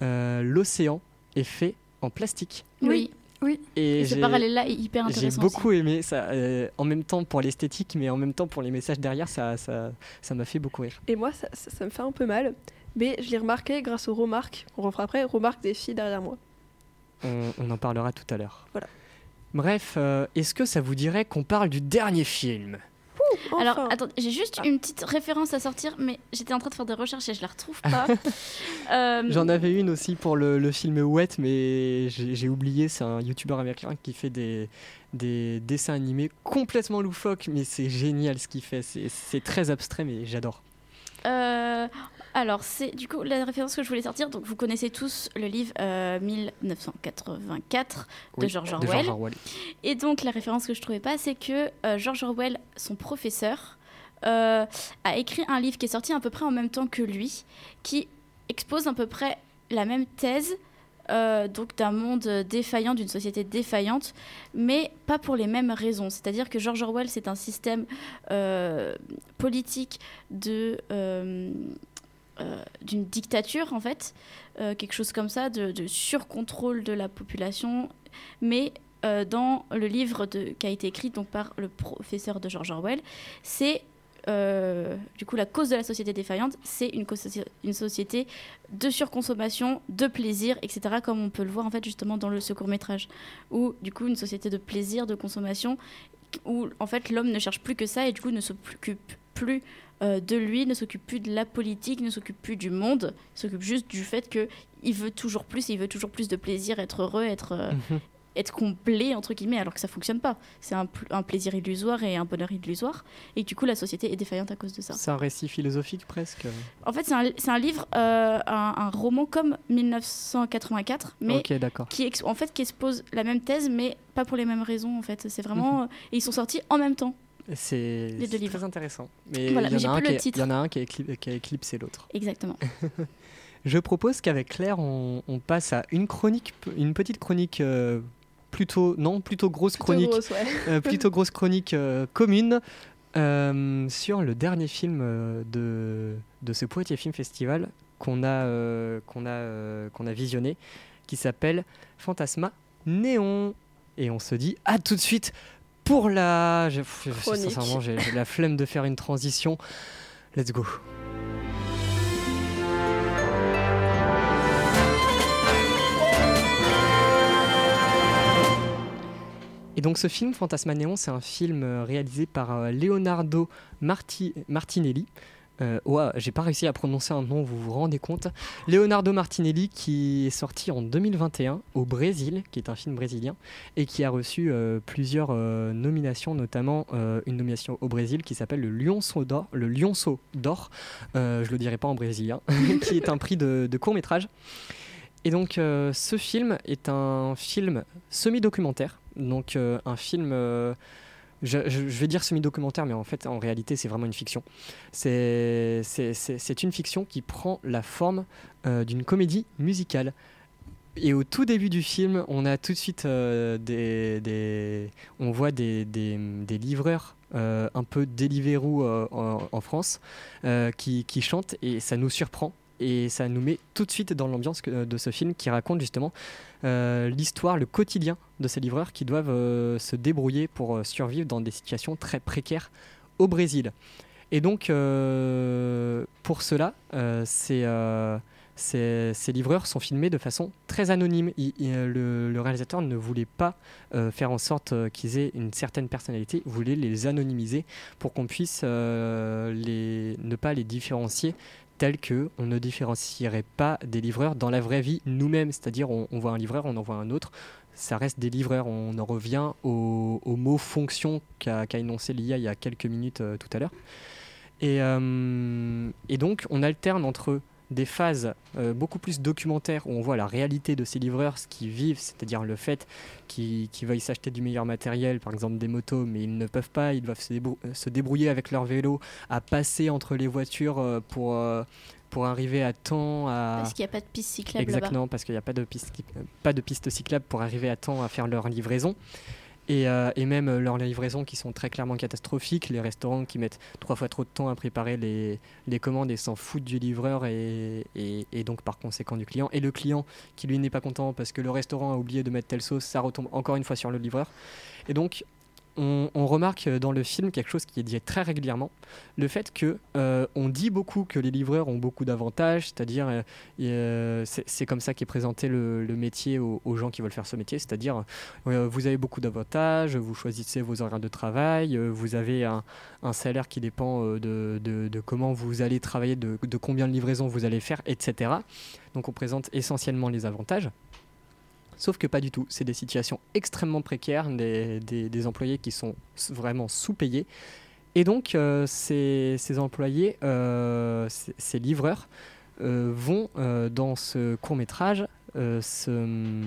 Speaker 1: l'océan est fait en plastique.
Speaker 3: Oui.
Speaker 1: Et
Speaker 3: Et ce
Speaker 1: j'ai-
Speaker 3: parallèle-là est hyper
Speaker 1: j'ai
Speaker 3: intéressant.
Speaker 1: beaucoup aimé ça, euh, en même temps pour l'esthétique, mais en même temps pour les messages derrière, ça ça ça m'a fait beaucoup rire.
Speaker 4: Et moi, ça, ça- ça me fait un peu mal. Mais je l'ai remarqué grâce aux remarques. On refera après, remarques des filles derrière moi.
Speaker 1: On, on en parlera tout à l'heure.
Speaker 4: Voilà.
Speaker 1: Bref, euh, est-ce que ça vous dirait qu'on parle du dernier film?
Speaker 4: Enfin.
Speaker 3: Alors, attends, j'ai juste une petite référence à sortir, mais j'étais en train de faire des recherches et je la retrouve pas. Euh,
Speaker 1: J'en avais une aussi pour le, le film Wet, mais j'ai oublié. C'est un youtubeur américain qui fait des, des dessins animés complètement loufoques, mais c'est génial ce qu'il fait. C'est c'est très abstrait, mais j'adore.
Speaker 3: Euh, alors, c'est du coup la référence que je voulais sortir. Donc, vous connaissez tous le livre euh, 1984 de
Speaker 1: Oui,
Speaker 3: George
Speaker 1: de
Speaker 3: Orwell.
Speaker 1: George Orwell.
Speaker 3: Et donc, la référence que je trouvais pas, c'est que euh, George Orwell, son professeur, euh, a écrit un livre qui est sorti à peu près en même temps que lui, qui expose à peu près la même thèse. euh, donc d'un monde défaillant, d'une société défaillante, mais pas pour les mêmes raisons. C'est-à-dire que George Orwell, c'est un système euh, politique de euh, euh, d'une dictature en fait, euh, quelque chose comme ça, de, surcontrôle de la population, mais euh, dans le livre de, qui a été écrit donc par le professeur de George Orwell, c'est euh, du coup la cause de la société défaillante, c'est une, une société de surconsommation, de plaisir, etc. Comme on peut le voir en fait justement dans le ce court métrage, où du coup une société de plaisir, de consommation, où en fait l'homme ne cherche plus que ça et du coup ne s'occupe plus euh, de lui, ne s'occupe plus de la politique, ne s'occupe plus du monde, il s'occupe juste du fait que il veut toujours plus, il veut toujours plus de plaisir, être heureux, être, euh,
Speaker 1: Mhm.
Speaker 3: être complet, entre guillemets, alors que ça fonctionne pas. C'est un, pl- un plaisir illusoire et un bonheur illusoire. Et du coup, la société est défaillante à cause de ça.
Speaker 1: C'est un récit philosophique presque.
Speaker 3: En fait, c'est un, livre, euh, un, un roman comme 1984, mais qui, en fait, qui expose la même thèse, mais pas pour les mêmes raisons, en fait. C'est
Speaker 1: Mhm.
Speaker 3: vraiment... euh, et ils sont sortis en même temps.
Speaker 1: C'est
Speaker 3: livres.
Speaker 1: très intéressant. Mais
Speaker 3: Voilà,
Speaker 1: il y en a un qui a qui éclipsé l'autre.
Speaker 3: Exactement.
Speaker 1: Je propose qu'avec Claire, on, on passe à une chronique, une petite chronique euh, plutôt, non, plutôt grosse
Speaker 4: Plutôt
Speaker 1: chronique,
Speaker 4: grosse, ouais.
Speaker 1: euh, plutôt grosse chronique euh, commune sur le dernier film de, de ce Poitiers Film Festival qu'on a, qu'on a, qu'on a visionné, qui s'appelle Fantasma Néon. Et on se dit à tout de suite pour la. Sincèrement, j'ai la flemme de faire une transition. Let's go. Et donc ce film, Fantasma Néon, c'est un film euh, réalisé par euh, Leonardo Marti- Martinelli. Euh, j'ai pas réussi à prononcer un nom, vous vous rendez compte. Leonardo Martinelli qui est sorti en 2021 au Brésil, qui est un film brésilien, et qui a reçu euh, plusieurs euh, nominations, notamment euh, une nomination au Brésil qui s'appelle le Lionceau d'or, le Lionceau d'or, je le dirai pas en brésilien, qui est un prix de, court métrage. Et donc ce film est un film semi-documentaire, donc un film, je, vais dire semi-documentaire, mais en fait en réalité c'est vraiment une fiction. C'est une fiction qui prend la forme euh, d'une comédie musicale. Et au tout début du film, on a tout de suite euh, on voit des, des- livreurs euh, un peu Deliveroo en, France qui, qui chantent et ça nous surprend et ça nous met tout de suite dans l'ambiance de ce film qui raconte justement euh, l'histoire, le quotidien de ces livreurs qui doivent euh, se débrouiller pour euh, survivre dans des situations très précaires au Brésil. Et donc, pour cela, ces, livreurs sont filmés de façon très anonyme. Le, réalisateur ne voulait pas faire en sorte qu'ils aient une certaine personnalité, il voulait les anonymiser pour qu'on puisse ne pas les différencier tels que on ne différencierait pas des livreurs dans la vraie vie nous-mêmes. C'est-à-dire, on, voit un livreur, on en voit un autre. Ça reste des livreurs. On en revient au, au mot fonction qu'a qu'a énoncé l'IA il y a quelques minutes euh, tout à l'heure. Et, euh, et donc, on alterne entre des phases euh, beaucoup plus documentaires où on voit la réalité de ces livreurs, ce qu'ils vivent, c'est-à-dire le fait qu'ils veuillent s'acheter du meilleur matériel, par exemple des motos, mais ils ne peuvent pas, ils doivent se, débrou- euh, se débrouiller avec leur vélo, à passer entre les voitures euh, pour, euh, pour arriver à temps à...
Speaker 3: Parce qu'il n'y a pas de piste cyclable.
Speaker 1: Exactement, parce qu'il n'y a pas de, piste, pas de piste cyclable pour arriver à temps à faire leur livraison. Et, euh, et même euh, leurs livraisons qui sont très clairement catastrophiques, les restaurants qui mettent trois fois trop de temps à préparer les, commandes et s'en foutent du livreur et- et donc par conséquent du client. Et le client qui lui n'est pas content parce que le restaurant a oublié de mettre telle sauce, ça retombe encore une fois sur le livreur. Et donc on, remarque dans le film quelque chose qui est dit très régulièrement, le fait que euh, on dit beaucoup que les livreurs ont beaucoup d'avantages, c'est-à-dire euh, euh, c'est comme ça qu'est présenté le, métier aux, gens qui veulent faire ce métier, c'est-à-dire vous avez beaucoup d'avantages, vous choisissez vos horaires de travail, vous avez un, salaire qui dépend de, comment vous allez travailler, de combien de livraisons vous allez faire, etc. Donc on présente essentiellement les avantages. Sauf que pas du tout. C'est des situations extrêmement précaires, des, employés qui sont vraiment sous-payés. Et donc, euh, ces, employés, euh, ces, livreurs, euh, vont, dans ce court-métrage, euh, se-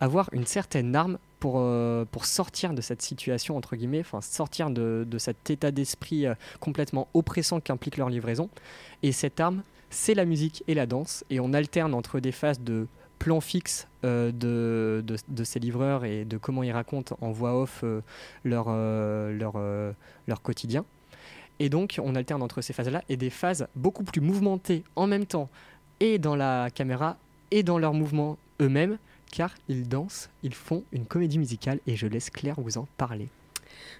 Speaker 1: avoir une certaine arme pour, pour sortir de cette situation, entre guillemets, enfin sortir de, de cet état d'esprit complètement oppressant qu'implique leur livraison. Et cette arme, c'est la musique et la danse. Et on alterne entre des phases de plan fixe euh, de, de, ces livreurs et de comment ils racontent en voix off euh, leur, euh, leur, leur quotidien. Et donc, on alterne entre ces phases-là et des phases beaucoup plus mouvementées en même temps, et dans la caméra, et dans leurs mouvements eux-mêmes, car ils dansent, ils font une comédie musicale, et je laisse Claire vous en parler.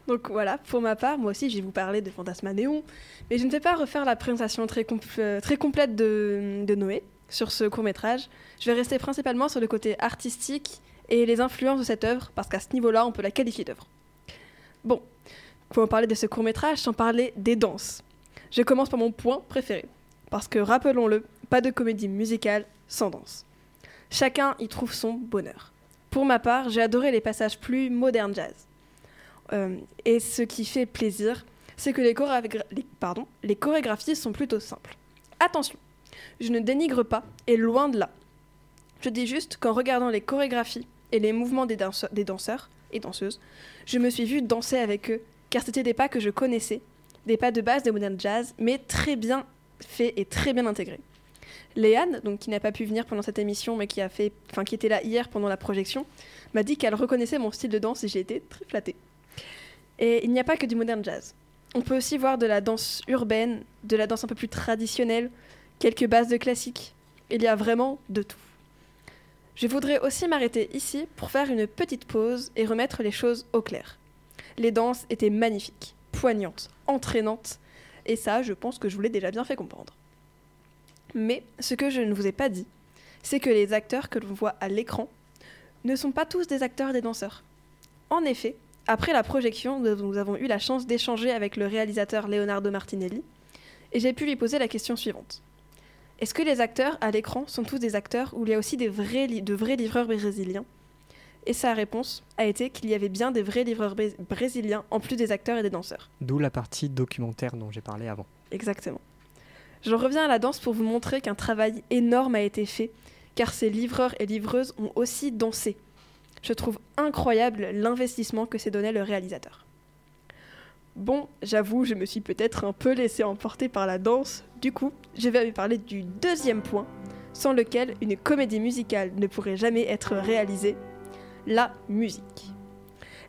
Speaker 4: Donc voilà, pour ma part, moi aussi, je vais vous parler de Fantasma Néon, mais je ne vais pas refaire la présentation très, compl- très complète de, de Noé sur ce court-métrage. Je vais rester principalement sur le côté artistique et les influences de cette œuvre, parce qu'à ce niveau-là, on peut la qualifier d'œuvre. Bon, comment parler de ce court-métrage sans parler des danses Je commence par mon point préféré. Parce que, rappelons-le, pas de comédie musicale sans danse. Chacun y trouve son bonheur. Pour ma part, j'ai adoré les passages plus modernes jazz. Euh, et ce qui fait plaisir, c'est que les chorégraphies sont plutôt simples. Attention, je ne dénigre pas, et loin de là. Je dis juste qu'en regardant les chorégraphies et les mouvements des, danseurs- et danseuses, je me suis vue danser avec eux, car c'était des pas que je connaissais, des pas de base de modern jazz, mais très bien faits et très bien intégrés. Léane, donc qui n'a pas pu venir pendant cette émission, mais qui a fait, qui était là hier pendant la projection, m'a dit qu'elle reconnaissait mon style de danse et j'ai été très flattée. Et il n'y a pas que du modern jazz. On peut aussi voir de la danse urbaine, de la danse un peu plus traditionnelle, quelques bases de classique. Il y a vraiment de tout. Je voudrais aussi m'arrêter ici pour faire une petite pause et remettre les choses au clair. Les danses étaient magnifiques, poignantes, entraînantes, et ça, je pense que je vous l'ai déjà bien fait comprendre. Mais ce que je ne vous ai pas dit, c'est que les acteurs que l'on voit à l'écran ne sont pas tous des acteurs des danseurs. En effet, après la projection, nous avons eu la chance d'échanger avec le réalisateur Leonardo Martinelli, et j'ai pu lui poser la question suivante. Est-ce que les acteurs à l'écran sont tous des acteurs ou il y a aussi des vrais de vrais livreurs brésiliens? Et sa réponse a été qu'il y avait bien des vrais livreurs bré- brésiliens en plus des acteurs et des danseurs.
Speaker 1: D'où la partie documentaire dont j'ai parlé avant.
Speaker 4: Exactement. J'en reviens à la danse pour vous montrer qu'un travail énorme a été fait, car ces livreurs et livreuses ont aussi dansé. Je trouve incroyable l'investissement que s'est donné le réalisateur. Bon, j'avoue, je me suis peut-être un peu laissé emporter par la danse, du coup, je vais vous parler du deuxième point, sans lequel une comédie musicale ne pourrait jamais être réalisée, la musique.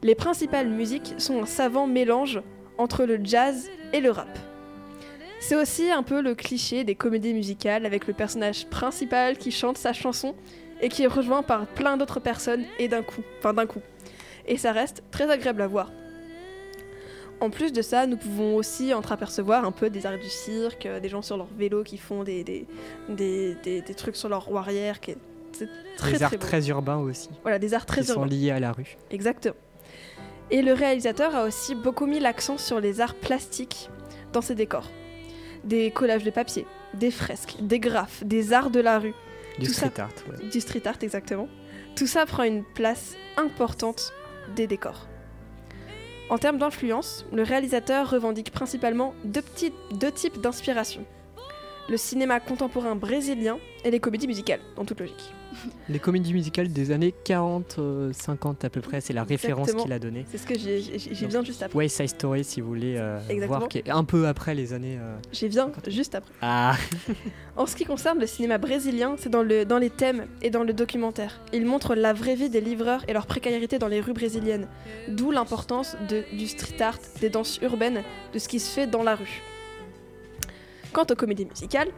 Speaker 4: Les principales musiques sont un savant mélange entre le jazz et le rap. C'est aussi un peu le cliché des comédies musicales avec le personnage principal qui chante sa chanson et qui est rejoint par plein d'autres personnes et d'un coup, enfin d'un coup. Et ça reste très agréable à voir. En plus de ça, nous pouvons aussi entreapercevoir un peu des arts du cirque, euh, des gens sur leur vélo qui font des, des, des, des- des trucs sur leur roue arrière, qui est très
Speaker 1: Des arts
Speaker 4: très
Speaker 1: très urbains aussi,
Speaker 4: Voilà, des arts très
Speaker 1: qui sont
Speaker 4: urbains.
Speaker 1: liés à la rue.
Speaker 4: Exactement. Et le réalisateur a aussi beaucoup mis l'accent sur les arts plastiques dans ses décors. Des collages de papier, des fresques, des graphes, des arts de la rue,
Speaker 1: Du
Speaker 4: Tout ça-
Speaker 1: street art, ouais.
Speaker 4: du street art exactement. Tout ça prend une place importante des décors. En termes d'influence, le réalisateur revendique principalement deux, types d'inspiration. Le cinéma contemporain brésilien et les comédies musicales, en toute logique.
Speaker 1: Les comédies musicales des années 40, euh, 50 à peu près, c'est la référence qu'il a donnée.
Speaker 4: C'est ce que
Speaker 1: Donc,
Speaker 4: bien juste après.
Speaker 1: West Side Story, si vous voulez euh, voir, qui est un peu après les années. euh,
Speaker 4: J'ai bien juste après.
Speaker 1: Ah,
Speaker 4: En ce qui concerne le cinéma brésilien, c'est dans, le, dans les thèmes et dans le documentaire. Il montre la vraie vie des livreurs et leur précarité dans les rues brésiliennes, d'où l'importance du street art, des danses urbaines, de ce qui se fait dans la rue. Quant aux comédies musicales,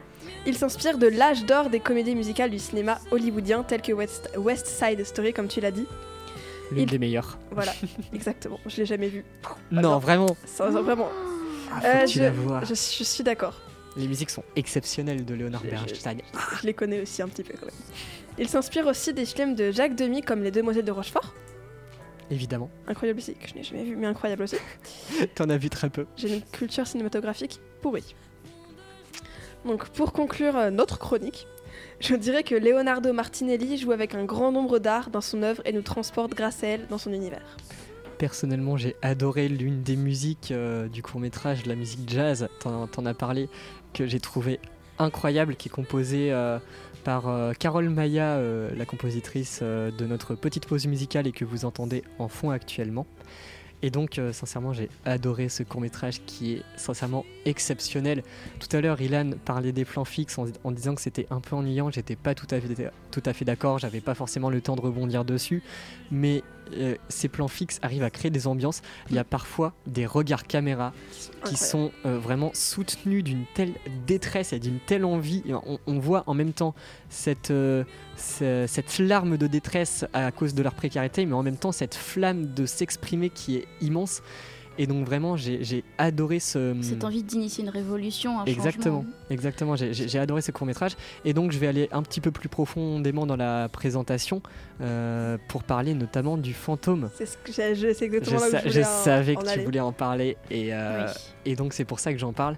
Speaker 4: il s'inspire de l'âge d'or des comédies musicales du cinéma hollywoodien telles que West, West Side Story, comme tu l'as dit.
Speaker 1: l'une
Speaker 4: Il-
Speaker 1: des meilleures.
Speaker 4: Voilà, exactement. Je l'ai jamais vu.
Speaker 1: non,
Speaker 4: non.
Speaker 1: vraiment.
Speaker 4: Ça, ça, vraiment,
Speaker 1: Ah, faut
Speaker 4: Euh,
Speaker 1: que tu
Speaker 4: je-
Speaker 1: la vois.
Speaker 4: je, je suis d'accord.
Speaker 1: Les musiques sont exceptionnelles de Leonard Bernstein.
Speaker 4: Je les connais aussi un petit peu quand même. Il s'inspire aussi des films de Jacques Demy comme Les Demoiselles de Rochefort.
Speaker 1: Évidemment.
Speaker 4: Incroyable aussi, que je n'ai jamais vu, mais incroyable aussi.
Speaker 1: T'en as vu très peu.
Speaker 4: J'ai une culture cinématographique pourrie. Donc pour conclure euh, notre chronique, je dirais que Leonardo Martinelli joue avec un grand nombre d'arts dans son œuvre et nous transporte grâce à elle dans son univers.
Speaker 1: Personnellement, j'ai adoré l'une des musiques euh, du court métrage, la musique jazz, t'en as parlé, que j'ai trouvé incroyable, qui est composée euh, par Carole Maya, la compositrice de notre petite pause musicale et que vous entendez en fond actuellement. Et donc, euh, sincèrement, j'ai adoré ce court métrage qui est sincèrement exceptionnel. Tout à l'heure, Ilan parlait des plans fixes en, en disant que c'était un peu ennuyant. J'étais pas tout à fait, tout à fait d'accord. J'avais pas forcément le temps de rebondir dessus. Mais euh, ces plans fixes arrivent à créer des ambiances. Il y a parfois des regards caméra qui sont euh, vraiment soutenus d'une telle détresse et d'une telle envie. On, on voit en même temps cette, euh, ce- cette larme de détresse à cause de leur précarité, mais en même temps cette flamme de s'exprimer qui est immense. Et donc vraiment, j'ai adoré ce...
Speaker 3: Cette envie d'initier une révolution, un
Speaker 1: Exactement,
Speaker 3: changement.
Speaker 1: exactement. J'ai- adoré ce court métrage et donc je vais aller un petit peu plus profondément dans la présentation euh, pour parler notamment du fantôme.
Speaker 4: C'est ce que j'ai- je- c'est
Speaker 1: Je,
Speaker 4: exactement là où
Speaker 1: sa-
Speaker 4: je
Speaker 1: je
Speaker 4: en-
Speaker 1: savais
Speaker 4: en
Speaker 1: que tu
Speaker 4: aller.
Speaker 1: voulais en parler et, euh,
Speaker 3: Oui.
Speaker 1: et donc c'est pour ça que j'en parle.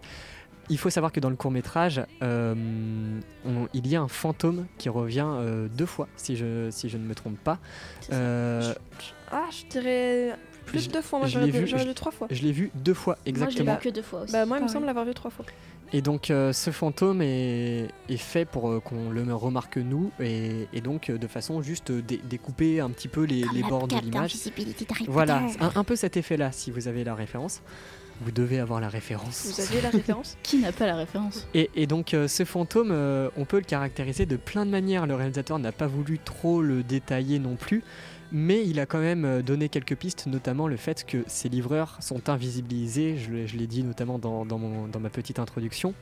Speaker 1: il faut savoir que dans le court métrage, il y a un fantôme qui revient euh, deux fois, si je, si je ne me trompe pas. Euh,
Speaker 4: Ah, je dirais plus
Speaker 1: Je-
Speaker 4: deux fois. Moi, j'aurais
Speaker 1: vu-
Speaker 4: dit trois fois.
Speaker 1: je l'ai vu deux fois
Speaker 3: Moi, je l'ai
Speaker 1: exactement.
Speaker 3: vu que deux fois aussi.
Speaker 4: Bah, moi, il me semble l'avoir vu trois fois.
Speaker 1: Et donc euh, ce fantôme est, est fait pour euh, qu'on le remarque nous et, et donc euh, de façon juste dé- découper un petit peu les, les bords de l'image. Voilà, un, un peu cet effet-là si vous avez la référence. Vous devez avoir la référence.
Speaker 4: Vous aviez la référence
Speaker 3: Qui n'a pas la référence?
Speaker 1: Et, et donc euh, ce fantôme, euh, on peut le caractériser de plein de manières. Le réalisateur n'a pas voulu trop le détailler non plus, mais il a quand même euh, donné quelques pistes, notamment le fait que ces livreurs sont invisibilisés, je, l'ai- dit notamment dans ma petite introduction,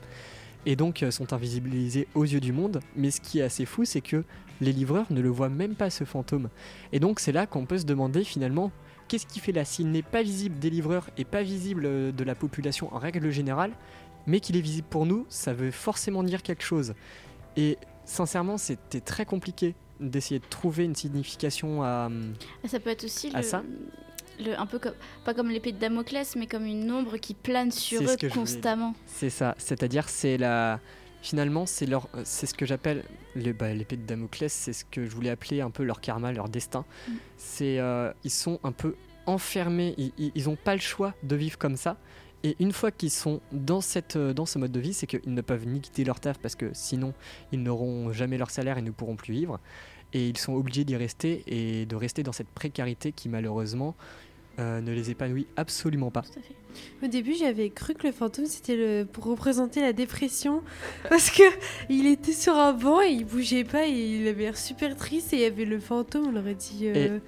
Speaker 1: et donc euh, sont invisibilisés aux yeux du monde. Mais ce qui est assez fou, c'est que les livreurs ne le voient même pas ce fantôme. Et donc c'est là qu'on peut se demander finalement... Qu'est-ce qui fait là? S'il n'est pas visible des livreurs et pas visible euh, de la population en règle générale, mais qu'il est visible pour nous, ça veut forcément dire quelque chose. Et sincèrement, c'était très compliqué d'essayer de trouver une signification à...
Speaker 3: Ah, Ça peut être aussi
Speaker 1: Ah,
Speaker 3: le,
Speaker 1: ça
Speaker 3: le- un peu comme pas comme l'épée de Damoclès, mais comme une ombre qui plane sur eux
Speaker 1: ce
Speaker 3: constamment.
Speaker 1: C'est ça, c'est-à-dire c'est la... Finalement, c'est leur, c'est ce que j'appelle le- bah, l'épée de Damoclès, c'est ce que je voulais appeler un peu leur karma, leur destin.
Speaker 3: Mm.
Speaker 1: C'est, euh, ils sont un peu enfermés, ils- ils ils ont pas le choix de vivre comme ça. Et une fois qu'ils sont dans, cette, euh, dans ce mode de vie, c'est qu'ils ne peuvent ni quitter leur taf parce que sinon ils n'auront jamais leur salaire et ne pourront plus vivre. Et ils sont obligés d'y rester et de rester dans cette précarité qui malheureusement euh, ne les épanouit absolument pas.
Speaker 3: Tout à fait.
Speaker 6: Au début, j'avais cru que le fantôme c'était le pour représenter la dépression parce que il était sur un banc et il bougeait pas et il avait l'air super triste et il y avait le fantôme. On aurait dit euh,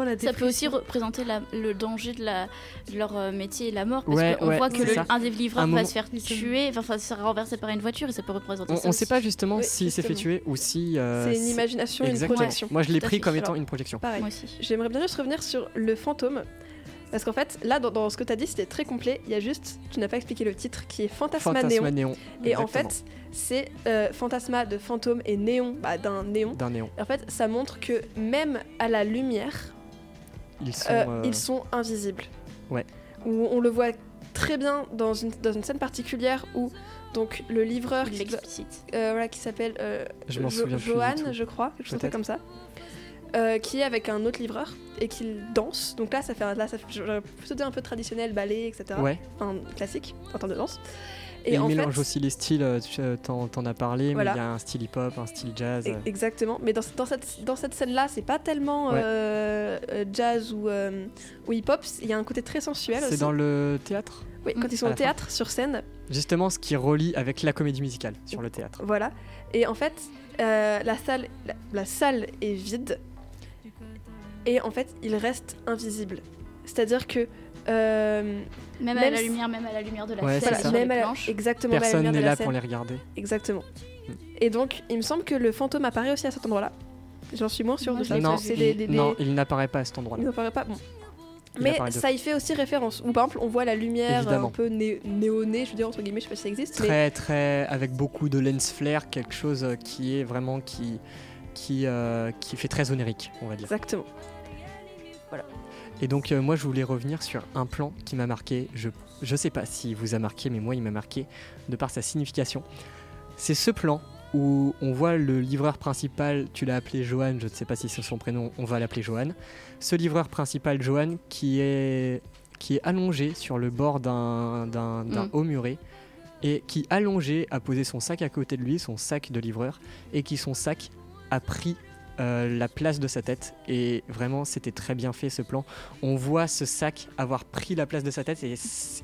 Speaker 6: oh, la
Speaker 3: Ça peut aussi représenter la- le danger de, la, de leur euh, métier et la mort. Parce
Speaker 1: Ouais,
Speaker 3: qu'on
Speaker 1: ouais,
Speaker 3: voit que le- un des livreurs
Speaker 1: Un
Speaker 3: va
Speaker 1: moment-
Speaker 3: se faire tuer, enfin, ça sera renversé par une voiture et ça peut représenter
Speaker 1: On
Speaker 3: ça
Speaker 1: ne sait pas justement
Speaker 4: Oui,
Speaker 1: s'il s'est fait tuer ou si. euh,
Speaker 4: C'est une imagination, une projection.
Speaker 1: Moi, je l'ai pris comme étant
Speaker 4: Alors,
Speaker 1: une projection.
Speaker 4: Pareil.
Speaker 3: Moi aussi.
Speaker 4: J'aimerais bien juste revenir sur le fantôme. Parce qu'en fait, là, dans, dans ce que tu as dit, c'était très complet. Il y a juste, tu n'as pas expliqué le titre, qui est Fantasma, Néon.
Speaker 1: Fantasma néon.
Speaker 4: Et en fait, c'est euh, Fantasma de fantôme et néon, bah, d'un néon.
Speaker 1: D'un néon.
Speaker 4: Et en fait, ça montre que même à la lumière,
Speaker 1: Ils sont.
Speaker 4: euh,
Speaker 1: euh,
Speaker 4: ils sont invisibles.
Speaker 1: Ouais.
Speaker 4: Où on le voit très bien dans une, dans une scène particulière où donc le livreur qui, euh, voilà, qui s'appelle euh,
Speaker 1: Je
Speaker 4: Jo- Johan, je crois, quelque chose
Speaker 1: Peut-être.
Speaker 4: comme ça, euh, qui est avec un autre livreur et qui danse. Donc là, ça fait, là, ça fait plutôt un peu traditionnel, ballet, etc.
Speaker 1: Ouais.
Speaker 4: Enfin, classique en termes de danse.
Speaker 1: Et,
Speaker 4: Et,
Speaker 1: il
Speaker 4: en
Speaker 1: mélange
Speaker 4: fait,
Speaker 1: aussi les styles, euh, tu euh, t'en t'en as parlé,
Speaker 4: Voilà.
Speaker 1: mais il y a un style hip-hop, un style jazz.
Speaker 4: e-
Speaker 1: euh,
Speaker 4: exactement. Mais dans, dans cette, dans cette scène-là, c'est pas tellement
Speaker 1: Ouais.
Speaker 4: euh, jazz ou, euh, ou hip-hop. Il y a un côté très sensuel
Speaker 1: C'est dans le théâtre
Speaker 4: Oui, quand ils sont au
Speaker 1: fin.
Speaker 4: théâtre, sur scène,
Speaker 1: Justement, ce qui relie avec la comédie musicale sur le théâtre.
Speaker 4: Voilà. Et en fait, euh, la, salle, la, la salle est vide. Et en fait, il reste invisible. C'est-à-dire que. Euh,
Speaker 3: Même, à la lumière, même à la lumière de la
Speaker 1: Ouais,
Speaker 3: scène,
Speaker 4: même à la- exactement
Speaker 1: Personne n'est là pour les regarder.
Speaker 4: Exactement.
Speaker 1: Mm.
Speaker 4: Et donc, il me semble que le fantôme apparaît aussi à cet endroit-là. J'en suis moins sûre
Speaker 3: Moi,
Speaker 4: de ça.
Speaker 1: non, il,
Speaker 4: des- des-
Speaker 1: non, il n'apparaît pas à cet
Speaker 4: il
Speaker 1: endroit-là.
Speaker 4: n'apparaît pas. Bon.
Speaker 1: Il
Speaker 4: Mais ça y fait aussi référence. Ou par exemple, on voit la lumière
Speaker 1: Évidemment.
Speaker 4: un peu né- néonée, je veux dire entre guillemets, je sais pas si ça existe. mais
Speaker 1: Très, très. avec beaucoup de lens flare, quelque chose euh, qui est vraiment. qui, qui, euh, qui fait très onirique, on va dire.
Speaker 4: Exactement.
Speaker 1: Et donc euh, moi je voulais revenir sur un plan qui m'a marqué, je je sais pas s'il vous a marqué mais moi il m'a marqué de par sa signification. C'est ce plan où on voit le livreur principal, tu l'as appelé Johan, je ne sais pas si c'est son prénom, on va l'appeler Johan. Ce livreur principal Johan qui est qui est allongé sur le bord d'un d'un
Speaker 3: Mm.
Speaker 1: haut muret et qui allongé a posé son sac à côté de lui, son sac de livreur et qui son sac a pris euh, la place de sa tête et vraiment c'était très bien fait ce plan on voit ce sac avoir pris la place de sa tête et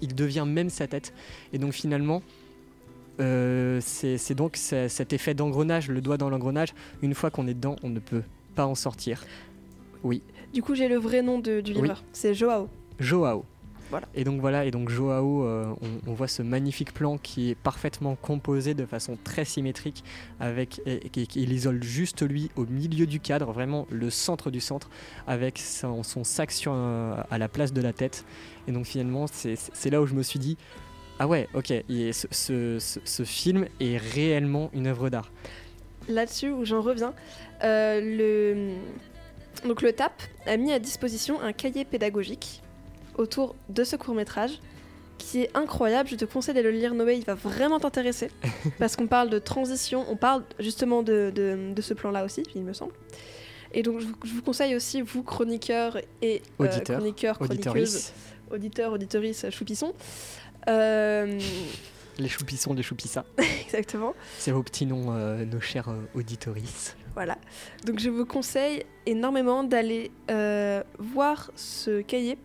Speaker 1: il devient même sa tête. Et donc finalement, euh, c'est donc ce- cet effet d'engrenage, le doigt dans l'engrenage. Une fois qu'on est dedans, on ne peut pas en sortir.
Speaker 4: Du coup, j'ai le vrai nom de- du
Speaker 1: Oui.
Speaker 4: livreur. C'est Joao.
Speaker 1: Joao.
Speaker 4: Voilà.
Speaker 1: Et donc voilà, et donc Joao, euh, on, on voit ce magnifique plan qui est parfaitement composé de façon très symétrique, avec et, et- et il isole juste lui au milieu du cadre, vraiment le centre du centre, avec son, son sac sur, euh, à la place de la tête. Et donc finalement, c'est là où je me suis dit, ah ouais, ok, et ce, ce- ce- ce film est réellement une œuvre d'art.
Speaker 4: là-dessus où j'en reviens. Euh, le... Donc le TAP a mis à disposition un cahier pédagogique autour de ce court métrage qui est incroyable. Je te conseille d'aller le lire, Noé, il va vraiment t'intéresser. parce qu'on parle de transition, on parle justement de, de- de ce plan-là aussi, il me semble. Et donc, je vous, je vous conseille aussi, vous, chroniqueurs et euh, chroniqueurs, chroniqueuses, auditeurs, auditorices, choupissons. Euh,
Speaker 1: les choupissons, les choupissas.
Speaker 4: exactement.
Speaker 1: C'est vos petits noms, euh, nos chers euh, auditorices.
Speaker 4: Voilà. Donc je vous conseille énormément d'aller voir ce cahier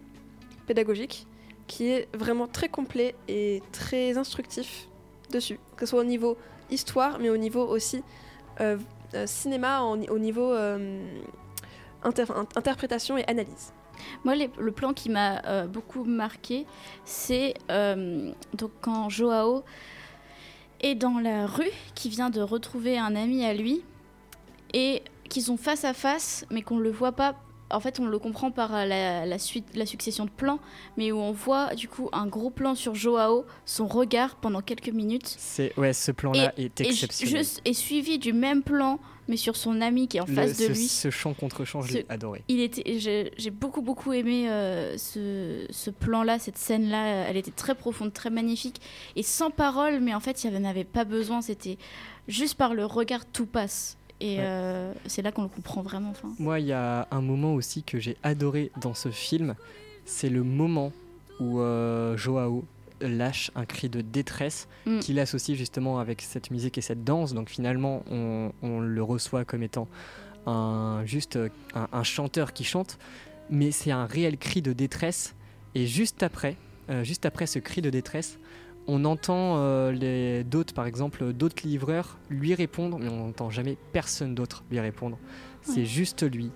Speaker 4: pédagogique qui est vraiment très complet et très instructif dessus, que ce soit au niveau histoire, mais au niveau aussi euh, euh, cinéma, au niveau euh, inter- in- interprétation et analyse.
Speaker 3: Moi, le plan qui m'a beaucoup marqué, c'est quand Joao est dans la rue, qui vient de retrouver un ami à lui, et qu'ils sont face à face, mais qu'on le voit pas. En fait, on le comprend par euh, la, la suite, la succession de plans, mais où on voit du coup un gros plan sur Joao, son regard pendant quelques minutes,
Speaker 1: C'est ouais, ce plan-là est
Speaker 3: et
Speaker 1: exceptionnel.
Speaker 3: est suivi du même plan, mais sur son ami qui est en
Speaker 1: Le-
Speaker 3: face de lui.
Speaker 1: ce chant contre chant, je l'ai adoré.
Speaker 3: Il était, j'ai j'ai beaucoup beaucoup aimé euh, ce, ce plan-là, cette scène-là. Elle était très profonde, très magnifique et sans parole, mais en fait, il n'y en avait pas besoin. C'était juste par le regard, tout passe. Et
Speaker 1: Ouais.
Speaker 3: euh, c'est là qu'on le comprend vraiment. Enfin,
Speaker 1: Moi, il y a un moment aussi que j'ai adoré dans ce film. C'est le moment où euh, Joao lâche un cri de détresse
Speaker 3: Mm.
Speaker 1: qu'il associe justement avec cette musique et cette danse. Donc finalement, on, on le reçoit comme étant un, juste un, un chanteur qui chante, mais c'est un réel cri de détresse. Et juste après, euh, juste après ce cri de détresse, on entend euh, les d'autres, par exemple, d'autres livreurs lui répondre, mais on n'entend jamais personne d'autre lui répondre. C'est juste lui.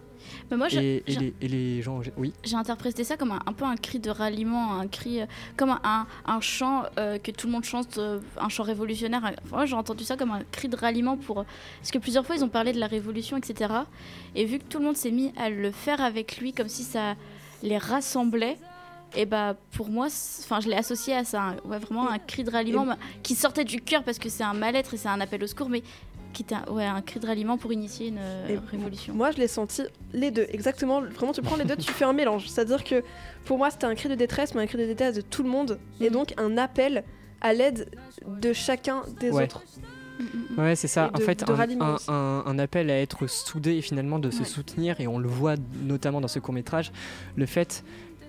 Speaker 3: mais moi, j'ai-
Speaker 1: Et, les, et les gens, oui,
Speaker 3: j'ai interprété ça comme un, un peu un cri de ralliement, un cri euh, comme un, un, un chant euh, que tout le monde chante, euh, un chant révolutionnaire. Enfin, moi, j'ai entendu ça comme un cri de ralliement pour parce que plusieurs fois ils ont parlé de la révolution, etc. Et vu que tout le monde s'est mis à le faire avec lui, comme si ça les rassemblait. Et bah pour moi, enfin je l'ai associé à ça, un- ouais, vraiment un cri de ralliement bah, qui sortait du cœur parce que c'est un mal-être et c'est un appel au secours, mais qui était un, ouais, un cri de ralliement pour initier une euh,
Speaker 4: Et
Speaker 3: révolution.
Speaker 4: Moi, je l'ai senti les deux, exactement. Vraiment, tu prends les deux, tu fais un mélange. C'est-à-dire que pour moi, c'était un cri de détresse, mais un cri de détresse de tout le monde, et
Speaker 3: Mhm.
Speaker 4: donc un appel à l'aide de chacun des
Speaker 1: Ouais.
Speaker 4: autres.
Speaker 3: Mm, mm, mm.
Speaker 1: Ouais, c'est ça. En fait, un, un-
Speaker 4: aussi.
Speaker 1: un- un appel à être soudé et finalement de se
Speaker 3: Ouais.
Speaker 1: soutenir, et on le voit notamment dans ce court métrage, le fait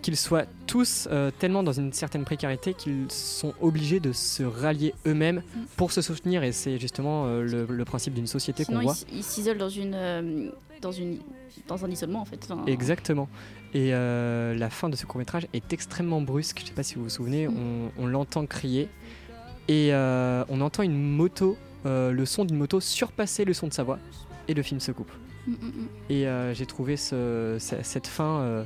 Speaker 1: qu'ils soient tous euh, tellement dans une certaine précarité qu'ils sont obligés de se rallier eux-mêmes
Speaker 3: Mm.
Speaker 1: pour se soutenir, et c'est justement euh, le, le principe d'une société qu'on voit.
Speaker 3: s- il s'isole dans une, euh, dans une, dans un isolement en fait. Enfin,
Speaker 1: Exactement. Et la fin de ce court métrage est extrêmement brusque. Je sais pas si vous vous souvenez,
Speaker 3: Mm.
Speaker 1: on, on l'entend crier et on entend une moto, le son d'une moto surpasser le son de sa voix et le film se coupe.
Speaker 3: mm.
Speaker 1: Et j'ai trouvé ce- ce- cette fin,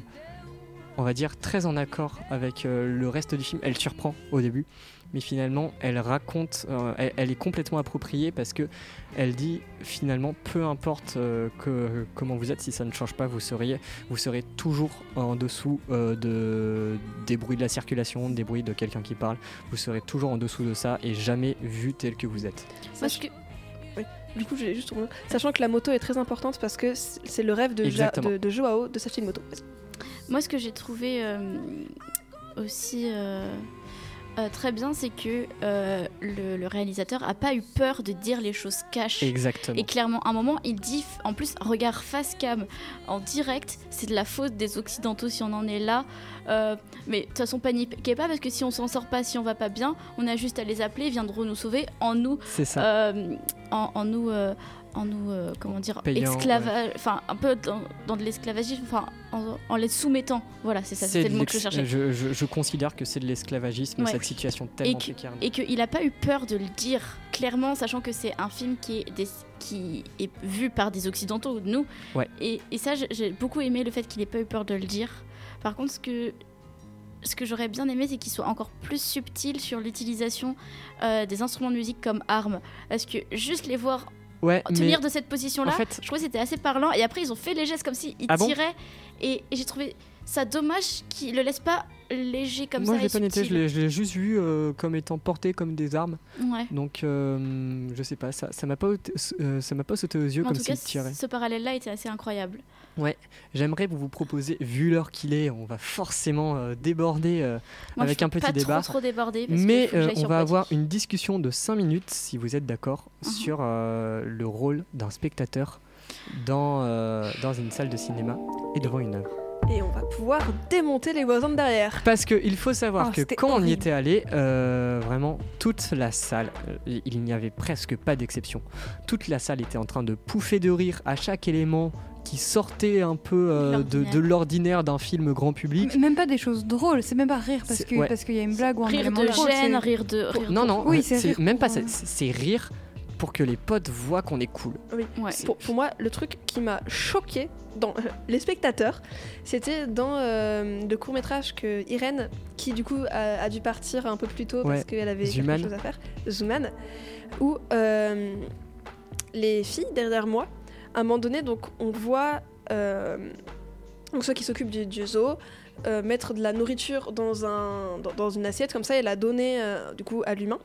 Speaker 1: on va dire, très en accord avec euh, le reste du film. Elle surprend au début, mais finalement, elle raconte, euh, elle, elle est complètement appropriée parce que elle dit finalement, peu importe euh, que, comment vous êtes, si ça ne change pas, vous seriez, vous serez toujours en dessous euh, de, des bruits de la circulation, des bruits de quelqu'un qui parle. Vous serez toujours en dessous de ça et jamais vu tel que vous êtes.
Speaker 3: Parce que
Speaker 4: Du coup, j'ai juste sachant que la moto est très importante parce que c'est le rêve de, Ja- de, de Joao de s'acheter une moto.
Speaker 3: Moi, ce que j'ai trouvé euh, aussi euh, euh, très bien, c'est que le, le réalisateur a pas eu peur de dire les choses cash.
Speaker 1: Exactement.
Speaker 3: Et clairement, à un moment, il dit, en plus, regard face cam, en direct, c'est de la faute des Occidentaux si on en est là. Euh, mais de toute façon, paniquez pas, parce que si on s'en sort pas, si on va pas bien, on a juste à les appeler, ils viendront nous sauver en nous,
Speaker 1: C'est ça.
Speaker 3: euh, en, en nous, euh, en nous, euh, comment dire, esclavage, enfin un peu dans, dans de l'esclavagisme, enfin en, en les soumettant. Voilà, c'est ça,
Speaker 1: C'est
Speaker 3: c'était le mot que je cherchais.
Speaker 1: Je, je- je considère que c'est de l'esclavagisme,
Speaker 3: Ouais.
Speaker 1: cette situation tellement
Speaker 3: que-
Speaker 1: précaire.
Speaker 3: et qu'il n'a pas eu peur de le dire clairement, sachant que c'est un film qui est, des- qui est vu par des occidentaux, nous.
Speaker 1: Ouais.
Speaker 3: Et, et ça, j'ai- j'ai beaucoup aimé le fait qu'il n'ait pas eu peur de le dire. Par contre, ce que, ce que j'aurais bien aimé, c'est qu'il soit encore plus subtil sur l'utilisation euh, des instruments de musique comme armes. Parce que juste les voir
Speaker 1: Ouais, mais
Speaker 3: tenir de cette position-là,
Speaker 1: en fait,
Speaker 3: je trouvais que c'était assez parlant. Et après, ils ont fait les gestes comme s'ils
Speaker 1: Ah bon
Speaker 3: tiraient. et et j'ai trouvé ça dommage qu'ils le laissent pas léger comme
Speaker 1: Moi,
Speaker 3: ça.
Speaker 1: je l'ai pas noté, je l'ai juste vu euh, comme étant porté comme des armes.
Speaker 3: Ouais.
Speaker 1: Donc, euh, je sais pas, ça ça m'a pas, euh, ça m'a pas sauté aux yeux
Speaker 3: En
Speaker 1: comme s'il tirait.
Speaker 3: ce parallèle-là était assez incroyable.
Speaker 1: J'aimerais vous vous proposer, vu l'heure qu'il est, on va forcément euh, déborder euh,
Speaker 3: Moi,
Speaker 1: avec
Speaker 3: je
Speaker 1: un petit
Speaker 3: pas
Speaker 1: débat.
Speaker 3: Trop, trop déborder. Parce
Speaker 1: Mais euh, on va avoir une discussion de 5 minutes, si vous êtes d'accord,
Speaker 3: Mhm.
Speaker 1: sur le rôle d'un spectateur dans, dans une salle de cinéma et devant une œuvre.
Speaker 4: Et on va pouvoir démonter les voisins de derrière.
Speaker 1: Parce qu'il faut savoir
Speaker 5: Oh,
Speaker 1: que quand on y était allé, euh, vraiment toute la salle, euh, il n'y avait presque pas d'exception. Toute la salle était en train de pouffer de rire à chaque élément qui sortait un peu euh, de,
Speaker 3: L'ordinaire.
Speaker 1: de l'ordinaire d'un film grand public.
Speaker 5: M- Même pas des choses drôles, c'est même pas rire parce
Speaker 1: ouais.
Speaker 5: qu'il y a une blague ou un
Speaker 3: Rire de
Speaker 5: drôle,
Speaker 3: gêne, rire de. Rire
Speaker 1: Non,
Speaker 3: de-
Speaker 1: non,
Speaker 5: Oui, c'est
Speaker 1: même
Speaker 5: pour,
Speaker 1: pas c'est rire pour que les potes voient qu'on est cool.
Speaker 3: Ouais.
Speaker 4: Pour, pour moi, le truc qui m'a choqué dans les spectateurs, c'était dans euh, le court métrage que Irène, qui du coup a, a dû partir un peu plus tôt
Speaker 1: Ouais,
Speaker 4: parce qu'elle avait
Speaker 1: Zuman.
Speaker 4: quelque chose à faire, Zuman, où euh, les filles derrière moi, à un moment donné, donc on voit euh, donc ceux qui s'occupent du, du zoo euh, mettre de la nourriture dans, un, dans, dans une assiette comme ça et la donner euh, du coup à l'humain.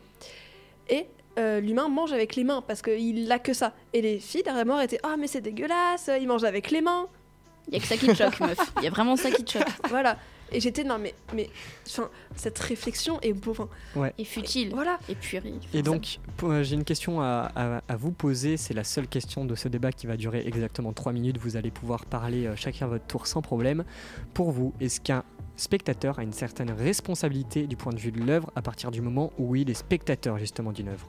Speaker 4: Et euh, l'humain mange avec les mains parce qu'il a que ça. Et les filles derrière moi étaient Ah, mais c'est dégueulasse, il mange avec les mains.
Speaker 3: Il y a que ça qui te choque, meuf. Il y a vraiment ça qui te choque.
Speaker 4: Voilà. Et j'étais Non, mais, mais enfin, cette réflexion est beau. enfin,
Speaker 3: Et futile.
Speaker 4: voilà.
Speaker 3: Et.
Speaker 1: Et donc, euh, j'ai une question à, à- à vous poser. C'est la seule question de ce débat qui va durer exactement 3 minutes. Vous allez pouvoir parler euh, chacun à votre tour sans problème. Pour vous, est-ce qu'un spectateur a une certaine responsabilité du point de vue de l'œuvre à partir du moment où il est spectateur justement d'une œuvre?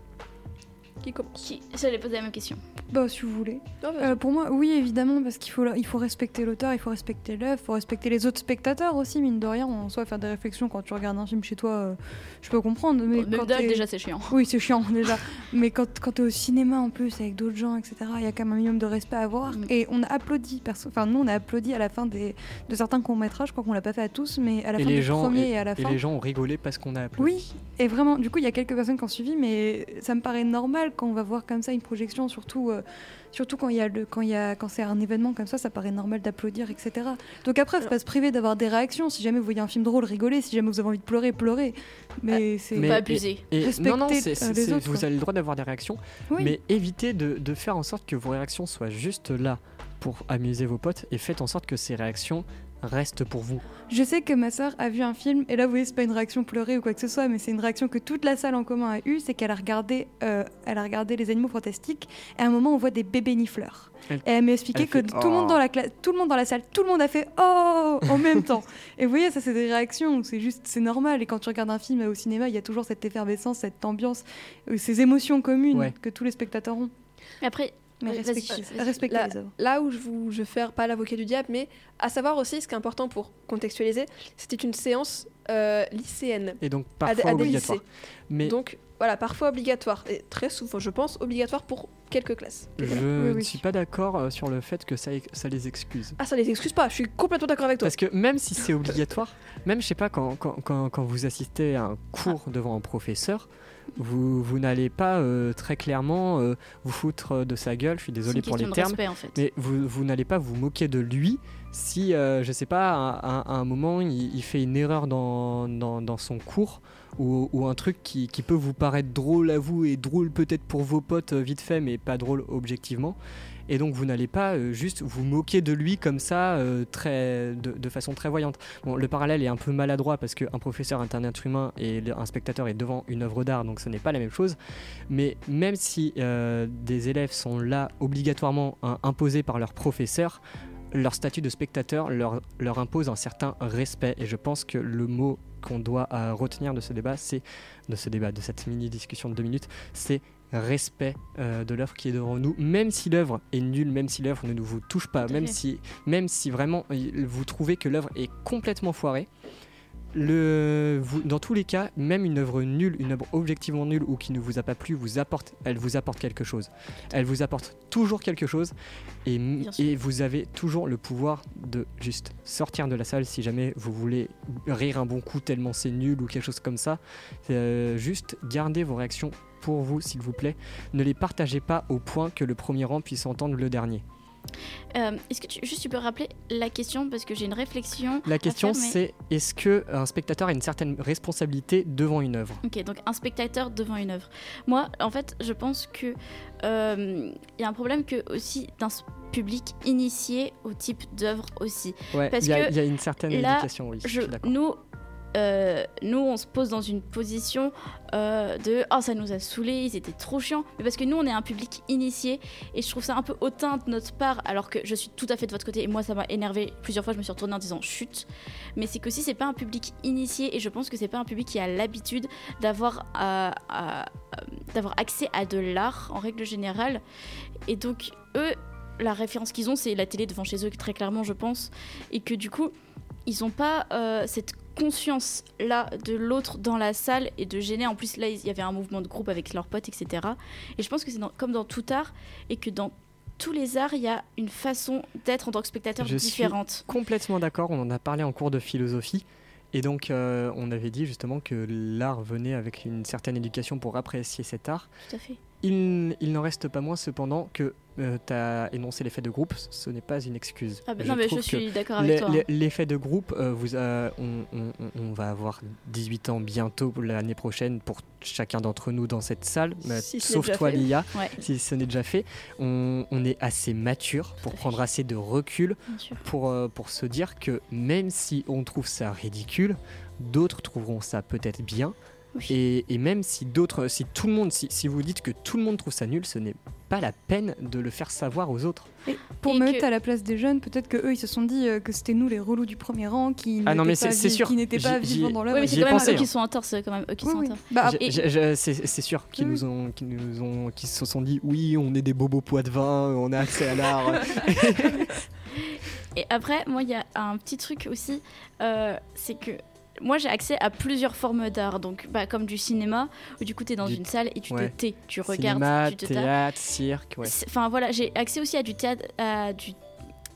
Speaker 4: Qui commence
Speaker 3: Qui... J'allais poser la même question.
Speaker 5: Bah, si vous voulez.
Speaker 4: Non.
Speaker 5: Euh, pour moi, oui, évidemment, parce qu'il faut, il faut respecter l'auteur, il faut respecter l'œuvre, il faut respecter les autres spectateurs aussi, mine de rien. En soi, faire des réflexions quand tu regardes un film chez toi, euh, je peux comprendre. Mais quand t'es-
Speaker 3: déjà, c'est chiant.
Speaker 5: Oui, c'est chiant déjà. Mais quand, quand t'es au cinéma en plus avec d'autres gens, etc., il y a quand même un minimum de respect à avoir.
Speaker 3: Mm.
Speaker 5: Et on a applaudi, perso- enfin nous on a applaudi à la fin des, de certains courts-métrages, je crois qu'on l'a pas fait à tous, mais à la
Speaker 1: Et
Speaker 5: fin
Speaker 1: les
Speaker 5: du
Speaker 1: gens-
Speaker 5: premier et, à la
Speaker 1: Et
Speaker 5: fin.
Speaker 1: les gens ont rigolé parce qu'on a applaudi.
Speaker 5: Oui, et vraiment, du coup, il y a quelques personnes qui ont suivi, mais ça me paraît normal quand on va voir comme ça une projection, surtout, euh, surtout quand il y a le, quand il y a, quand c'est un événement comme ça, ça paraît normal d'applaudir, etc. Donc après, faut pas se priver d'avoir des réactions. Si jamais vous voyez un film drôle, rigolez. Si jamais vous avez envie de pleurer, pleurez. Mais c'est
Speaker 1: Mais-
Speaker 3: Pas abuser.
Speaker 1: Et
Speaker 5: Respecter,
Speaker 1: non, non, c'est-
Speaker 5: euh,
Speaker 1: c'est-
Speaker 5: les
Speaker 1: c'est-
Speaker 5: autres,
Speaker 1: vous
Speaker 5: quoi.
Speaker 1: avez le droit d'avoir des réactions,
Speaker 5: oui.
Speaker 1: mais évitez de, de faire en sorte que vos réactions soient juste là pour amuser vos potes et faites en sorte que ces réactions restent pour vous.
Speaker 5: Je sais que ma sœur a vu un film, et là vous voyez, c'est pas une réaction pleurée ou quoi que ce soit, mais c'est une réaction que toute la salle en commun a eue, c'est qu'elle a regardé, euh, elle a regardé les animaux fantastiques, et à un moment on voit des bébés nifleurs.
Speaker 1: Elle-
Speaker 5: et elle m'a expliqué
Speaker 1: elle
Speaker 5: que tout le monde
Speaker 1: Oh.
Speaker 5: dans la classe, tout le monde dans la salle, tout le monde a fait oh en même temps. Et vous voyez, ça c'est des réactions, c'est juste, c'est normal. Et quand tu regardes un film au cinéma, il y a toujours cette effervescence, cette ambiance, euh, ces émotions communes
Speaker 1: Ouais.
Speaker 5: que tous les spectateurs ont.
Speaker 3: Mais après,
Speaker 5: Mais
Speaker 3: Oui, vas-y,
Speaker 5: respectez,
Speaker 3: vas-y.
Speaker 5: respectez
Speaker 4: Là,
Speaker 5: les œuvres.
Speaker 4: là où je, vous, je vais faire pas l'avocat du diable, mais à savoir aussi ce qui est important pour contextualiser, c'était une séance euh, lycéenne.
Speaker 1: Et donc parfois
Speaker 4: à
Speaker 1: obligatoire. Mais
Speaker 4: Donc voilà, parfois obligatoire. Et très souvent, je pense, obligatoire pour quelques classes.
Speaker 1: je
Speaker 5: Oui,
Speaker 1: ne
Speaker 5: oui.
Speaker 1: suis pas d'accord euh, sur le fait que ça, ça les excuse.
Speaker 4: Ah, ça les excuse pas, je suis complètement d'accord avec toi.
Speaker 1: Parce que même si c'est obligatoire, même je sais pas, quand, quand, quand, quand vous assistez à un cours devant un professeur, vous, vous n'allez pas euh, très clairement euh, vous foutre de sa gueule, je suis désolé pour les termes,
Speaker 3: respect en fait.
Speaker 1: mais vous, vous n'allez pas vous moquer de lui si, euh, je sais pas, à, à- à un moment il, il fait une erreur dans, dans, dans son cours ou, ou un truc qui, qui peut vous paraître drôle à vous et drôle peut-être pour vos potes euh, vite fait, mais pas drôle objectivement. Et donc vous n'allez pas euh, juste vous moquer de lui comme ça, euh, très, de, façon très voyante. Bon, le parallèle est un peu maladroit parce qu'un professeur est un être humain et un spectateur est devant une œuvre d'art, donc ce n'est pas la même chose. Mais même si euh, des élèves sont là obligatoirement hein, imposés par leur professeur, leur statut de spectateur leur, impose un certain respect. Et je pense que le mot qu'on doit retenir de ce débat, c'est de ce débat, de cette mini discussion de deux minutes, c'est respect euh, de l'œuvre qui est devant nous, même si l'œuvre est nulle, même si l'œuvre ne vous touche pas, même si, même si vraiment euh, vous trouvez que l'œuvre est complètement foirée. Le, vous- dans tous les cas, même une œuvre nulle, une œuvre objectivement nulle ou qui ne vous a pas plu, vous apporte, elle vous apporte quelque chose. Elle vous apporte toujours quelque chose et vous avez toujours le pouvoir de juste sortir de la salle si jamais vous voulez rire un bon coup tellement c'est nul ou quelque chose comme ça. Euh, juste gardez vos réactions pour vous s'il vous plaît. Ne les partagez pas au point que le premier rang puisse entendre le dernier.
Speaker 3: Euh, Est-ce que tu, juste tu peux rappeler la question parce que j'ai une réflexion.
Speaker 1: La question
Speaker 3: mais-
Speaker 1: c'est est-ce que un spectateur a une certaine responsabilité devant une œuvre?
Speaker 3: Ok, donc un spectateur devant une œuvre. Moi, en fait, je pense que euh, il y a un problème que aussi d'un public initié au type d'œuvre aussi.
Speaker 1: Ouais,
Speaker 3: Parce
Speaker 1: il y, a-
Speaker 3: que
Speaker 1: il y a une certaine
Speaker 3: là,
Speaker 1: éducation, oui. je
Speaker 3: Je,
Speaker 1: suis d'accord.
Speaker 3: nous, euh, nous, on se pose dans une position euh, de oh ça nous a saoulés, ils étaient trop chiants. Mais parce que nous, on est un public initié et je trouve ça un peu hautain de notre part, alors que je suis tout à fait de votre côté et moi ça m'a énervé plusieurs fois. Je me suis retournée en disant chut. Mais c'est qu'aussi c'est pas un public initié et je pense que c'est pas un public qui a l'habitude d'avoir à- d'avoir accès à de l'art en règle générale. Et donc eux, la référence qu'ils ont, c'est la télé devant chez eux très clairement, je pense, et que du coup ils n'ont pas euh, cette conscience là de l'autre dans la salle et de gêner. En plus, là, il y avait un mouvement de groupe avec leurs potes, etc. Et je pense que c'est comme dans tout art et que dans tous les arts, il y a une façon d'être en tant que spectateur
Speaker 1: Je suis
Speaker 3: différente.
Speaker 1: Complètement d'accord, on en a parlé en cours de philosophie. Et donc, euh, on avait dit justement que l'art venait avec une certaine éducation pour apprécier cet art.
Speaker 3: Tout à fait.
Speaker 1: Il, il n'en reste pas moins cependant que tu as énoncé l'effet de groupe, ce n'est pas une excuse.
Speaker 3: Ah bah non, mais je suis d'accord avec toi.
Speaker 1: l'e- L'effet de groupe, euh, vous, euh, on, on- on- on va avoir 18 ans bientôt l'année prochaine pour chacun d'entre nous dans cette salle,
Speaker 4: Si
Speaker 1: sauf toi
Speaker 4: fait.
Speaker 1: Lia,
Speaker 3: Ouais,
Speaker 1: si ce n'est déjà fait. On, on est assez mature pour prendre assez de recul pour, euh, pour se dire que même si on trouve ça ridicule, d'autres trouveront ça peut-être bien.
Speaker 3: Oui.
Speaker 1: Et, et même si d'autres, si tout le monde, si, si vous dites que tout le monde trouve ça nul, ce n'est pas la peine de le faire savoir aux autres.
Speaker 5: Pour
Speaker 3: Et
Speaker 5: me
Speaker 3: que-
Speaker 5: mettre à la place des jeunes, peut-être que eux ils se sont dit euh, que c'était nous les relous du premier rang qui
Speaker 1: Ah non,
Speaker 5: n'étaient
Speaker 1: mais c'est-
Speaker 5: pas qui vivants dans
Speaker 3: Oui,
Speaker 5: l'œuvre.
Speaker 3: mais
Speaker 1: J'y
Speaker 3: c'est quand même
Speaker 1: pensé,
Speaker 3: eux qui
Speaker 1: hein.
Speaker 3: sont en tort, c'est quand même eux qui
Speaker 5: Oui,
Speaker 3: sont en
Speaker 5: oui.
Speaker 3: tort.
Speaker 5: Bah,
Speaker 1: c'est sûr qu'ils
Speaker 5: Oui.
Speaker 1: nous ont, qu'ils nous ont, qu'ils se sont dit oui, on est des bobos poids de vin, on a accès à l'art.
Speaker 3: Et après, moi, il y a un petit truc aussi, euh, c'est que moi, j'ai accès à plusieurs formes d'art, donc bah, comme du cinéma, où du coup, tu es dans
Speaker 1: Du-
Speaker 3: une salle et tu
Speaker 1: ouais.
Speaker 3: te tais, tu regardes,
Speaker 1: Cinéma,
Speaker 3: tu te tapes.
Speaker 1: théâtre, cirque, ouais.
Speaker 3: Enfin voilà, j'ai accès aussi à du théâtre, à du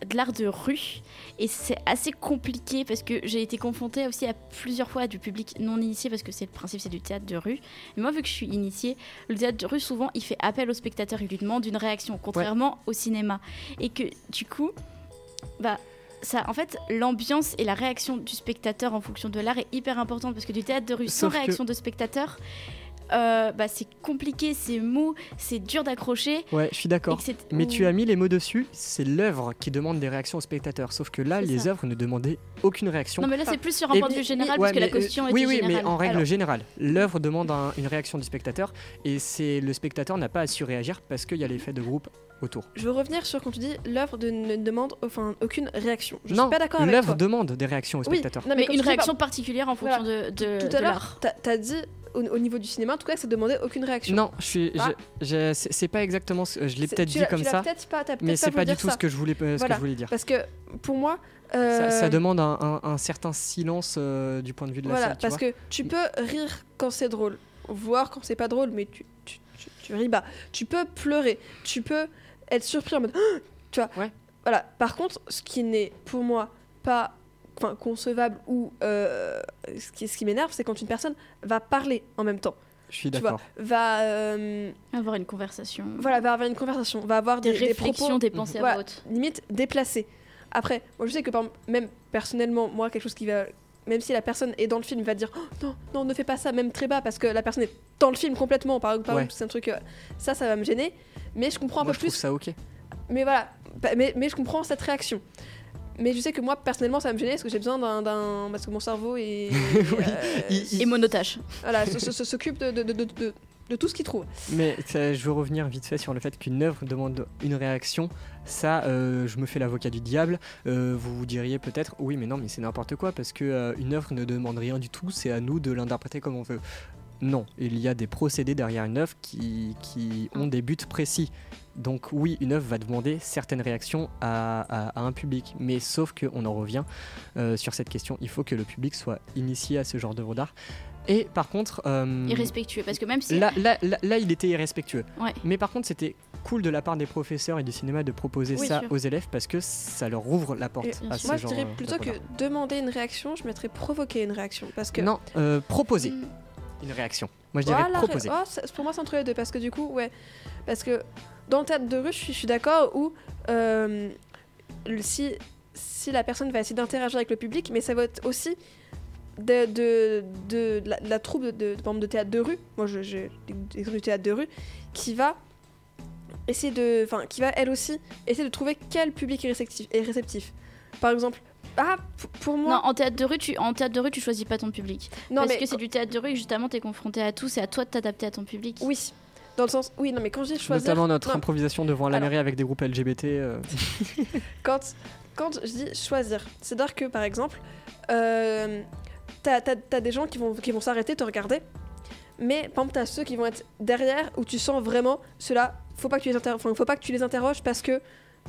Speaker 3: de l'art de rue. Et c'est assez compliqué parce que j'ai été confrontée aussi à plusieurs fois à du public non initié parce que c'est le principe c'est du théâtre de rue. Mais moi vu que je suis initiée le théâtre de rue souvent il fait appel au spectateur. Il lui demande une réaction contrairement au cinéma. Et que du coup bah ça, en fait, l'ambiance et la réaction du spectateur en fonction de l'art est hyper importante parce que du théâtre de rue sans
Speaker 1: Sauf que-
Speaker 3: réaction de spectateur, euh, bah, c'est compliqué, c'est mou, c'est dur d'accrocher.
Speaker 1: Ouais, je suis d'accord. Mais tu as mis les mots dessus, c'est l'œuvre qui demande des réactions aux spectateurs. Sauf que là, les œuvres ne demandaient aucune réaction.
Speaker 3: Non, mais là, c'est plus sur un
Speaker 1: Et-
Speaker 3: point de vue général,
Speaker 1: Ouais,
Speaker 3: parce que la
Speaker 1: euh,
Speaker 3: question
Speaker 1: oui,
Speaker 3: était
Speaker 1: oui,
Speaker 3: générale.
Speaker 1: mais en règle
Speaker 3: Alors,
Speaker 1: générale, l'œuvre demande un- une réaction du spectateur et c'est le spectateur n'a pas à su réagir parce qu'il y a l'effet de groupe autour.
Speaker 4: Je veux revenir sur quand tu dis l'œuvre de- ne demande enfin, aucune réaction. Je
Speaker 1: non,
Speaker 4: suis pas d'accord avec
Speaker 1: l'œuvre demande des réactions aux
Speaker 4: Oui,
Speaker 1: spectateurs.
Speaker 4: non,
Speaker 3: mais une réaction particulière en fonction de,
Speaker 4: Tout
Speaker 3: de,
Speaker 4: tout
Speaker 3: de
Speaker 4: à l'heure, t'as as dit au, au niveau du cinéma, en tout cas, que ça demandait aucune réaction.
Speaker 1: Non, je suis,
Speaker 4: Ah.
Speaker 1: c'est pas exactement. ce- Je l'ai peut-être dit comme
Speaker 4: tu l'as
Speaker 1: ça,
Speaker 4: peut-être pas,
Speaker 1: mais c'est pas du tout
Speaker 4: ça.
Speaker 1: ce que je voulais, euh, ce que je voulais dire.
Speaker 4: Parce que pour moi,
Speaker 1: Ça, ça
Speaker 4: euh,
Speaker 1: demande un, un- un certain silence euh, du point de vue de la
Speaker 4: Voilà,
Speaker 1: salle. tu
Speaker 4: parce
Speaker 1: vois.
Speaker 4: que tu peux rire quand c'est drôle, voir quand c'est pas drôle, mais tu, tu, tu, tu ris bas. Tu peux pleurer, tu peux être surpris en mode. Ah tu vois
Speaker 1: Ouais.
Speaker 4: Voilà. Par contre, ce qui n'est pour moi pas enfin, concevable ou euh, ce qui, ce qui m'énerve, c'est quand une personne va parler en même temps.
Speaker 1: Je suis
Speaker 4: Tu vois,
Speaker 1: d'accord.
Speaker 4: va, euh,
Speaker 3: Avoir une conversation.
Speaker 4: voilà, va avoir une conversation, va avoir
Speaker 3: Des,
Speaker 4: des, des
Speaker 3: réflexions,
Speaker 4: propos
Speaker 3: des pensées à
Speaker 4: Voilà.
Speaker 3: haute.
Speaker 4: limite déplacé. Après, moi je sais que par même personnellement, moi quelque chose qui va, même si la personne est dans le film, va dire Oh, non, non, ne fais pas ça, même très bas, parce que la personne est dans le film complètement. Par, par
Speaker 1: Ouais.
Speaker 4: exemple, c'est un truc, euh, ça, ça va me gêner. Mais je comprends un
Speaker 1: Moi,
Speaker 4: peu
Speaker 1: je trouve
Speaker 4: plus.
Speaker 1: ça ok.
Speaker 4: Mais voilà, Bah, mais, mais je comprends cette réaction. Mais je sais que moi personnellement, ça va me gêner parce que j'ai besoin d'un, d'un- parce que mon cerveau est,
Speaker 1: Oui,
Speaker 4: euh,
Speaker 1: il- il-
Speaker 3: Et monotache.
Speaker 4: voilà, s'occupe de, de, de, de, de- tout ce qu'il trouve.
Speaker 1: Mais je veux revenir vite fait sur le fait qu'une œuvre demande une réaction. Ça, euh, je me fais l'avocat du diable. Euh, vous vous diriez peut-être, oui, mais non, mais c'est n'importe quoi parce que euh, une œuvre ne demande rien du tout. C'est à nous de l'interpréter comme on veut. Non, il y a des procédés derrière une œuvre qui, ont des buts précis. Donc oui, une œuvre va demander certaines réactions à un public, mais sauf qu'on en revient euh, sur cette question, il faut que le public soit initié à ce genre d'œuvre d'art. Et par contre, euh,
Speaker 3: Irrespectueux. Parce que même si.
Speaker 1: Là, là, là, là, il était irrespectueux.
Speaker 3: Ouais.
Speaker 1: Mais par contre, c'était cool de la part des professeurs et du cinéma de proposer
Speaker 3: Oui,
Speaker 1: ça
Speaker 3: sûr.
Speaker 1: aux élèves parce que ça leur ouvre la porte
Speaker 4: Et
Speaker 3: bien
Speaker 1: à
Speaker 3: sûr.
Speaker 1: ce
Speaker 4: Moi, je dirais plutôt que demander une réaction, je mettrais provoquer une réaction. Parce que.
Speaker 1: Non, euh, proposer
Speaker 3: Mm.
Speaker 1: une réaction. Moi, je dirais
Speaker 4: Voilà,
Speaker 1: proposer.
Speaker 4: oh, pour moi, c'est entre les deux. Parce que du coup, ouais. Parce que dans le théâtre de rue, je suis, d'accord où euh, si, si la personne va essayer d'interagir avec le public, mais ça va être aussi de, de, de la, de la troupe de, de, de théâtre de rue, moi je- j'ai l'exemple du théâtre de rue, qui va essayer de. Enfin, qui va elle aussi essayer de trouver quel public est réceptif. Est réceptif. Par exemple, ah, pour moi.
Speaker 3: Non, en théâtre de rue, tu en théâtre de rue, tu choisis pas ton public.
Speaker 4: non,
Speaker 3: parce
Speaker 4: mais
Speaker 3: que c'est du théâtre de rue et justement t'es confronté à tout, c'est à toi de t'adapter à ton public.
Speaker 4: Oui, dans le sens. Oui, non, mais quand je dis choisir.
Speaker 1: Notamment notre
Speaker 4: non,
Speaker 1: improvisation devant la
Speaker 4: Alors-
Speaker 1: mairie avec des groupes LGBT. euh,
Speaker 4: quand, quand je dis choisir, c'est-à-dire que par exemple, euh, t'as as, des gens qui vont, qui vont s'arrêter, te regarder, mais par exemple, t'as ceux qui vont être derrière où tu sens vraiment ceux-là, faut pas que tu les, inter- enfin, faut pas que tu les interroges parce que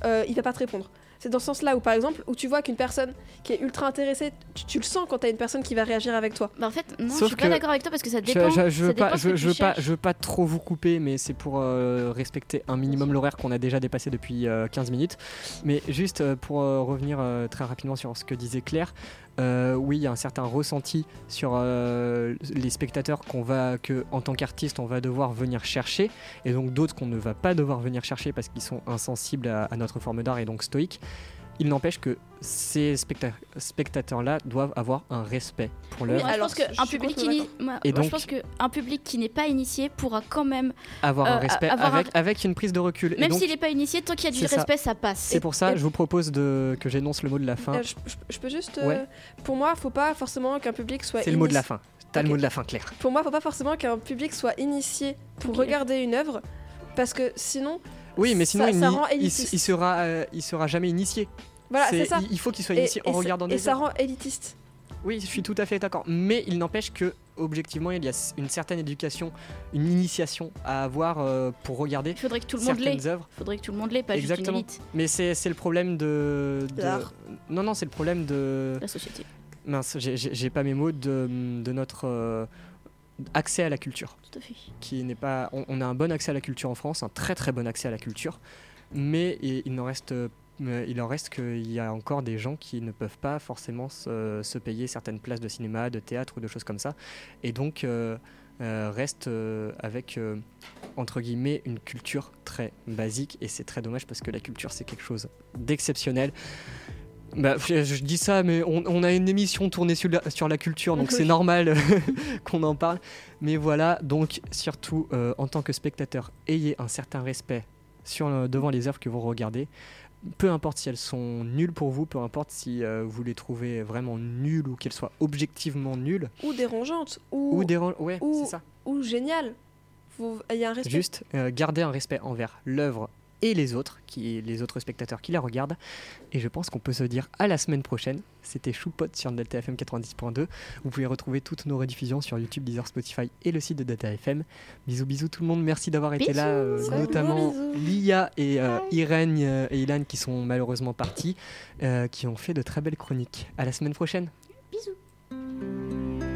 Speaker 4: euh, il va pas te répondre. C'est dans ce sens-là où, par exemple, où tu vois qu'une personne qui est ultra intéressée, tu, tu le sens quand t'as une personne qui va réagir avec toi.
Speaker 3: Bah en fait, non,
Speaker 1: Sauf
Speaker 3: je suis pas
Speaker 1: que-
Speaker 3: d'accord avec toi parce que ça
Speaker 1: Je,
Speaker 3: dépend.
Speaker 1: je- je veux
Speaker 3: ça
Speaker 1: pas,
Speaker 3: dépend ce
Speaker 1: je, veux pas, je veux pas trop vous couper, mais c'est pour euh, respecter un minimum l'horaire qu'on a déjà dépassé depuis euh, 15 minutes. Mais juste euh, pour euh, revenir euh, très rapidement sur ce que disait Claire, euh, oui, il y a un certain ressenti sur euh, les spectateurs qu'on va, que en tant qu'artiste, on va devoir venir chercher, et donc d'autres qu'on ne va pas devoir venir chercher parce qu'ils sont insensibles à, à notre forme d'art et donc stoïques. Il n'empêche que ces specta- spectateurs-là doivent avoir un respect pour
Speaker 3: Oui,
Speaker 1: l'œuvre,
Speaker 4: Alors,
Speaker 3: qu'un public, moi,
Speaker 1: Et
Speaker 3: moi, je
Speaker 1: donc-
Speaker 3: pense qu'un public qui n'est pas initié pourra quand même,
Speaker 1: avoir
Speaker 3: euh,
Speaker 1: un respect
Speaker 3: avoir un-
Speaker 1: avec, une prise de recul. Et
Speaker 3: même
Speaker 1: donc,
Speaker 3: s'il n'est pas initié, tant qu'il y a du
Speaker 1: ça.
Speaker 3: respect, ça passe.
Speaker 1: C'est pour ça, je vous propose de, que j'énonce le mot de la fin.
Speaker 4: Euh, je, je- je peux juste. euh,
Speaker 1: Ouais.
Speaker 4: Pour moi, faut pas forcément qu'un public soit.
Speaker 1: C'est le mot de la fin. T'as
Speaker 4: Ok.
Speaker 1: le mot de la fin, Claire.
Speaker 4: Pour moi, faut pas forcément qu'un public soit initié pour regarder une œuvre, parce que sinon,
Speaker 1: Oui, mais sinon,
Speaker 4: Ça-
Speaker 1: il,
Speaker 4: ça
Speaker 1: il, il sera, euh, il sera jamais initié.
Speaker 4: Voilà, c'est ça.
Speaker 1: Il, faut qu'il soit
Speaker 4: Et-
Speaker 1: initié en
Speaker 4: et ça-
Speaker 1: regardant
Speaker 4: Et
Speaker 1: des
Speaker 4: ça
Speaker 1: œuvres.
Speaker 4: rend élitiste.
Speaker 1: Oui, je suis tout à fait d'accord. Mais il n'empêche que, objectivement, il y a une certaine éducation, une initiation à avoir euh, pour regarder
Speaker 3: Il faudrait que tout le monde l'ait.
Speaker 1: certaines œuvres.
Speaker 3: Il faudrait que tout le monde l'ait, pas
Speaker 1: Exactement.
Speaker 3: juste une élite,
Speaker 1: Mais c'est le problème de. de-. Non, non, c'est le problème de.
Speaker 3: la société.
Speaker 1: Mince, j'ai- pas mes mots de, de notre euh, accès à la culture.
Speaker 3: Tout à fait.
Speaker 1: qui n'est pas. On, on a un bon accès à la culture en France, un très très bon accès à la culture, mais il, il n'en reste. Euh, Il en reste qu'il y a encore des gens qui ne peuvent pas forcément se, se payer certaines places de cinéma, de théâtre ou de choses comme ça, et donc euh, euh, restent euh, avec entre guillemets une culture très basique, et c'est très dommage parce que la culture c'est quelque chose d'exceptionnel. Bah, je, dis ça, mais on, on a une émission tournée sur la, sur la culture, donc c'est normal qu'on en parle. Mais voilà, donc surtout euh, en tant que spectateur, ayez un certain respect sur, devant les œuvres que vous regardez. Peu importe si elles sont nulles pour vous, peu importe si euh, vous les trouvez vraiment nulles ou qu'elles soient objectivement nulles.
Speaker 4: Ou dérangeante. Ou,
Speaker 1: Ou. Ouais,
Speaker 4: ou-
Speaker 1: c'est ça.
Speaker 4: ou génial. Faut- Il y a un respect.
Speaker 1: Juste euh, garder un respect envers l'œuvre et les autres, qui, les autres spectateurs qui la regardent. Et je pense qu'on peut se dire à la semaine prochaine. C'était Choupot sur Delta FM 90.2. Vous pouvez retrouver toutes nos rediffusions sur YouTube, Deezer, Spotify et le site de Data FM. Bisous, bisous tout le monde. Merci d'avoir été là, euh, notamment. Lia et euh, Irène euh, et Ilan qui sont malheureusement partis, qui ont fait de très belles chroniques. À la semaine prochaine.
Speaker 3: Bisous.